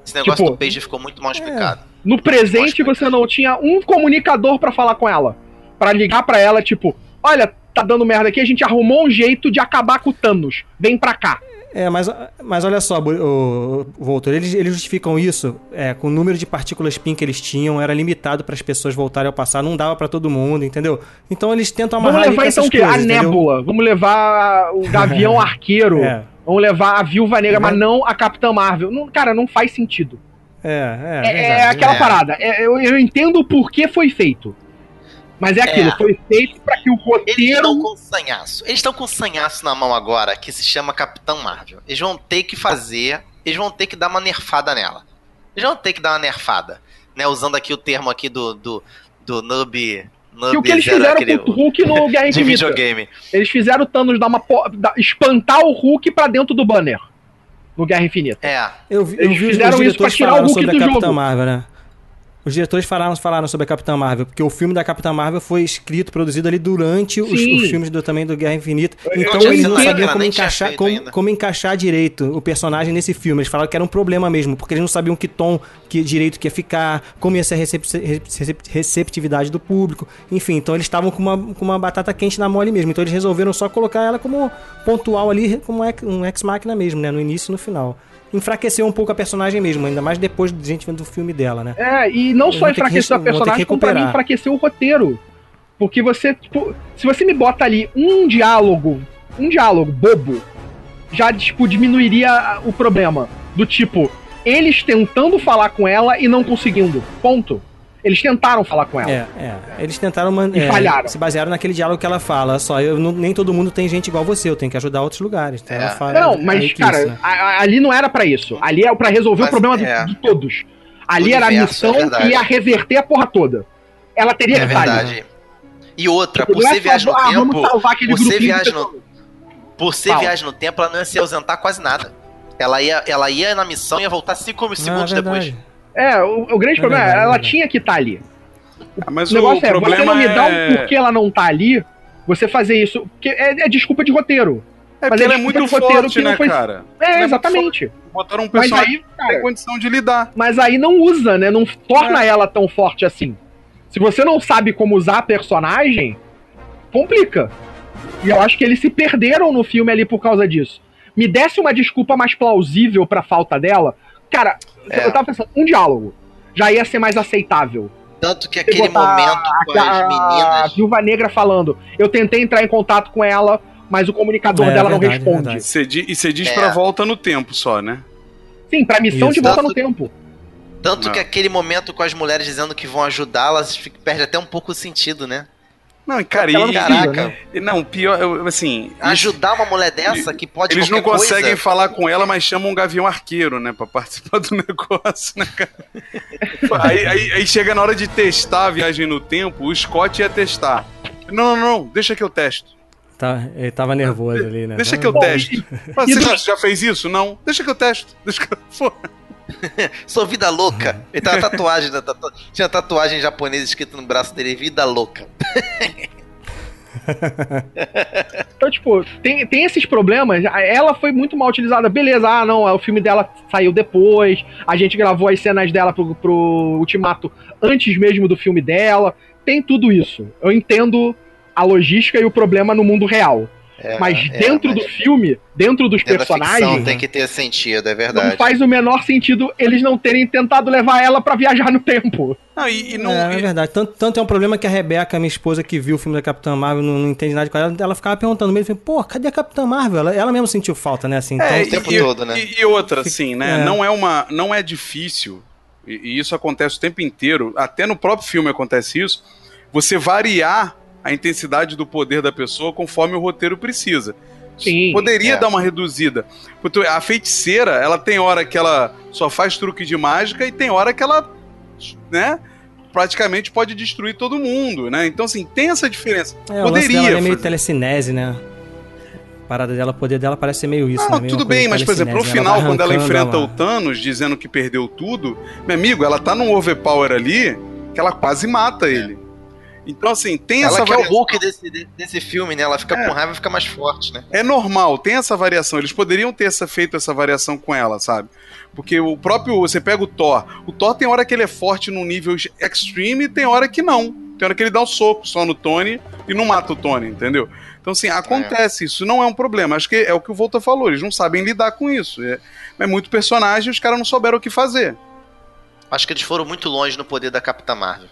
Esse negócio Tipo, do page ficou muito mal explicado. No presente você não tinha um comunicador pra falar com ela. Pra ligar pra ela, tipo, olha, tá dando merda aqui, a gente arrumou um jeito de acabar com o Thanos. Vem pra cá. É, mas, mas olha só, o, o Voltor, eles, eles justificam isso é, com o número de partículas PIN que eles tinham, era limitado para as pessoas voltarem ao passado, não dava para todo mundo, entendeu? Então eles tentam Vamos amarrar ali levar com então o quê? coisas, a entendeu? Nébula. Vamos levar o Gavião Arqueiro. É. Vamos levar a Viúva Negra, Mas- mas não a Capitã Marvel. Não, cara, não faz sentido. É, é, É, é aquela É. parada. É, eu, eu entendo o porquê foi feito. Mas é aquilo, É. foi feito pra que o Eles roteiro. estão com sanhaço. Eles estão com sanhaço na mão agora, que se chama Capitão Marvel. Eles vão ter que fazer. Eles vão ter que dar uma nerfada nela. Eles vão ter que dar uma nerfada. Né? Usando aqui o termo aqui do, do, do noob. Que o que eles fizeram aquele- com o Hulk no Guerra de Infinita. videogame. Eles fizeram o Thanos dar uma po- espantar o Hulk pra dentro do banner. No Guerra Infinita. É. Eu, vi- eu Eles vi fizeram isso pra diretores tirar o Hulk do jogo. Marvel, né? Os diretores falaram, falaram sobre a Capitã Marvel, porque o filme da Capitã Marvel foi escrito, produzido ali durante os, os filmes do, também do Guerra Infinita. Então eles não sabiam como encaixar, como, como encaixar direito o personagem nesse filme. Eles falaram que era um problema mesmo, porque eles não sabiam que tom que direito que ia ficar, como ia ser a recep- recep- receptividade do público. Enfim, então eles estavam com uma, com uma batata quente na mole mesmo. Então eles resolveram só colocar ela como pontual ali, como ex- um ex-máquina mesmo, né? No início e no final. Enfraqueceu um pouco a personagem mesmo, ainda mais depois de gente vendo o filme dela, né? É, e não Eles só enfraqueceu a personagem, como pra mim enfraqueceu o roteiro. Porque você, tipo, se você me bota ali um diálogo, um diálogo bobo, já, tipo, diminuiria o problema. Do tipo, eles tentando falar com ela e não conseguindo. Ponto. Eles tentaram falar com ela. É, é. Eles tentaram man- E é, falharam. se basearam naquele diálogo que ela fala. Só eu não- nem todo mundo tem gente igual você, eu tenho que ajudar outros lugares. Então É. ela fala, Não, é mas, cara, isso, né? a- a- ali não era pra isso. Ali é pra resolver Mas, o problema é. de todos. Ali era a universo, é missão verdade. que ia reverter a porra toda. Ela teria É que estar ali. verdade. E outra, Tipo, por é ser viagem no ah, vamos tempo. salvar aquele Por ser grupinho viagem de no, por ser viagem no tempo, ela não ia se ausentar quase nada. Ela ia, ela ia na missão e ia voltar cinco é segundos depois. É, o, o grande É problema é, verdade, ela é tinha que estar ali. Ah, Mas o negócio o é, você problema não me dá um é- porquê ela não tá ali, você fazer isso. Porque é, é desculpa de roteiro. É Mas porque ela é desculpa muito de roteiro forte, que não né, foi- cara? É, Ela muito exatamente. forte. Botaram um Mas personagem aí, que tem condição de lidar. Mas aí não usa, né? Não torna ela tão forte assim. Se você não sabe como usar a personagem, complica. E eu acho que eles se perderam no filme ali por causa disso. Me desse uma desculpa mais plausível pra falta dela. Cara, É. eu tava pensando, um diálogo já ia ser mais aceitável. Tanto que aquele momento com a, as a meninas. Viúva Negra falando, eu tentei entrar em contato com ela, mas o comunicador É, dela não verdade, responde. Você di- e você diz É. pra volta no tempo só, né? Sim, pra missão Isso. de volta Tanto- no tempo. Tanto Não. que aquele momento com as mulheres dizendo que vão ajudá-las perde até um pouco o sentido, né? Não, e cara, e, não caraca, né? não, pior, eu- assim, Ajudar uma mulher dessa que pode eles não conseguem coisa. falar com ela, mas chamam um gavião arqueiro, né, pra participar do negócio, né, cara? aí, aí- aí chega na hora de testar a viagem no tempo, o Scott ia testar. Não, não, não, deixa que eu testo. Tá, ele tava nervoso ali, né? Deixa Não, que eu testo. Você já, já fez isso? Não? Deixa que eu testo. Deixa que eu... Sou vida louca. Ele tem uma tatuagem, da tatu... tinha uma tatuagem japonesa escrita no braço dele, vida louca. Então, tipo, tem, tem esses problemas. Ela foi muito mal utilizada. Beleza, ah, não, o filme dela saiu depois. A gente gravou as cenas dela pro, pro Ultimato antes mesmo do filme dela. Tem tudo isso. Eu entendo a logística e o problema no mundo real. É, mas é, dentro mas do filme, dentro dos dentro da ficção personagens, tem que ter sentido, é não verdade. faz o menor sentido eles não terem tentado levar ela pra viajar no tempo. Não, e, É, é verdade. Tanto, tanto é um problema que a Rebeca, minha esposa, que viu o filme da Capitã Marvel, não, não entende nada com ela, ela ficava perguntando mesmo, pô, cadê a Capitã Marvel? Ela, ela mesmo sentiu falta, né? Assim, É, então, e, e- E outra, assim, né? É. Não é uma. Não é difícil, e, e isso acontece o tempo inteiro, até no próprio filme acontece isso, você variar a intensidade do poder da pessoa conforme o roteiro precisa. Sim, Poderia é. dar uma reduzida. Porque A feiticeira, ela tem hora que ela só faz truque de mágica e tem hora que ela, né? Praticamente pode destruir todo mundo, né? Então, assim, tem essa diferença. é, o lance Poderia. dela é meio fazer. telecinese, né? A parada dela, o poder dela parece ser meio isso, Não, né? Meio tudo bem, mas por exemplo, no telecinese, final, vai quando ela enfrenta a- o Thanos dizendo que perdeu tudo, meu amigo, ela tá num overpower ali que ela quase mata ele. Então, assim, tem Ela essa que é o variação. Hulk desse, de- desse filme, né? Ela fica É. com raiva e fica mais forte, né? É normal, tem essa variação. Eles poderiam ter essa, feito essa variação com ela, sabe? Porque o próprio. Você pega o Thor. O Thor tem hora que ele é forte num nível extreme e tem hora que não. Tem hora que ele dá um soco só no Tony e não mata o Tony, entendeu? Então, assim, acontece. Isso não é um problema. Acho que é o que o Volta falou. Eles não sabem lidar com isso. É, é muito personagem os caras não souberam o que fazer. Acho que eles foram muito longe no poder da Capitã Marvel.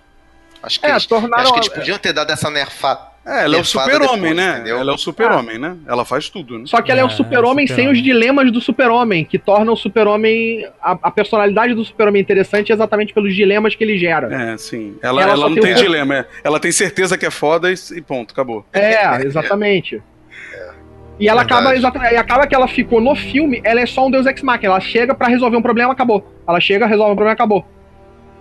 Acho que, É, eles, tornaram- acho que eles podiam ter dado essa nerfada. É, ela é o super-homem, né? entendeu? Ela é o super-homem, né? Ela faz tudo, né? Só que ela é, o super-homem sem os dilemas do super-homem, que torna o super-homem. A, a personalidade do super-homem interessante exatamente pelos dilemas que ele gera. É, sim. Ela, Ela ela, só não tem tem um- dilema. é. Ela tem certeza que é foda e, ponto, acabou. É, exatamente. E ela Verdade. acaba exatamente, e acaba que ela ficou no filme, ela é só um Deus Ex Machina, ela chega pra resolver um problema, acabou. Ela chega, resolve um problema, acabou.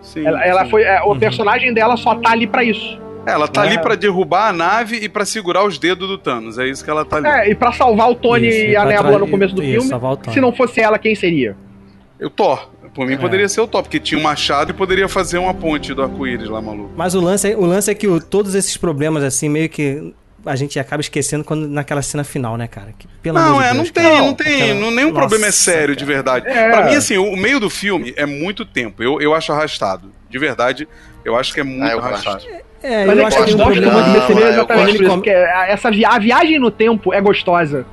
Sim, ela ela sim. foi, é, Uhum. o personagem dela só tá ali pra isso. É, ela tá É. ali pra derrubar a nave e pra segurar os dedos do Thanos. É isso que ela tá ali. É, e pra salvar o Tony Isso, e a Nebula no começo do isso, filme, salvar o Tony. se não fosse ela, quem seria? O Thor. Por mim É. poderia ser o Thor, porque tinha um machado e poderia fazer uma ponte do arco-íris lá, maluco. Mas o lance, é- o lance é que o- todos esses problemas, assim, meio que a gente acaba esquecendo quando, naquela cena final, né, cara? Que, pelo não, amor de é, Deus, não tem, cara. não tem, Aquela- não, nenhum Nossa, problema é sério, de verdade. É. Pra mim, assim, o, o meio do filme é muito tempo. Eu, eu acho arrastado. De verdade, eu acho que é muito Ah, eu arrastado. É, Mas eu é acho que tem um problema eu exatamente porque essa via a viagem no tempo é gostosa.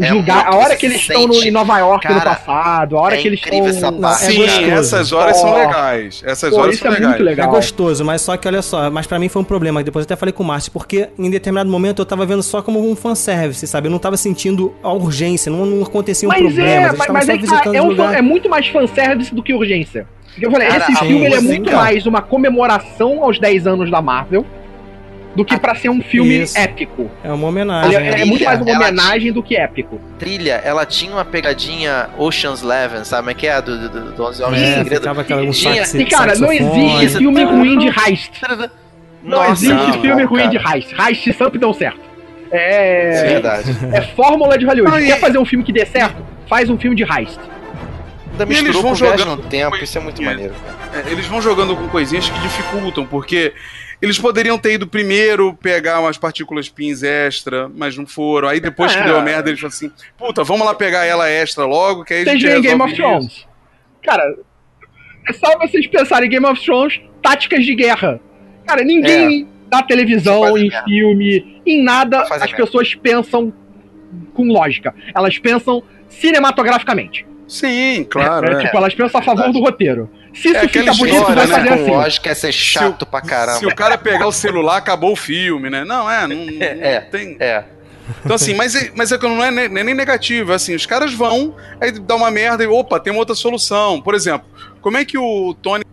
É lugar- a hora que eles estão no- em Nova York no Cara, passado, a hora é que eles incrível estão. essa parte. É Sim, gostoso. essas horas são Ó. legais. Essas Pô, horas isso são é legais. muito legal. É gostoso, mas só que olha só, mas pra mim foi um problema. Depois eu até falei com o Márcio, porque em determinado momento eu tava vendo só como um fanservice, sabe? Eu não tava sentindo a urgência, não, não aconteciam Mas problemas. é, mas, mas é, tá, é, um fan- é muito mais fanservice do que urgência. Porque eu falei, Cara, esse filme ele é muito mais uma comemoração aos 10 anos da Marvel do que pra ser um filme Isso. épico. É uma homenagem. é, né? é muito mais uma homenagem do que épico. Trilha, ela tinha uma pegadinha Ocean's Eleven, sabe como é que é? Do, do, do, do 11 Homens É, de Segredo. ficava aquela- um Tinha- sax- E cara, não existe filme ruim de heist. Não Nossa, existe não, filme não, ruim de heist. Heist sempre dão certo. É. É verdade. É fórmula de Hollywood. Não, e- Quer fazer um filme que dê certo? Faz um filme de heist. Ainda E eles vão jogando no tempo, isso é muito maneiro. É, eles vão jogando com coisinhas que dificultam, porque eles poderiam ter ido primeiro pegar umas partículas pins extra, mas não foram. Aí depois que É. deu a merda, eles falaram assim: puta, vamos lá pegar ela extra logo, que aí a Vocês gente veem Game of Thrones. Cara, é só vocês pensarem em Game of Thrones, táticas de guerra. Cara, ninguém na televisão, em filme, em nada, as merda. pessoas pensam com lógica. Elas pensam cinematograficamente. Sim, claro. É, é. Tipo, elas pensam a favor do roteiro. Se isso É aquela fica bonito, história, vai né, fazer Com assim. lógica é ser chato pra caramba. Se o cara pegar o celular, acabou o filme, né? Não, é, não, não É, tem. É. Então, assim, mas, é- mas é que não é ne- nem negativo. é Assim, os caras vão, aí dá uma merda e, opa, tem uma outra solução. Por exemplo, como é que o Tony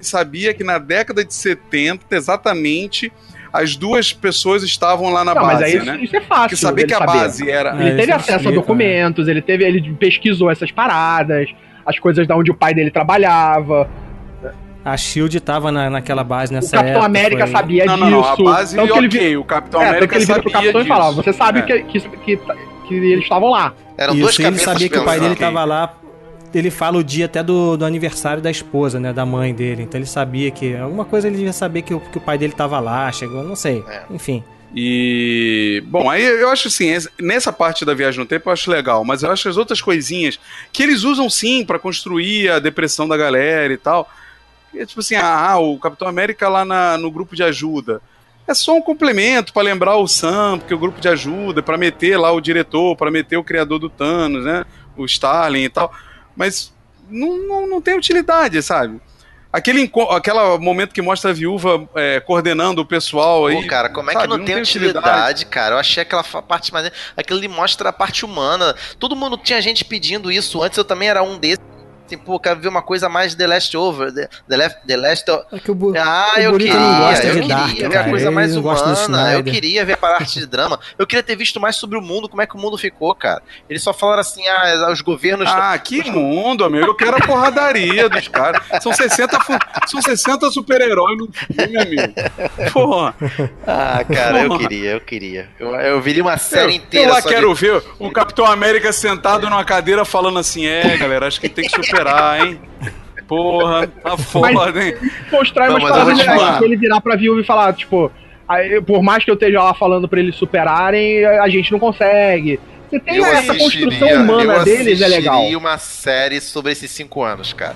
sabia que na década de 70, exatamente, as duas pessoas estavam lá na Não, mas base, aí né? isso, é fácil. Porque saber que a saber. base era. Ele teve acesso a documentos, ele teve, ele pesquisou essas paradas, as coisas da onde o pai dele trabalhava. A Shield tava na, naquela base nessa O Capitão época, América foi- sabia Não, disso. não, não, a base, tanto que ele ok, vi- o Capitão é, América que ele vira pro sabia Capitão e disso. falava, você sabe É. que, que, que, que eles estavam lá. Eram Isso, e ele sabia que o pai dele tava lá. Ele fala o dia até do, do aniversário da esposa, né? Da mãe dele. Então ele sabia que. Alguma coisa ele devia saber que, o- que o pai dele tava lá, chegou, não sei. É. Enfim. E. Bom, aí eu acho assim, es- nessa parte da viagem no tempo eu acho legal, mas eu acho as outras coisinhas que eles usam sim pra construir a depressão da galera e tal. É tipo assim, ah, o Capitão América lá na- no grupo de ajuda. É só um complemento pra lembrar o Sam, porque o grupo de ajuda, pra meter lá o diretor, pra meter o criador do Thanos, né? O Stalin e tal. Mas não, não, não tem utilidade, sabe? Aquele aquela momento que mostra a viúva é, coordenando o pessoal aí. Pô, cara, como é que sabe, não, tem utilidade, cara? Eu achei aquela parte mais. Aquilo ali mostra a parte humana. Todo mundo tinha gente pedindo isso antes, eu também era um desses. Assim, pô, quero ver uma coisa mais The Last Over. The, the, left, the Last É que o, Ah, o eu queria, não gosta eu de queria Dark, ver a coisa mais do humana, eu queria ver a parte de drama, eu queria ter visto mais sobre o mundo, como é que o mundo ficou, cara. Eles só falaram assim, ah, os governos... Ah, que mundo, amigo. Eu quero a porradaria dos caras. São 60, fu- são 60 super-heróis no filme, amigo. Porra. Ah, cara, eu queria, eu queria. Eu, eu viria uma série eu, inteira eu lá só quero de... ver o Capitão América sentado numa cadeira falando assim: é, galera, acho que tem que superar, hein? Porra, tá foda, hein? Mostrar eu falar. Tipo, ele virar pra viúva e falar, tipo, aí, por mais que eu esteja lá falando pra eles superarem, a gente não consegue. Você tem Eu essa construção humana eu deles, é legal. assistiria uma série sobre esses cinco anos, cara.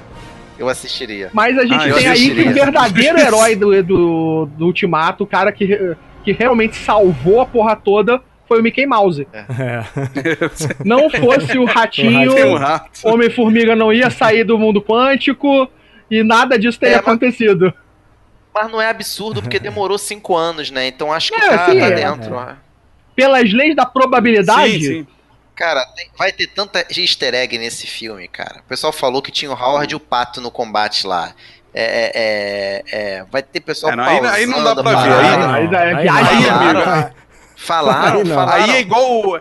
Eu assistiria. Mas a gente Ah, eu tem aí que o verdadeiro herói do, do, do Ultimato, o cara que, que realmente salvou a porra toda, foi o Mickey Mouse. É. Não fosse o ratinho, rato. Homem-Formiga não ia sair do mundo quântico e nada disso teria É, acontecido. Mas não é absurdo, porque demorou cinco anos, né? Então acho que É, tá, sim, tá é. dentro. Pelas leis da probabilidade, Cara, tem- vai ter tanta easter egg nesse filme, cara. O pessoal falou que tinha o Howard e o Pato no combate lá. É, é, é, vai ter pessoal É, não, aí- aí não dá pra ver, aí- Aí é aí- viagem. aí, Falaram, amigo, falaram, Aí, não. falaram. Aí é igual.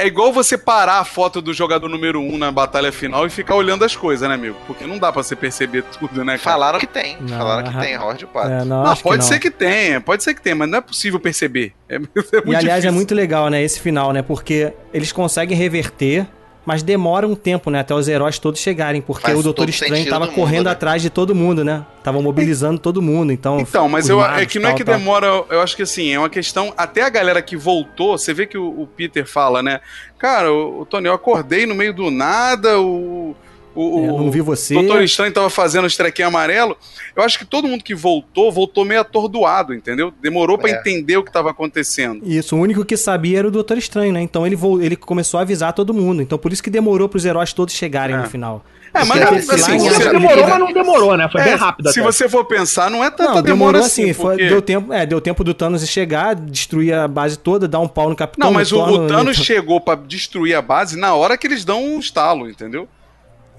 É igual você parar a foto do jogador número 1 um na batalha final e ficar olhando as coisas, né, amigo? Porque não dá pra você perceber tudo, né, cara? Falaram que tem. Não, falaram que tem, e o Pato. É, não, Não, que pode não. ser que tenha, pode ser que tenha, mas não é possível perceber. É, é muito E aliás, difícil. é muito legal, né, esse final, né? Porque eles conseguem reverter, mas demora um tempo, né? Até os heróis todos chegarem. Porque Faz o Doutor Estranho tava do correndo né? atrás de todo mundo, né? Tava mobilizando todo mundo. Então, Então, mas eu, magos, é que não é tal, que tal. demora, eu acho que assim, é uma questão. Até a galera que voltou, você vê que o, o Peter fala, né? Cara, o, o Tony, eu acordei no meio do nada, o. O, É, o não vi você. Doutor Estranho tava fazendo os trequinhos amarelo. Eu acho que todo mundo que voltou, voltou meio atordoado, entendeu? Demorou pra É. entender o que tava acontecendo. Isso, o único que sabia era o Doutor Estranho, né? Então ele, ele começou a avisar todo mundo. Então por isso que demorou pros heróis todos chegarem É. no final. É, mas não, assim, você- demorou, mas não demorou, né? Foi É, bem rápido Se até. você for pensar, não é tanta Não, demora demorou assim. assim, foi- porque- deu, tempo, é, deu tempo do Thanos chegar, destruir a base toda, dar um pau no Capitão. Não, mas o, o Thanos no- chegou pra destruir a base na hora que eles dão um estalo, entendeu?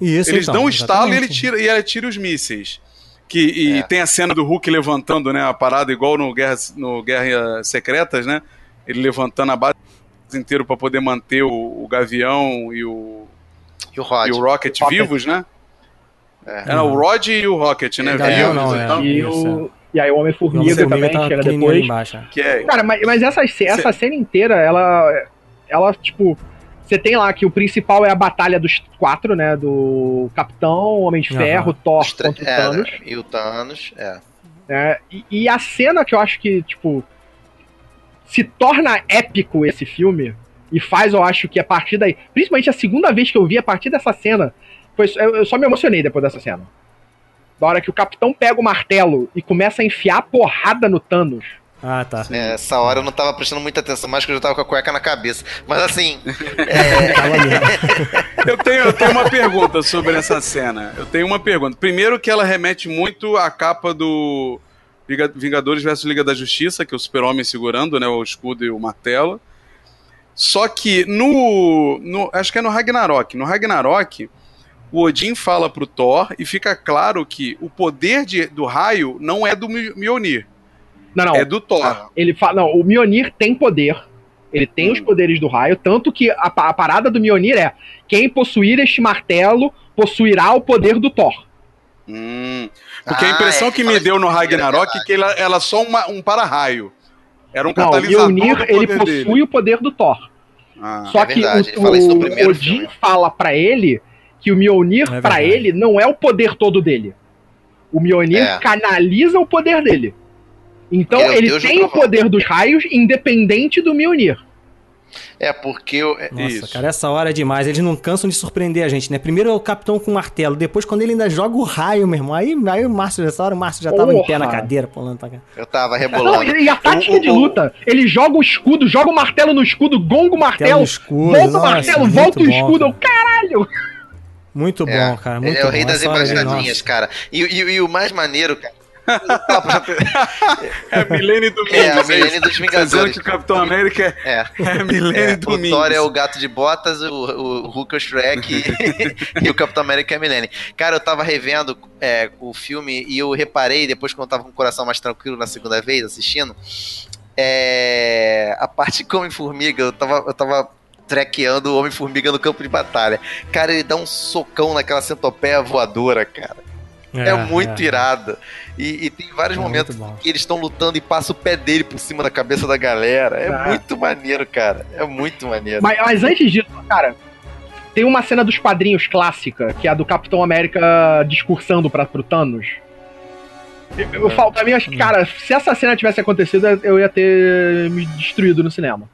Isso, Eles então, dão um estalo e ele tira, e ele tira os mísseis. Que, e É. tem a cena do Hulk levantando, né? A parada igual no Guerra, no Guerra Secretas, né? Ele levantando a base inteira pra poder manter o, o Gavião e o, E o Rod. e o Rocket, Rocket. vivos, né? É. É, o Rod e o Rocket, né? É, vivos, não, é. então, E, o, e aí o O Homem-Formiga também chega ali depois. embaixo. é. que é, Cara, mas, mas essa, essa cena inteira, ela, ela, tipo, Você tem lá que o principal é a batalha dos quatro, né? Do Capitão, Homem de. Ferro, Thor Os tre- contra o é, Thanos. E o Thanos, é. né? E, e a cena que eu acho que, tipo, se torna épico esse filme e faz, eu acho que a partir daí, principalmente a segunda vez que eu vi a partir dessa cena, foi, eu, eu só me emocionei depois dessa cena. Da hora que o capitão pega o martelo e começa a enfiar a porrada no Thanos. Ah, tá. É, essa hora eu não tava prestando muita atenção, mais que eu já tava com a cueca na cabeça. Mas assim, Eu tenho, eu tenho uma pergunta sobre essa cena. Eu tenho uma pergunta. Primeiro que ela remete muito à capa do Vingadores vs Liga da Justiça, que é o super-homem segurando né, o escudo e o martelo. Só que no, no- Acho que é no Ragnarok. No Ragnarok, o Odin fala pro Thor e fica claro que o poder de- do raio não é do Mjolnir. Não, não. É do Thor. Ele fala, não, o Mjolnir tem poder. Ele tem Hum. os poderes do raio, tanto que a, a parada do Mjolnir é quem possuir este martelo possuirá o poder do Thor. Hum, porque a Ah, impressão é, que me deu no é Ragnarok é que ela, ela é só uma- um para-raio. Era um Não, o catalisador Mjolnir, ele possui dele. o poder do Thor. Ah. Só É que verdade, o, o Odin filme. fala pra ele que o Mjolnir, É pra verdade. ele, não é o poder todo dele. O Mjolnir É. canaliza o poder dele. Então Ele é ele deus do tem o poder dos raios independente do Mjolnir. é porque eu. é- Nossa, Isso. cara, essa hora é demais. Eles não cansam de surpreender a gente, né? Primeiro é o capitão com o martelo, depois quando ele ainda joga o raio, meu irmão. Aí, aí o Márcio, nessa hora, o Márcio já tava em pé Porra. na cadeira, pulando pra cá. Eu tava Não, rebolando. e e a tática de o- luta, ele joga o escudo, joga o martelo no escudo, gonga o martelo, escudo, volta o nossa, martelo, muito volta o bom, escudo, cara. eu, caralho! Muito bom, É, cara. Muito ele é o rei bom. das embaixadinhas, nossa. cara. E, e- e o mais maneiro, cara. Pra- É a Milene do É, a Milene dos Tá Vingadores. que o Capitão América é, É. é a Milene É, do o. Thor é o gato de botas, o, o Hulk é o Shrek e, e o Capitão América é a Milene. Cara, eu tava revendo é, o filme e eu reparei, depois quando eu tava com o coração mais tranquilo na segunda vez assistindo, é, a parte com Homem-Formiga, eu tava, eu tava trequeando o Homem-Formiga no campo de batalha. Cara, ele dá um socão naquela centopeia voadora, cara. É, muito irado. E, e tem vários É momentos que eles estão lutando e passa o pé dele por cima da cabeça da galera. É muito maneiro, cara. É muito maneiro. Mas, mas antes disso, cara, tem uma cena dos quadrinhos clássica, que é a do Capitão América discursando pra, pro Thanos. Eu, eu falo, pra mim, acho que, cara, se essa cena tivesse acontecido, eu ia ter me destruído no cinema.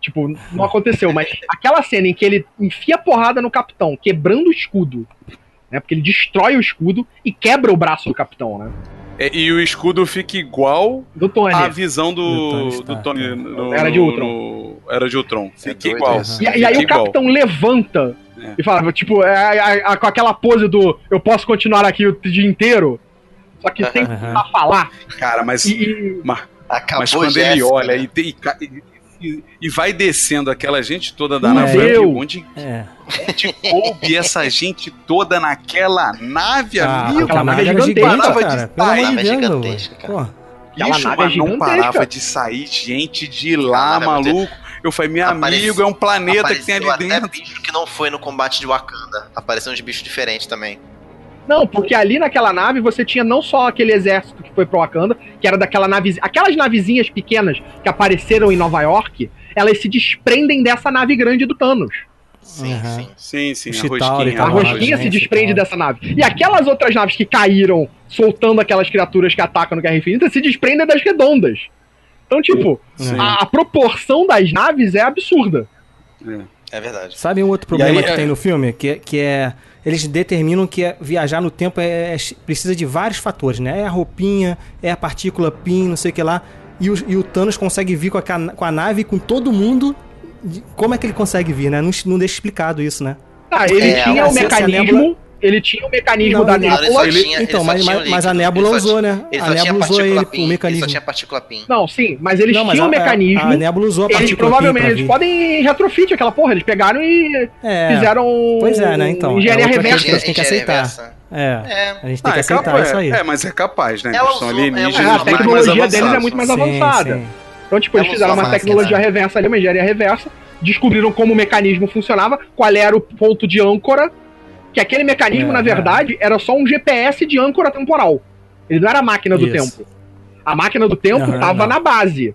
Tipo, não aconteceu, mas aquela cena em que ele enfia porrada no capitão, quebrando o escudo, né? Porque ele destrói o escudo e quebra o braço do capitão, né? É, e o escudo fica igual Do Tony. à visão Do Tony do, Stark, do Tony. é. no- Era de Ultron. no- Era de Ultron. Fica doido, igual. é. E, e aí o igual. capitão levanta É. e fala, tipo, é, é, é, com aquela pose do eu posso continuar aqui o dia inteiro, só que sem precisar falar. Cara, mas, E, e- mas, Acabou mas quando ele olha né? e, e e- e- vai descendo aquela gente toda da nave, eu Deus. digo, onde, É. onde coube essa gente toda naquela nave, Ah, amigo? aquela nave é gigantesca, cara. Pelo amor de Nave é Deus, gigantesca, cara. Pô, Aquela Bicho, nave é mas não gigantesca. parava de sair gente de lá, é maluco. Eu falei, meu amigo, é um planeta que tem ali Apareceu até dentro. bicho que não foi no combate de Wakanda. Apareceram uns bichos diferentes também. Não, porque ali naquela nave você tinha não só aquele exército que foi pro Wakanda, que era daquela nave. Aquelas navezinhas pequenas que apareceram em Nova York, elas se desprendem dessa nave grande do Thanos. Sim, Aham. sim. Sim, sim, O a Chitauri rosquinha. tá A rosquinha se gente, desprende então. dessa nave. E aquelas outras naves que caíram, soltando aquelas criaturas que atacam no Guerra Infinita, se desprendem das redondas. Então, tipo, a, a proporção das naves é absurda. É verdade. Sabe um outro problema aí, que é- tem no filme? Que, é- que é. Eles determinam que é- viajar no tempo é, é- precisa de vários fatores, né? É a roupinha, é a partícula PIN, não sei o que lá. E o, e o Thanos consegue vir com a, com a nave com todo mundo. de- Como é que ele consegue vir, né? Não, não deixa explicado isso, né? Ah, ele É, tinha o a mecanismo. Nébula- Ele tinha o mecanismo Não, da ele- Não, ele nébula. tinha- ele então, mas, mas, mas a ele só usou, tinha- né? Ele A Nebula usou ele, PIN, o Ele mecanismo. só tinha partícula PIN. Não, sim, mas eles Não, mas tinham o a- mecanismo. A, Nebula usou a eles partícula provavelmente PIN pra eles podem retrofit aquela porra. Eles pegaram e É, fizeram. Pois é, né? Então. Engenharia é reversa. que a gente tem que aceitar. reversa. É. É. A gente tem Ah, que é, aceitar capaz, isso aí. é, mas é capaz, né? Eles são alienígenas É, a tecnologia deles é muito mais avançada. sim. Então, tipo, eles fizeram uma tecnologia máquina. reversa ali, uma engenharia reversa, descobriram como o mecanismo funcionava, qual era o ponto de âncora, que aquele mecanismo, É, na é. verdade, era só um GPS de âncora temporal. Ele não era a máquina do Isso. tempo. A máquina do tempo estava não. na base.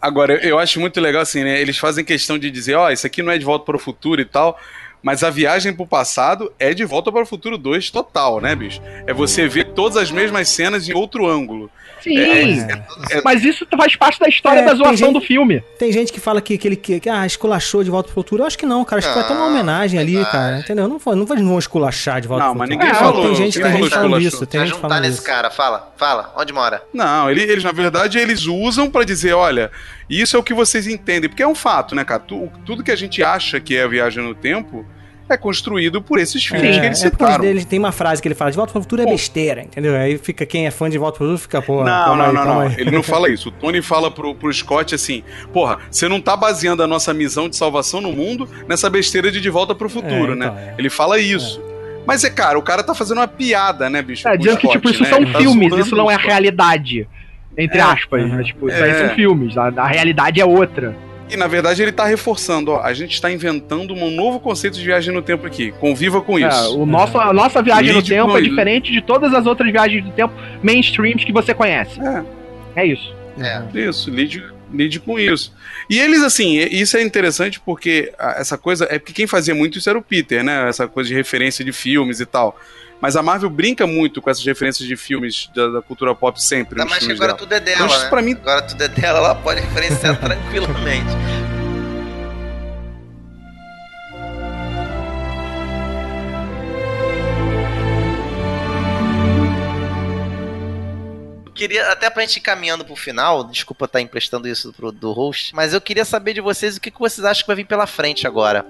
Agora, eu- eu acho muito legal assim, né? Eles fazem questão de dizer, ó, isso aqui não é de volta para o futuro e tal. Mas a viagem pro passado é de volta para o futuro 2 total, né, bicho? É você ver todas as mesmas cenas em outro ângulo. Sim, É, é- mas isso faz parte da história É, da zoação gente- do filme. Tem gente que fala que, que ele que, que, ah, esculachou de volta pro futuro. Eu acho que não, cara. Acho que foi até uma homenagem ali, cara. Entendeu? Não foi, não foi não vão esculachar de volta Não, pro mas futuro. ninguém É, falou, Tem gente, tem falou gente falando isso. Tem gente juntar falando nesse isso. cara, fala, fala, onde mora? Não, ele- eles, na verdade, eles usam pra dizer, olha, isso é o que vocês entendem, porque é um fato, né, cara? Tu- tudo que a gente acha que é a viagem no tempo é construído por esses filmes É, que eles é citaram. ele tem uma frase que ele fala: de volta pro futuro é besteira, entendeu? Aí fica quem é fã de volta pro futuro fica, pô. Não, não, aí, não, não. aí. Ele não fala isso. O Tony fala pro, pro Scott assim: porra, você não tá baseando a nossa missão de salvação no mundo nessa besteira de de volta pro futuro, É, então, né? Ele fala isso. Mas é, cara, o cara tá fazendo uma piada, né, bicho? É, o dizendo que, tipo, isso né? são Ele tá filmes, isso não o é realidade. Entre É. aspas, né? Tipo, isso aí É. são filmes. A, a realidade é outra. E na verdade ele tá reforçando, ó, a gente está inventando um novo conceito de viagem no tempo aqui. Conviva com É, isso. o nosso, a nossa viagem Lide no tempo com é diferente de todas as outras viagens do tempo mainstreams que você conhece. É. É isso. É. Isso, lide, lide com isso. E eles, assim, isso é interessante porque essa coisa. É porque quem fazia muito isso era o Peter, né? Essa coisa de referência de filmes e tal. Mas a Marvel brinca muito com essas referências de filmes da, da cultura pop sempre. Ainda nos mais que filmes agora dela. tudo é dela, Então, né? pra mim Agora tudo é dela, ela pode referenciar tranquilamente. Queria, até pra gente ir caminhando pro final, desculpa estar emprestando isso pro, do host, mas eu queria saber de vocês o que, que vocês acham que vai vir pela frente agora.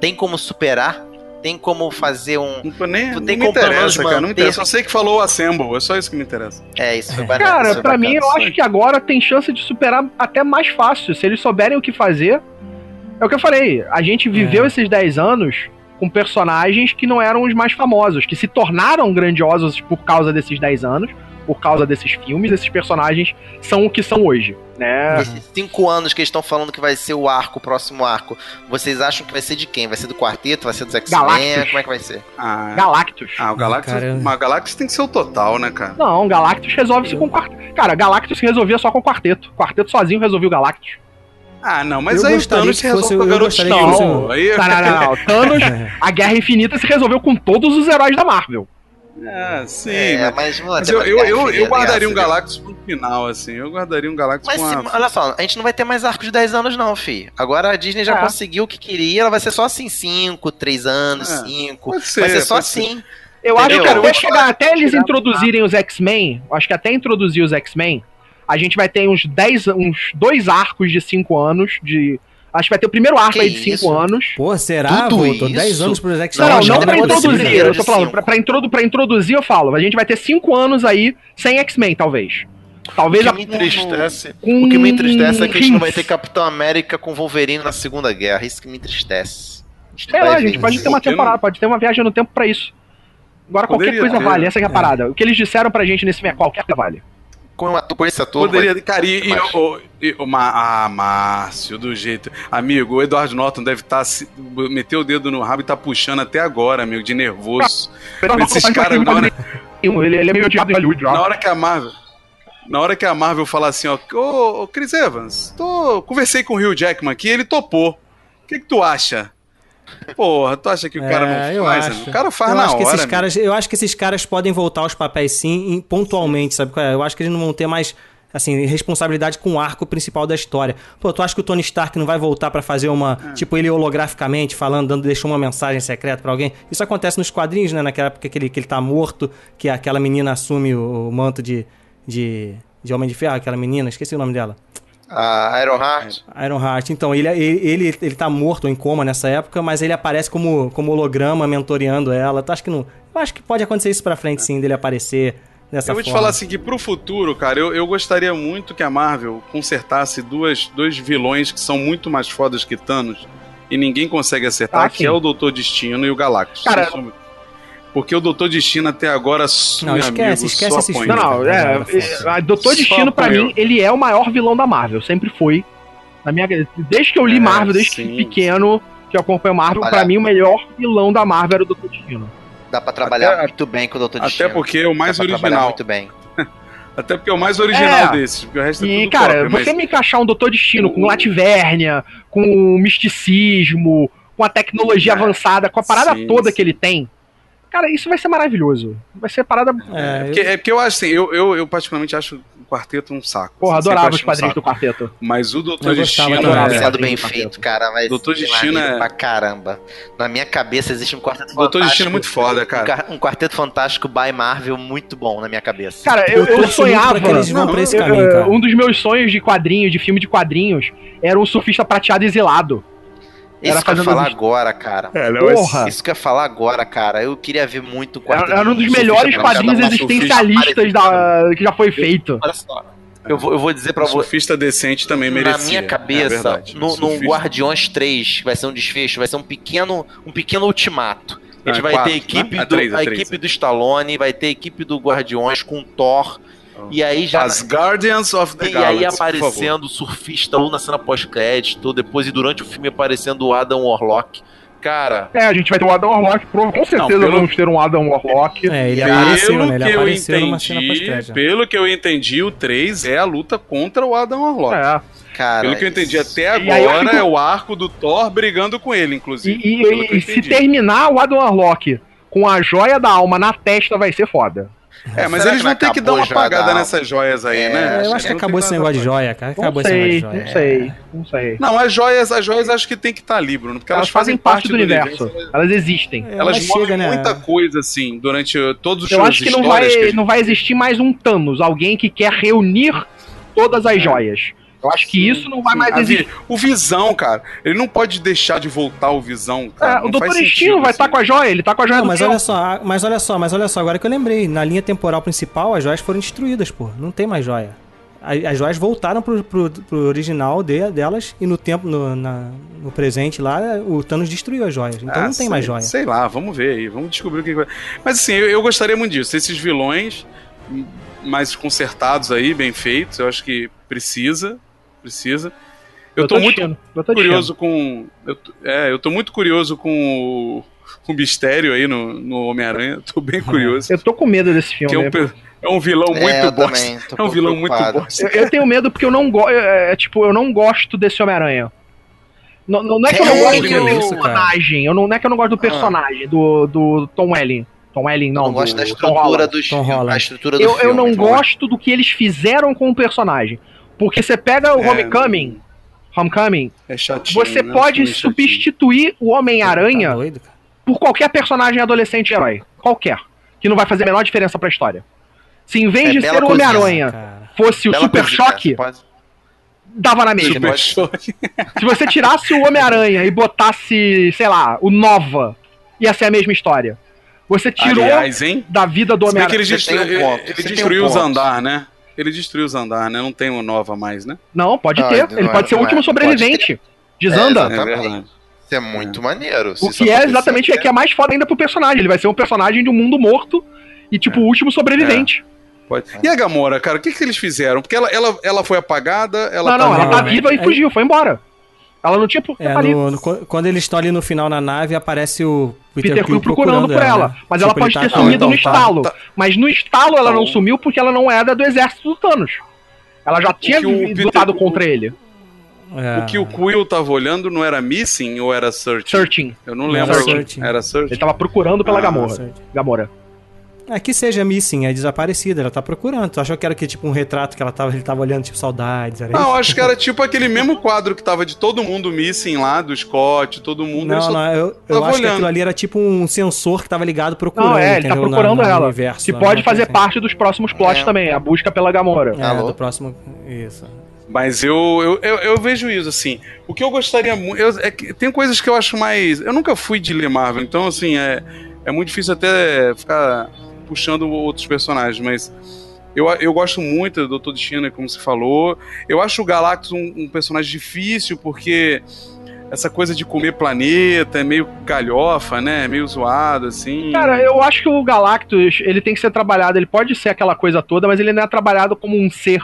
Tem como superar? Tem como fazer um. Não, tô nem, tem não me como menos interessa, cara. Não me interessa. Eu sei que falou Assemble, é só isso que me interessa. É, isso foi bacana. Cara, foi pra bacana. mim, eu acho que agora tem chance de superar até mais fácil. Se eles souberem o que fazer. É o que eu falei. A gente viveu esses 10 anos com personagens que não eram os mais famosos, que se tornaram grandiosos por causa desses 10 anos, por causa desses filmes. Esses personagens são o que são hoje, né? Esses cinco anos que eles estão falando que vai ser o arco, o próximo arco, vocês acham que vai ser de quem? Vai ser do quarteto? Vai ser dos X-Men? Galactus. Como é que vai ser? Ah, Galactus. ah o Galactus. Mas Galactus tem que ser o total, né, cara? Não, Galactus resolve-se com quarteto. Cara, Galactus se resolvia só com quarteto. Quarteto sozinho resolvia o Galactus. Ah, não, mas Eu aí o Thanos que resolve fosse- com que garotinha. fosse- Aí... Não, não, não, não. Thanos, a Guerra Infinita se resolveu com todos os heróis da Marvel. É, sim. É, mas mas, mano, mas eu, uma eu, eu, eu guardaria um. Galactus pro final, assim. Eu guardaria um Galactus Mas com se- a... olha só, a gente não vai ter mais arco de 10 anos, não, fi. Agora a Disney já É. conseguiu o que queria, ela vai ser só assim, 5, 3 anos, É, 5. pode Vai ser, ser só pode ser. assim. Eu Entendeu? acho que Cara, eu até chegar, até eles introduzirem os X-Men, acho que até introduzir os X-Men, a gente vai ter uns 10, uns dois arcos de 5 anos de Acho que vai ter o primeiro arco Que aí de 5 isso? anos. Pô, será, Tudo Voltou 10 isso? anos pro Zack Não, não, não que pra introduzir. Eu tô falando, pra, pra, introdu pra introduzir eu falo. A gente vai ter 5 anos aí sem X-Men, talvez. Talvez o a- que me entristece, com o que me entristece é que a gente não vai ter Capitão América com Wolverine na Segunda Guerra. Isso que me entristece. A gente lá, ver gente, pode ter uma não- temporada, pode ter uma viagem no tempo pra isso. Agora qualquer coisa ter. vale, essa é a parada. O que eles disseram pra gente nesse é qualquer coisa vale. Com, ator- com esse ator. Poderia, vai- cara, e, e, Mas- o, e o Ma- ah, Márcio, do jeito. Amigo, o Edward Norton deve estar. meteu o dedo no rabo e tá puxando até agora, amigo, de nervoso. Esses caras, na hora, Ele, ele é meio odiado em Hollywood, na hora que a Marvel. Na hora que a Marvel falar assim, ó, ô, ô Chris Evans, tô, conversei com o Hugh Jackman aqui, ele topou. O que, que tu acha? Porra, tu acha que o cara É, não faz? acho. O cara faz eu na acho que hora. esses amigo. caras, Eu acho que esses caras podem voltar aos papéis sim, pontualmente, sabe? qual é? Eu acho que eles não vão ter mais assim, responsabilidade com o arco principal da história. Pô, tu acha que o Tony Stark não vai voltar pra fazer uma, É. tipo, ele holograficamente falando, dando, deixou uma mensagem secreta pra alguém? Isso acontece nos quadrinhos, né, naquela época que ele, que ele tá morto, que aquela menina assume o, o manto de, de de Homem de Ferro, aquela menina, esqueci o nome dela. A Ironheart. Ironheart. Então, ele, ele, ele, ele tá morto em coma nessa época, mas ele aparece como, como holograma, mentoreando ela. Tu acha que não. Eu acho que pode acontecer isso pra frente, sim, dele aparecer dessa Eu forma. vou te falar assim que pro futuro, cara, eu, eu gostaria muito que a Marvel consertasse duas, dois vilões que são muito mais fodas que Thanos e ninguém consegue acertar, Ah, que é o Doutor Destino e o Galactus. Cara- Porque o Doutor Destino até agora Não, esquece, amigo, esquece só esses apanhou. Não, não, é. É, Doutor Destino, pra apoiou. mim, ele é o maior vilão da Marvel. Sempre foi. Na minha, desde que eu li É, Marvel, desde sim. que pequeno, que eu acompanho Marvel, pra mim o melhor vilão da Marvel era o Doutor Destino. Dá pra trabalhar Até- muito bem com o Dr. Até Destino. porque é o mais Dá pra trabalhar original. muito bem. Até porque é o mais original É. desses, porque o resto é E, tudo cara, cópia, mas- você me encaixar um Doutor Destino com Lativernia, com misticismo, com a tecnologia avançada, com a parada sim, toda sim. que ele tem, cara, isso vai ser maravilhoso. Vai ser parada. É, porque, é porque eu acho assim, eu, eu, eu particularmente acho o quarteto um saco. Porra, Assim, adorava os um quadrinhos saco. do quarteto. Mas o Doutor Eu Destino. adorava. é- Sendo bem feito, cara, mas Doutor Destino é- pra caramba. Na minha cabeça existe um quarteto Doutor fantástico. Destino é muito foda, cara. Um, um quarteto fantástico by Marvel muito bom na minha cabeça. Cara, eu, eu sonhava. vão pra esse eu- caminho, eu- cara. Um dos meus sonhos de quadrinho, de filme de quadrinhos, era um surfista prateado exilado. Isso Era que eu ia fazendo falar isso. agora, cara. É, Porra. Isso que eu ia falar agora, cara. Eu queria ver muito o. Era, era um dos melhores quadrinhos existencialistas da, que já foi feito. Olha só. Eu vou, eu vou dizer pra você. Surfista decente também merecia. Na minha é cabeça, verdade. no, no Guardiões 3, que vai ser um desfecho, vai ser um pequeno, um pequeno ultimato. A gente Ah, vai quatro, ter a equipe, né? É do, três, é a três, equipe do Stallone, vai ter a equipe do Guardiões com Thor. E aí já. As Guardians of the E Galaxy, aí por favor. aparecendo o surfista ou na cena pós-crédito, depois e durante o filme aparecendo o Adam Warlock. Cara, É, a gente vai ter um Adam Warlock, com certeza pelo- vamos ter um Adam Warlock. É, ele Pelo apareceu, né? Ele que eu apareceu cena entendi, pós-crédito. pelo que eu entendi, o 3 é a luta contra o Adam Warlock. É. cara. Pelo que eu entendi até E aí eu agora, fico- é o arco do Thor brigando com ele, E, inclusive. e- eu e se entendi. terminar o Adam Warlock com a joia da alma na testa, vai ser foda. É, mas Será eles vão ter que dar uma apagada alma? nessas joias aí, É, né? eu acho que acabou esse dar negócio de joia, cara. Não Acabou esse negócio de joia. não sei, não sei. Não, as joias, as joias acho que tem que estar ali, Bruno, porque Elas, elas, fazem parte do universo. Elas existem. É, Elas movem né? muita coisa, assim, durante todos os Eu shows acho que não vai, que gente- não vai existir mais um Thanos, alguém que quer reunir todas as joias. Eu acho que isso não vai mais existir. O Visão, cara, ele não pode deixar de voltar o Visão, cara. É, o Doutor sentido, vai estar assim. com a joia, ele tá com a joia Não, do mas tempo. olha só, ah, mas olha só, mas olha só, agora que eu lembrei, na linha temporal principal as joias foram destruídas, pô. Não tem mais joia. As joias voltaram pro, pro, pro original de- delas e no tempo, no, na- no presente lá, o Thanos destruiu as joias. Então Ah, não tem sei- mais joia. Sei lá, vamos ver aí, vamos descobrir o que vai. Mas assim, eu, eu gostaria muito disso. Esses vilões mais consertados aí, bem feitos, eu acho que precisa. Precisa. Eu tô muito Destino, Doutor curioso com. Eu, tô- é, eu tô muito curioso com o, o mistério aí no, no Homem-Aranha. Tô bem curioso. Destino. Eu tô com medo desse filme. Que é um, né? pe- é um vilão muito É, eu bosta. também, tô É um vilão muito preocupado. bosta. Eu, eu tenho medo porque eu não gosto. É, tipo, eu não gosto desse Homem-Aranha. Não, não, não é que eu não gosto do personagem. Eu não, não é que eu não gosto do personagem, do, do Tom Welling. Tom Welling, não. não gosto do da Tom estrutura Holland. dos Tom Holland. Estrutura do Eu, eu filme. não gosto do que eles fizeram com o personagem. Porque você pega o É, Homecoming, Homecoming, É chatinho. você né? pode substituir o Tá Homem-Aranha doido, cara? por qualquer personagem adolescente herói. Qualquer. Que não vai fazer a menor diferença pra história. Se em vez É de ser o Homem-Aranha Cara. fosse o Bela Super coisa, Choque, pode- dava na mesma. Super choque. Se você tirasse o Homem-Aranha e botasse, sei lá, o Nova, ia ser a mesma história. Você tirou Aliás, hein? da vida do Homem-Aranha. ele, destru... um ele tem destruiu um os andar, né? Ele destruiu os andar, né? Não tem uma nova mais, né? Não, pode Ah, ter. Ele é, pode ser o não último é. sobrevivente. É, Desanda. É Exatamente. Isso é muito maneiro. se o que é exatamente é que é mais foda ainda pro personagem. Ele vai ser um personagem de um mundo morto e, tipo, o último sobrevivente. Pode. E a Gamora, cara, o que, que eles fizeram? Porque ela, ela, ela foi apagada, ela não, tá não, ela tá viva, e fugiu, foi embora. Ela não tinha por que É, tá ali. no- no- quando eles estão ali no final na nave, aparece o Peter, Peter Quill procurando por ela. né? Mas ela Tipo, ele pode tá- ter sumido então, no tá, estalo. tá. Mas no estalo ela não Então- sumiu porque ela não era do exército do Thanos. Ela já tinha Peter- lutado contra ele. É. O que o Quill tava olhando não era Missing ou era Searching? Searching. Eu não Não lembro. Searching. Era Searching. Ele tava procurando pela Ah, Gamora. Searching. Gamora. É que seja missing, é desaparecida, ela tá procurando. Tu achou que era que, tipo um retrato que ela tava, ele tava olhando, tipo, saudades? Era Não, isso? acho que era tipo aquele mesmo quadro que tava de todo mundo Missing lá, do Scott, todo mundo. Não, só não, eu, eu acho que olhando. aquilo ali era tipo um sensor que tava ligado procurando. Não, é, ele tá procurando Na- no ela. universo, que lá, pode né? fazer Assim. parte dos próximos plots É. também, a busca pela Gamora. É, Alô? do próximo. Isso. Mas eu, eu, eu, eu vejo isso, assim. O que eu gostaria muito. É que tem coisas que eu acho mais. Eu nunca fui de ler Marvel, então, assim, é, é muito difícil até ficar puxando outros personagens, mas. Eu, eu gosto muito do Dr. Destino, como você falou. Eu acho o Galactus um, um personagem difícil, porque essa coisa de comer planeta é meio galhofa, né? É meio zoado, assim. Cara, eu acho que o Galactus, ele tem que ser trabalhado, ele pode ser aquela coisa toda, mas ele não é trabalhado como um ser.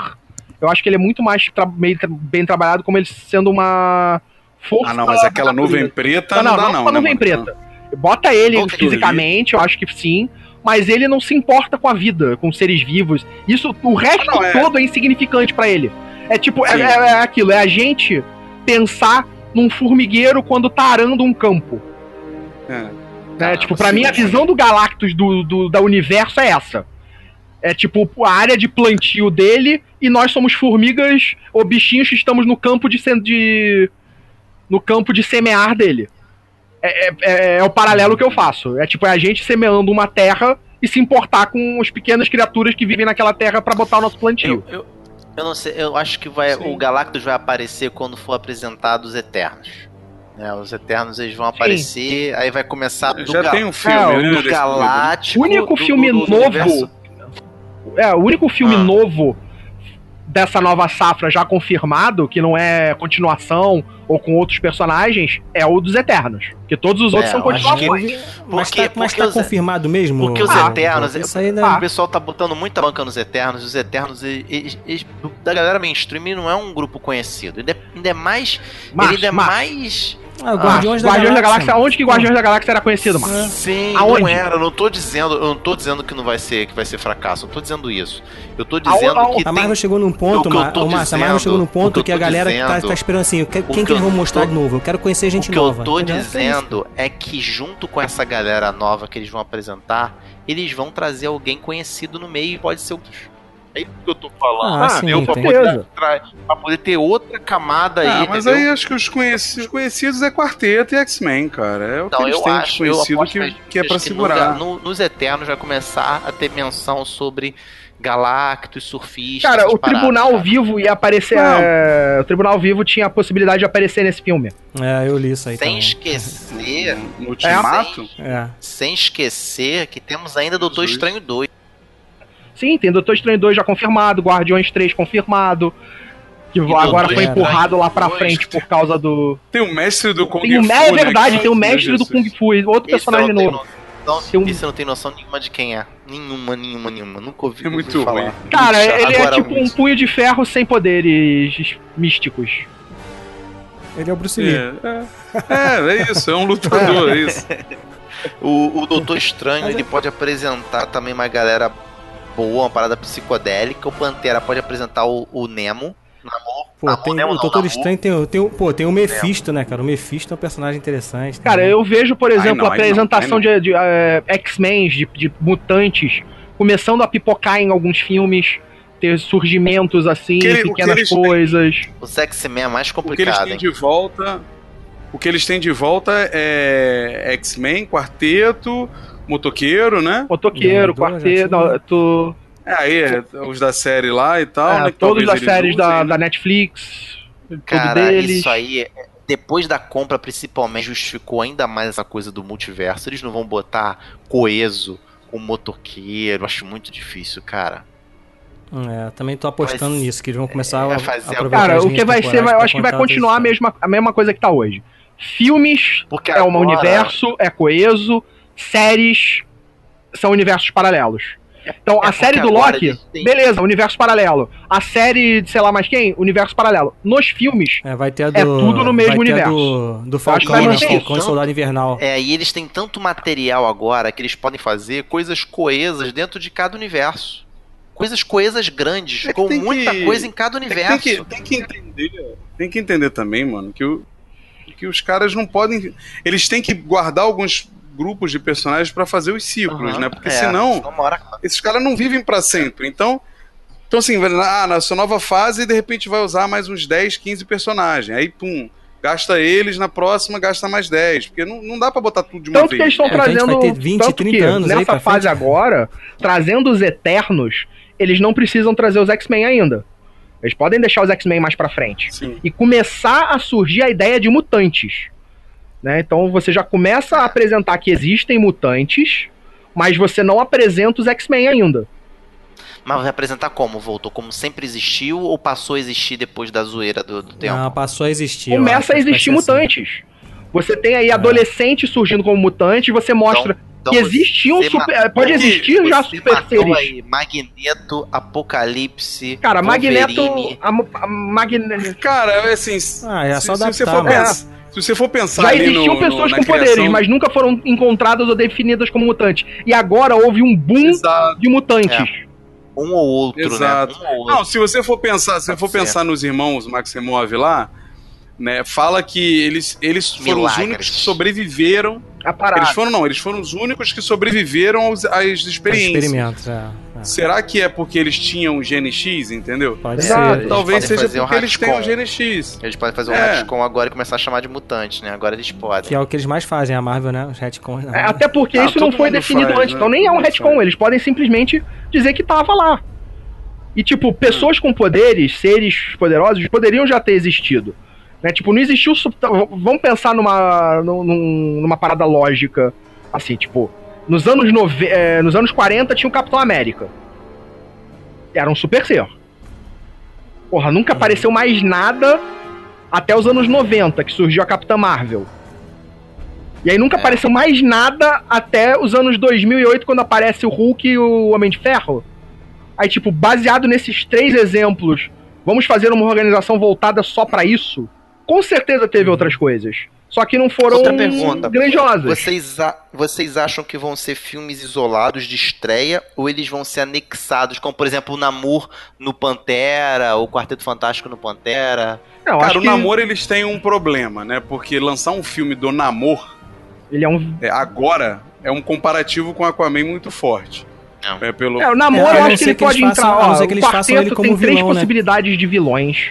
Eu acho que ele é muito mais tra- meio tra- bem trabalhado como ele sendo uma força. Ah, não, mas aquela nuvem preta Não, não, não, dá, não, não. uma né, nuvem mano? preta. Bota ele Volta aquilo fisicamente, eu acho que sim. Mas ele não se importa com a vida, com os seres vivos. Isso, o resto Não, é. todo é insignificante pra ele. É tipo, é, é- é aquilo, é a gente pensar num formigueiro quando tá arando um campo. É. Né? Ah, tipo, pra mim a visão do Galactus do, do da universo é essa. É tipo a área de plantio dele e nós somos formigas ou bichinhos que estamos no campo de, de no campo de semear dele. É, é- é- é o paralelo que eu faço. É tipo é a gente semeando uma terra e se importar com as pequenas criaturas que vivem naquela terra pra botar o nosso plantio. Eu, eu, eu não sei, eu acho que vai, o Galactus vai aparecer quando for apresentado os Eternos. Né, os Eternos eles vão aparecer, aí vai começar do, Já ga- tem um filme, É, né, do desse Galáctico. O único do- filme do- do novo. universo- É, o único filme Ah. novo dessa nova safra já confirmado, que não é continuação ou com outros personagens, é o dos Eternos. Porque todos os outros É, são acho que- continuações. Mas Porque- tá, mas porque tá os- confirmado mesmo? Porque os Ah, Eternos. Isso aí, né? O pessoal tá botando muita banca nos Eternos. Os Eternos, eles- eles- eles- da galera mainstream, não é um grupo conhecido. Ele é- ainda é mais. Março, ele ainda é março. mais. Ah, Guardiões, da, Guardiões da Galáxia. Galáxia, onde que Guardiões da Galáxia era conhecido, mano? Sim, Aonde? não era. Eu não tô dizendo, eu não tô dizendo que não vai ser, que vai ser fracasso. Eu não tô dizendo isso. Eu tô dizendo Aonde- que A tem- Marvel chegou num ponto, O que eu Ma- tô ô, Márcio, a Marvel dizendo, chegou num que ponto eu que a galera tá, dizendo- tá esperando assim, que- quem que que eles vão mostrar tô- de novo? Eu quero conhecer gente o que nova. eu tô entendeu? É dizendo é que junto com essa galera nova que eles vão apresentar, eles vão trazer alguém conhecido no meio e pode ser o. É isso que eu tô falando. Ah, sim, entendeu? pra, poder, pra poder ter outra camada aí. Ah, mas entendeu? aí acho que os conhecidos, os conhecidos é Quarteto e X-Men, cara. É o que Não, eles eu têm acho, de eu conhecido que, que é pra no- segurar. no- nos Eternos vai começar a ter menção sobre Galactus, surfistas. Cara, o Tribunal cara. Vivo ia aparecer. É, O Tribunal Vivo tinha a possibilidade de aparecer nesse filme. É, eu li isso aí Sem também. esquecer. No Ultimato? Sem, É. sem esquecer que temos ainda Doutor Jesus. Estranho 2. Sim, tem Doutor Estranho 2 já confirmado, Guardiões 3 confirmado. Que Doutor agora foi empurrado lá pra 2. frente por causa do. Tem o mestre do Kung Tem o, Fu, é né, verdade, tem o mestre do. Kung Fu, outro personagem Esse não novo. noção- Tem um- Esse não tenho noção nenhuma de quem é. Nenhuma, nenhuma, nenhuma. Nunca ouvi, É muito ouvi falar. ruim. Cara, ele é tipo um punho de ferro sem poderes místicos. Ele é o Bruce Lee. É, é, é isso, é um lutador, é isso. O, o Doutor Estranho, ele pode apresentar também uma galera boa, uma parada psicodélica. O Pantera pode apresentar o, o Nemo. Namor. Pô, Namor, tem, Nemo o não, Doutor. Estranho tem, o- tem, pô, tem o Mephisto, né, cara? O Mephisto é um personagem interessante. Cara, também. eu vejo, por exemplo, não, a apresentação de, de, eh, X-Men, de, de mutantes, começando a pipocar em alguns filmes, ter surgimentos assim, ele- pequenas eles têm- coisas. O X-Men é mais O que eles complicado, têm hein? de volta. O que eles têm de volta é X-Men, Quarteto, Motoqueiro, né? Motoqueiro, quarteto, É, aí é, os da série lá e tal, é, né? todos das eles séries da, né? da Netflix, tudo Cara, deles. isso aí, é- depois da compra, principalmente, justificou ainda mais essa coisa do multiverso. Eles não vão botar coeso com motoqueiro. Acho muito difícil, cara. É, também tô apostando Vai- nisso, que eles vão começar vai a, fazer- aproveitar Cara, o que vai ser, eu acho que vai continuar a mesma, a mesma coisa que tá hoje. Filmes Porque é um agora- universo, é coeso, séries são universos paralelos. Então, É a série do Loki, beleza, universo paralelo. A série de sei lá mais quem, universo paralelo. Nos filmes, É, vai ter a do, É tudo no mesmo vai ter a universo. do, do Falcão, né? Falcão e. Soldado Invernal. É, e eles têm tanto material agora que eles podem fazer coisas coesas dentro de cada universo. Coisas coesas grandes, É com muita que- coisa em cada É universo. Tem que, tem que entender. Tem que entender também, mano, que, o, que os caras não podem. Eles têm que guardar alguns grupos de personagens pra fazer os ciclos, Aham, né? Porque é, senão esses caras não vivem pra sempre. Então, então assim, vai- ah, na sua nova fase, de repente vai usar mais uns 10, 15 personagens. Aí, pum, gasta eles, na próxima gasta mais 10. Porque não, não dá pra botar tudo de uma tanto que eles vez. estão É, a gente trazendo. vai ter 20, tanto 30 que anos nessa fase agora, trazendo os Eternos, eles não precisam trazer os X-Men ainda. Eles podem deixar os X-Men mais pra frente. Sim. e começar a surgir a ideia de mutantes. Né? Então você já começa a apresentar que existem mutantes, mas você não apresenta os X-Men ainda. Mas vai apresentar como? Voltou como sempre existiu ou passou a existir depois da zoeira do, do tempo? Não, passou a existir. Começa a existir ser assim. mutantes. Você tem aí adolescentes surgindo como mutantes, você mostra Então que existiam super, matou- pode existir já super seres. aí Magneto, Apocalipse, Cara, Magneto, Wolverine. a, a Magneto Cara, assim. Ah, é se, só se você adaptar, for mano. pensar, Se você for pensar Já existiam no- pessoas no- com na poderes, criação- mas nunca foram encontradas ou definidas como mutantes. E agora houve um boom de mutantes. Um ou outro, Exato. né? Um ou outro. Não, se você for pensar, se você for ser. pensar nos irmãos Maximov lá, né, fala que eles, eles foram Milagres. os únicos que sobreviveram. A parada. Eles foram não, eles foram os únicos que sobreviveram aos, às experiências. Experimentos, é. é. Será que é porque eles tinham o gene X, entendeu? Pode Exato. ser. Talvez seja fazer um porque eles têm o retcon. gene X. Eles podem fazer um É. retcon agora e começar a chamar de mutante, né? Agora eles podem. Que é o que eles mais fazem, a Marvel, né? Os retcons. né? É, até porque Ah, isso não foi definido faz, antes, né? então nem é um retcon, eles podem simplesmente dizer que tava lá. E tipo, pessoas com poderes, seres poderosos, poderiam já ter existido. Né? Tipo, não existiu. Vamos pensar numa, num- num- numa parada lógica. Assim, tipo, nos anos, nove, é, nos anos 40 tinha o Capitão América. Era um super ser. Porra, nunca apareceu mais nada até os anos 90, que surgiu a Capitã Marvel. E aí nunca apareceu mais nada até os anos 2008, quando aparece o Hulk e o Homem de Ferro. Aí, tipo, baseado nesses três exemplos, vamos fazer uma organização voltada só pra isso? Com certeza teve outras coisas. Só que não foram Outra pergunta. grandiosas. Vocês, a- vocês acham que vão ser filmes isolados de estreia ou eles vão ser anexados, como por exemplo o Namor no Pantera, ou o Quarteto Fantástico no Pantera? Não, Cara, o que Namor eles têm um problema, né? Porque lançar um filme do Namor ele é um. é, agora é um comparativo com Aquaman muito forte. Não. É pelo É, o Namor, É, a eu acho que ele que pode façam- entrar. a não Ó, ser que o eles façam ele quarteto como tem três né? possibilidades de vilões.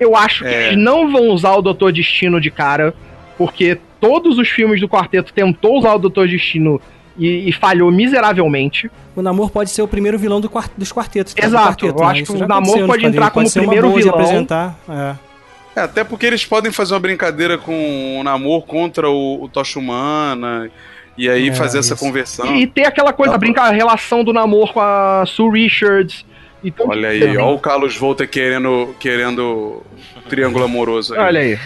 Eu acho que É. eles não vão usar o Doutor Destino de cara, porque todos os filmes do quarteto tentou usar o Doutor Destino e, e falhou miseravelmente. O Namor pode ser o primeiro vilão do quart- dos quartetos. tá? Exato, quarteto, eu né? acho Isso que o Namor pode entrar como pode ser uma primeiro vilão. apresentar. É. É, até porque eles podem fazer uma brincadeira com o Namor contra o, o Tocha Humana e aí É, fazer essa isso. conversão. E ter aquela coisa, Tá brincar a relação do Namor com a Sue Richards. Então, Olha aí, ó o Carlos Volta querendo, querendo triângulo amoroso. aí. Olha aí.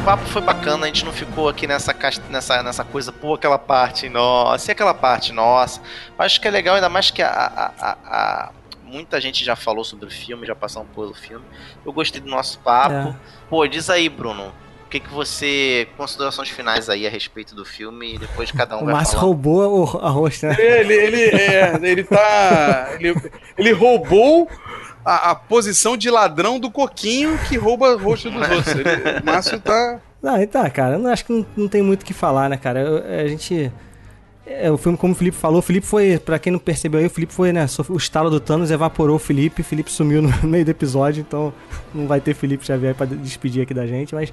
O papo foi bacana, a gente não ficou aqui nessa, nessa, nessa coisa, pô, aquela parte nossa, e aquela parte nossa. Acho que é legal, ainda mais que a, a- a- a- muita gente já falou sobre o filme, já passou pelo filme. Eu gostei do nosso papo. É. Pô, diz aí, Bruno, o que, que você. Considerações finais aí a respeito do filme e depois cada um O vai Márcio falar. roubou o- a rosto, né? Ele, ele, é, ele tá. Ele, ele roubou a, a posição de ladrão do coquinho que rouba o rosto dos outros. Ele- o Márcio tá. Não, então, cara, eu não acho que não, não tem muito o que falar, né, cara? Eu- a gente. É, o filme, como o Felipe falou, o Felipe foi, pra quem não percebeu aí, o Felipe foi, né? O estalo do Thanos evaporou o Felipe, o Felipe sumiu no meio do episódio, então não vai ter Felipe Xavier pra despedir aqui da gente, mas.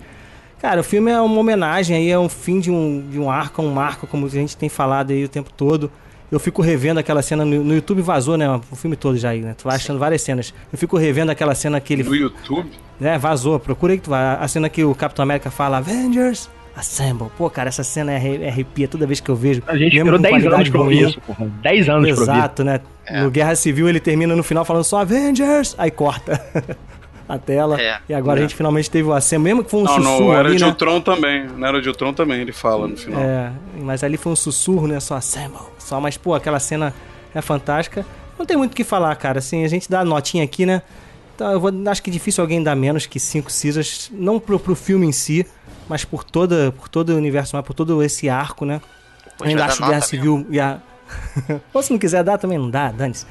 Cara, o filme é uma homenagem aí, é um fim de um, de um arco, um marco, como a gente tem falado aí o tempo todo. Eu fico revendo aquela cena no, no YouTube, vazou, né? O filme todo já aí, né? Tu vai achando várias cenas. Eu fico revendo aquela cena que ele. No YouTube? É, vazou. Procura aí que tu vai. A cena que o Capitão América fala Avengers Assemble. Pô, cara, essa cena é arre- arrepia toda vez que eu vejo. A gente Mesmo esperou com 10 qualidade anos pra ouvir ruim. isso, porra. 10 anos pra ouvir. Exato, né? No Guerra Civil ele termina no final falando só Avengers, aí corta a tela. É. E agora É. a gente finalmente teve o Assemble, mesmo que foi um não, sussurro não, era ali, de né? Ultron também. Não era de Ultron também, ele fala no final. É, mas ali foi um sussurro, né? Só Assemble. Só, mas, pô, aquela cena é fantástica. Não tem muito o que falar, cara. Assim, a gente dá a notinha aqui, né? Então, eu vou, acho que é difícil alguém dar menos que 5 Caesars. Não pro, pro filme em si, mas por, toda, por todo o universo, mas por todo esse arco, né? Eu ainda acho Guerra Civil e a... Ou se não quiser dar, também não dá, dane-se.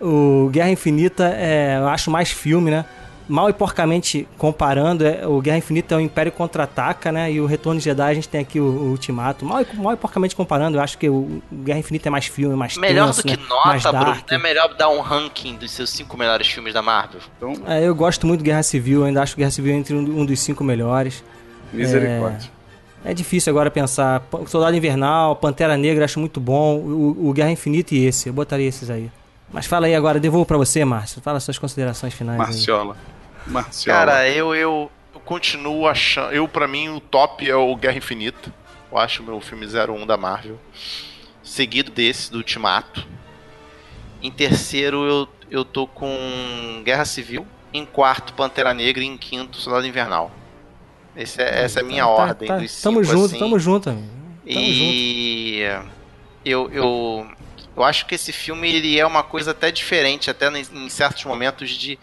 O Guerra Infinita, é, eu acho mais filme, né? Mal e porcamente comparando, é, o Guerra Infinita é o Império Contra-Ataca, né? E o Retorno de Jedi a gente tem aqui o, o Ultimato. Mal e, mal e porcamente comparando, eu acho que o, o Guerra Infinita é mais filme, mais Melhor tenso, do que né? mais nota, Bruno, é melhor dar um ranking dos seus cinco melhores filmes da Marvel? Então, É, eu gosto muito do Guerra Civil, ainda acho que Guerra Civil é entre um, um dos cinco melhores. Misericórdia. É, é difícil agora pensar. Soldado Invernal, Pantera Negra, acho muito bom. O, o Guerra Infinita e esse, eu botaria esses aí. Mas fala aí agora, devolvo pra você, Márcio. Fala suas considerações finais. aí. Marciola. Marciola. Cara, eu, eu, eu continuo achando. Eu, pra mim, o top é o Guerra Infinita. Eu acho o meu filme 01 da Marvel. Seguido desse, do Ultimato. Em terceiro, eu, eu tô com Guerra Civil. Em quarto, Pantera Negra. E em quinto, Soldado Invernal. Esse é- essa é a minha Tá, ordem tá, dos cinco, Tamo junto, assim. tamo junto, amigo. Tamo E. eu, eu, eu acho que esse filme ele é uma coisa até diferente, até em, em certos momentos de.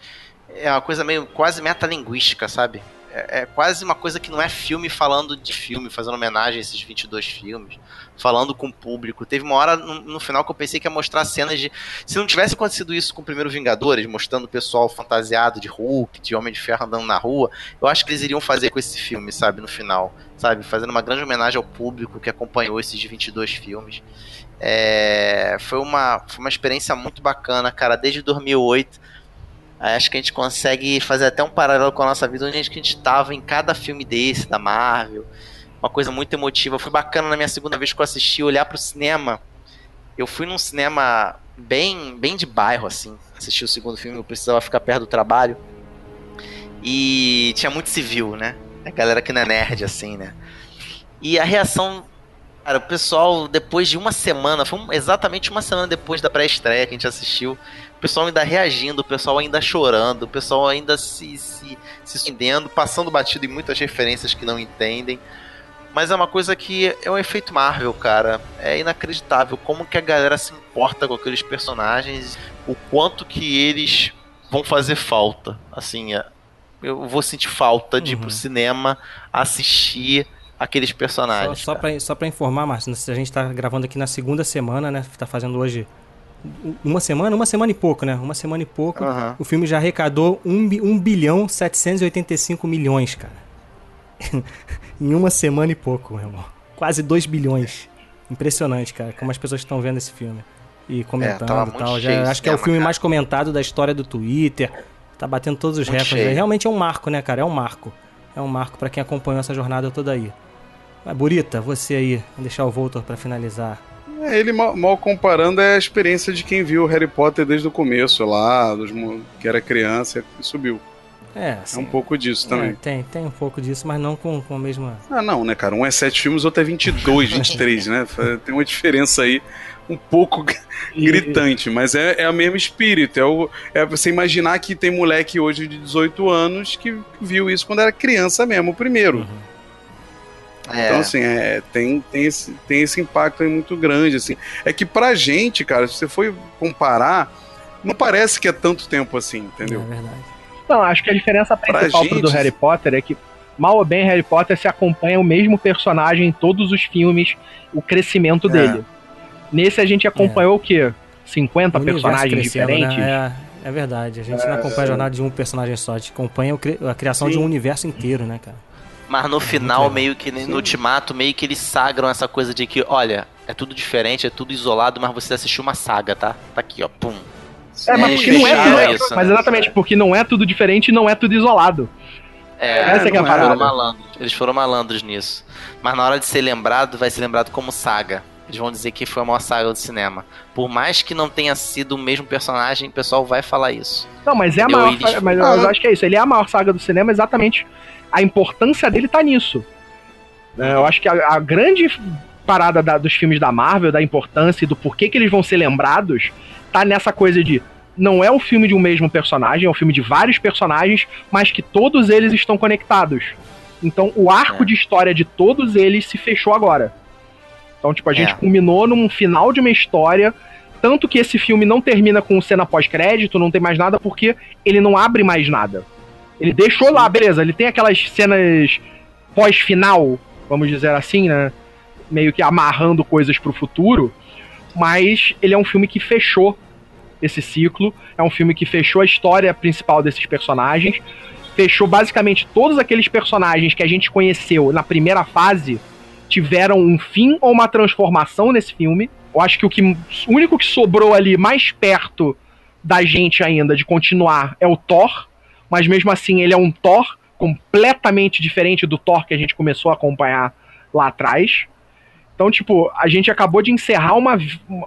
É uma coisa meio quase metalinguística, sabe? É, é quase uma coisa que não é filme falando de filme, fazendo homenagem a esses 22 filmes, falando com o público. Teve uma hora no, no final que eu pensei que ia mostrar cenas de. Se não tivesse acontecido isso com o primeiro Vingadores, mostrando o pessoal fantasiado de Hulk, de Homem de Ferro andando na rua, eu acho que eles iriam fazer com esse filme, sabe? No final, sabe? Fazendo uma grande homenagem ao público que acompanhou esses 22 filmes. É, foi, uma, foi uma experiência muito bacana, cara, desde 2008. Acho que a gente consegue fazer até um paralelo com a nossa vida, onde a gente estava em cada filme desse, da Marvel. Uma coisa muito emotiva. Foi bacana na minha segunda vez que eu assisti, olhar pro cinema. Eu fui num cinema bem, bem de bairro, assim. Assisti o segundo filme, eu precisava ficar perto do trabalho. E tinha muito civil, né? A galera que não é nerd, assim, né? E a reação Cara, o pessoal, depois de uma semana, foi exatamente uma semana depois da pré-estreia que a gente assistiu, o pessoal ainda reagindo, o pessoal ainda chorando, o pessoal ainda se, se, se surpreendendo, passando batido em muitas referências que não entendem. Mas é uma coisa que é um efeito Marvel, cara. É inacreditável como que a galera se importa com aqueles personagens, o quanto que eles vão fazer falta. Assim, é, eu vou sentir falta de ir pro cinema assistir aqueles personagens. Só, só, pra informar, Márcio, a gente tá gravando aqui na segunda semana, né? Tá fazendo hoje uma semana, uma semana e pouco, né? Uma semana e pouco. Uhum. O filme já arrecadou 1, 1 bilhão 785 milhões, cara. em uma semana e pouco, meu irmão. Quase 2 bilhões. Impressionante, cara, como as pessoas estão vendo esse filme. E comentando é, e tal. Já, acho que é o filme cara. mais comentado da história do Twitter. Tá batendo todos os muito recordes. Realmente é um marco, né, cara? É um marco. É um marco para quem acompanhou essa jornada toda aí. Mas, Burita, você aí, vou deixar o Voltor para finalizar. É, ele, mal, mal, comparando, é a experiência de quem viu Harry Potter desde o começo, lá, dos, que era criança e subiu. É, assim, é um pouco disso também. É, tem, tem um pouco disso, mas não com, com a mesma. Ah, não, né, cara? Um é 7 filmes, outro é 22, 23, né? Tem uma diferença aí um pouco gritante, mas é, é o mesmo espírito. É, o, é você imaginar que tem moleque hoje de 18 anos que viu isso quando era criança mesmo, o primeiro. Uhum. É. Então, assim, é, tem, tem, esse, tem esse impacto aí muito grande, assim. É que pra gente, cara, se você for comparar, não parece que é tanto tempo assim, entendeu? É verdade. Não, acho que a diferença principal gente... do Harry Potter é que, mal ou bem, Harry Potter se acompanha o mesmo personagem em todos os filmes, o crescimento é. dele. Nesse a gente acompanhou é. o quê? 50 personagens diferentes? Né? É, é verdade, a gente não acompanha a jornada de um personagem só, a gente acompanha a criação Sim. de um universo inteiro, né, cara? Mas no final, meio que no ultimato, meio que eles sagram essa coisa de que, olha, é tudo diferente, é tudo isolado, mas você assistiu uma saga, tá? Tá aqui, ó, pum. É, mas porque não é, não é isso, mas né? exatamente, porque não é tudo diferente e não é tudo isolado. É, Essa é que é a parada. Foram malandros, eles foram malandros nisso. Mas na hora de ser lembrado, vai ser lembrado como saga. Eles vão dizer que foi a maior saga do cinema. Por mais que não tenha sido o mesmo personagem, o pessoal vai falar isso. Não, mas é a maior. Eles... Mas eu ah. acho que é isso. Ele é a maior saga do cinema exatamente a importância dele tá nisso. É, eu acho que a, a grande parada da, dos filmes da Marvel, da importância e do porquê que eles vão ser lembrados, tá nessa coisa de não é um filme de um mesmo personagem, é um filme de vários personagens, mas que todos eles estão conectados. Então o arco é. de história de todos eles se fechou agora. Então, tipo, a gente é. culminou num final de uma história. Tanto que esse filme não termina com cena pós-crédito, não tem mais nada, porque ele não abre mais nada. Ele deixou lá, beleza. Ele tem aquelas cenas pós-final, vamos dizer assim, né? Meio que amarrando coisas pro futuro. Mas ele é um filme que fechou esse ciclo. É um filme que fechou a história principal desses personagens. Fechou basicamente todos aqueles personagens que a gente conheceu na primeira fase tiveram um fim ou uma transformação nesse filme. Eu acho que o, que, o único que sobrou ali mais perto da gente ainda de continuar é o Thor mas mesmo assim ele é um Thor completamente diferente do Thor que a gente começou a acompanhar lá atrás. Então, tipo, a gente acabou de encerrar uma,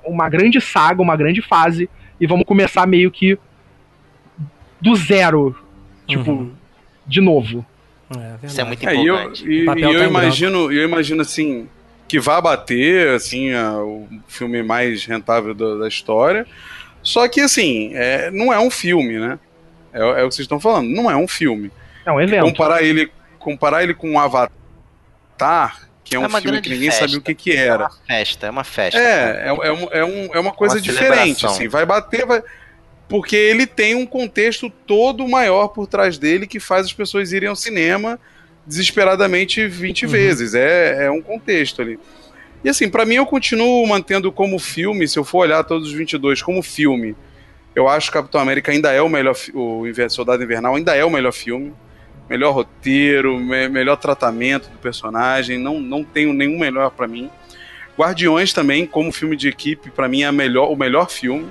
uma grande saga, uma grande fase, e vamos começar meio que do zero, tipo, uhum. de novo. É, Isso é muito importante. É, e eu, e, e eu tá imagino, eu imagino assim que vai bater assim a, o filme mais rentável da, da história. Só que assim, é, não é um filme, né? É, é o que vocês estão falando. Não é um filme. É um evento. Comparar ele, comparar ele com um Avatar que é um É uma filme que ninguém festa. sabia o que, que era. É uma festa, é uma festa. É, é, é, um- é, um- é uma coisa Uma diferente, assim, vai bater, vai... Porque ele tem um contexto todo maior por trás dele que faz as pessoas irem ao cinema desesperadamente 20 vezes. É, é um contexto ali. E assim, pra mim eu continuo mantendo como filme, se eu for olhar todos os 22 como filme, eu acho que Capitão América ainda é o melhor, o Soldado Invernal ainda é o melhor filme. Melhor roteiro, me- melhor tratamento do personagem, não, não tenho nenhum melhor pra mim. Guardiões também, como filme de equipe, pra mim é melhor, o melhor filme.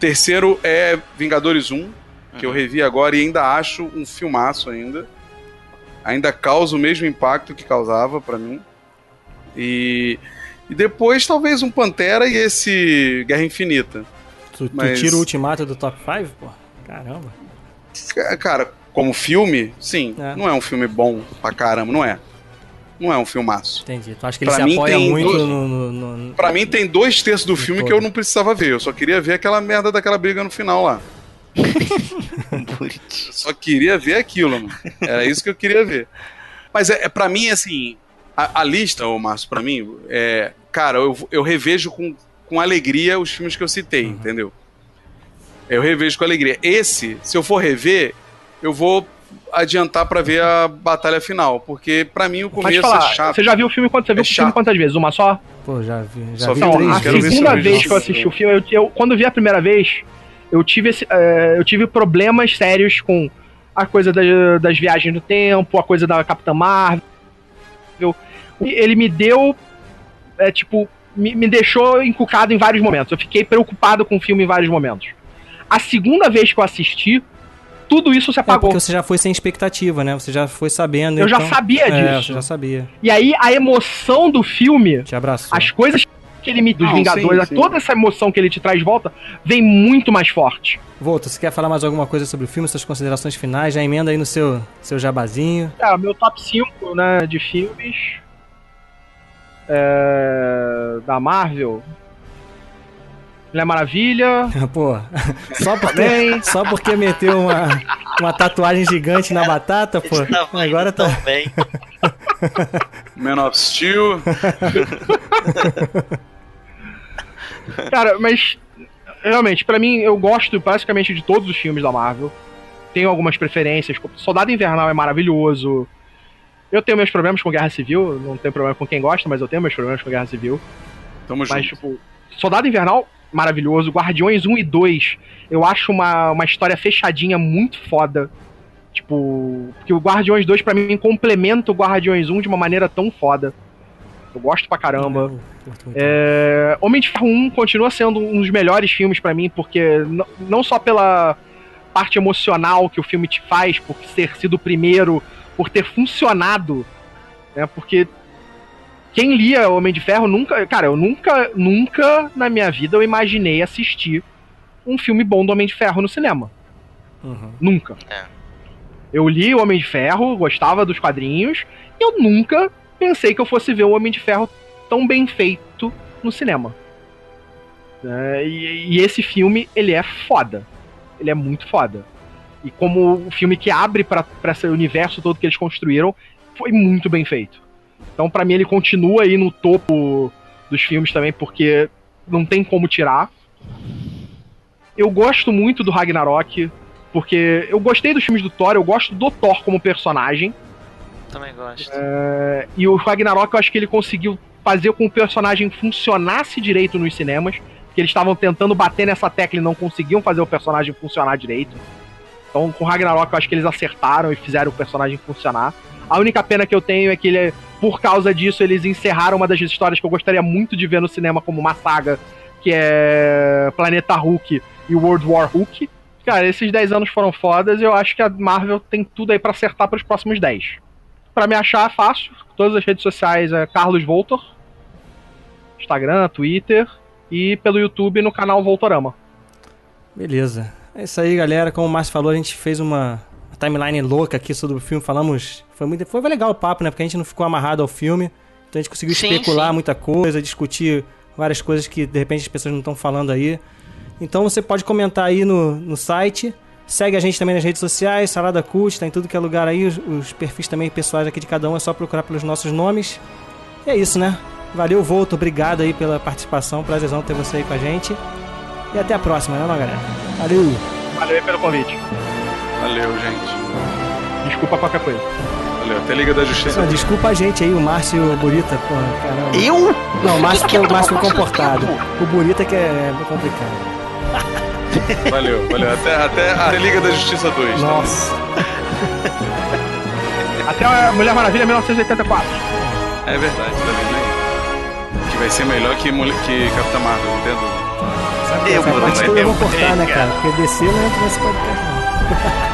Terceiro é Vingadores 1, que eu revi agora e ainda acho um filmaço ainda. Ainda causa o mesmo impacto que causava pra mim. E, e depois talvez um Pantera e esse Guerra Infinita. Tu, tu Mas- tira o ultimato do top 5, pô? Caramba. Ca- Cara, como filme, sim. É. Não é um filme bom pra caramba, não é. Não é um filmaço. Entendi. Tu acha que ele Pra se mim apoia tem muito dois- no, no, no- Pra mim tem dois terços do filme todo. que eu não precisava ver. Eu só queria ver aquela merda daquela briga no final lá. Eu só queria ver aquilo, mano. Era isso que eu queria ver. Mas é, é para mim, assim, a, a lista, ô Márcio, pra mim, é. Cara, eu, eu revejo com, com alegria os filmes que eu citei, Uhum. entendeu? Eu revejo com alegria. Esse, se eu for rever, eu vou adiantar pra ver a batalha final, porque pra mim o Pode começo falar, é chato. você já viu o filme quantas, você viu É o filme quantas vezes? Uma só? Pô, já vi. Já Só vi Não, três, a segunda vez que eu assisti o filme, eu, eu- quando vi a primeira vez, eu tive, esse, eh, eu tive problemas sérios com a coisa da- das viagens no tempo, a coisa da Capitã Marvel. E Ele me deu, é, tipo, me, me deixou encucado em vários momentos. Eu fiquei preocupado com o filme em vários momentos. A segunda vez que eu assisti, tudo isso se É, apagou. porque você já foi sem expectativa, né? Você já foi sabendo. Eu já então- sabia É, disso. você já sabia. E aí a emoção do filme, Te abraçou. as coisas que ele me dos Não, Vingadores, sim, sim. toda essa emoção que ele te traz de volta, vem muito mais forte. Volta, você quer falar mais alguma coisa sobre o filme, suas considerações finais? Já emenda aí no seu, seu jabazinho. Cara, meu top 5 né, de filmes é, da Marvel. Mulher Maravilha. Pô, só porque, só porque meteu uma, uma tatuagem gigante na batata, pô. Agora tá. Também. Man of Steel. Cara, mas realmente, pra mim, eu gosto basicamente de todos os filmes da Marvel. Tenho algumas preferências. Soldado Invernal é maravilhoso. Eu tenho meus problemas com Guerra Civil. Não tenho problema com quem gosta, mas eu tenho meus problemas com Guerra Civil. Tamo Mas, junto. tipo, Soldado Invernal, maravilhoso. Guardiões 1 e 2, eu acho uma, uma história fechadinha muito foda. Tipo, porque o Guardiões 2 pra mim complementa o Guardiões 1 de uma maneira tão foda. Eu gosto pra caramba. É, Homem de Ferro 1 continua sendo um dos melhores filmes pra mim, porque não só pela parte emocional que o filme te faz, por ter sido o primeiro, por ter funcionado, né? Porque quem lia Homem de Ferro nunca. Cara, eu nunca, nunca na minha vida eu imaginei assistir um filme bom do Homem de Ferro no cinema. Uhum. Nunca. Eu li o Homem de Ferro, gostava dos quadrinhos, e eu nunca pensei que eu fosse ver o Homem de Ferro tão bem feito no cinema. É, e, e esse filme, ele é foda. Ele é muito foda. E como o filme que abre pra esse universo todo que eles construíram, foi muito bem feito. Então, pra mim, ele continua aí no topo dos filmes também, porque não tem como tirar. Eu gosto muito do Ragnarok, porque eu gostei dos filmes do Thor, eu gosto do Thor como personagem. Também gosto. É, e o Ragnarok, eu acho que ele conseguiu fazer com que o personagem funcionasse direito nos cinemas. Que eles estavam tentando bater nessa tecla e não conseguiam fazer o personagem funcionar direito. Então, com o Ragnarok, eu acho que eles acertaram e fizeram o personagem funcionar. A única pena que eu tenho é que, ele, por causa disso, eles encerraram uma das histórias que eu gostaria muito de ver no cinema como uma saga, que é Planeta Hulk e World War Hulk. Cara, esses 10 anos foram fodas e eu acho que a Marvel tem tudo aí pra acertar para os próximos 10. Pra me achar é fácil, todas as redes sociais é Carlos Voltor, Instagram, Twitter e pelo YouTube no canal Voltorama. Beleza. É isso aí, galera. Como o Márcio falou, a gente fez uma timeline louca aqui sobre o filme. Falamos. Foi, muito, foi legal o papo, né? Porque a gente não ficou amarrado ao filme. Então a gente conseguiu Sim, especular sim. muita coisa, discutir várias coisas que de repente as pessoas não estão falando aí. Então você pode comentar aí no, no site. Segue a gente também nas redes sociais, Salada Cult, tá em tudo que é lugar aí. Os, os perfis também pessoais aqui de cada um é só procurar pelos nossos nomes. E é isso, né? Valeu, Volto. Obrigado aí pela participação. Prazerzão ter você aí com a gente. E até a próxima, né, galera? Valeu! Valeu aí pelo convite. Valeu, gente. Desculpa qualquer coisa. Valeu. Até Liga da Justiça. Não, desculpa a gente aí, o Márcio Burita, porra, caramba. Eu? Não, o Márcio Que é o Márcio tomar comportado. O Burita que é complicado. Valeu, valeu. Até, até a Liga da Justiça 2. Nossa. Até a Mulher Maravilha 1984. É verdade, tá vendo aí? Que vai ser melhor que, Mul- que Capitã Marvel, não tem dúvida. Sabe, Eu essa parte vai toda eu vou cortar, né, cara? Porque descer não entra nesse podcast, não.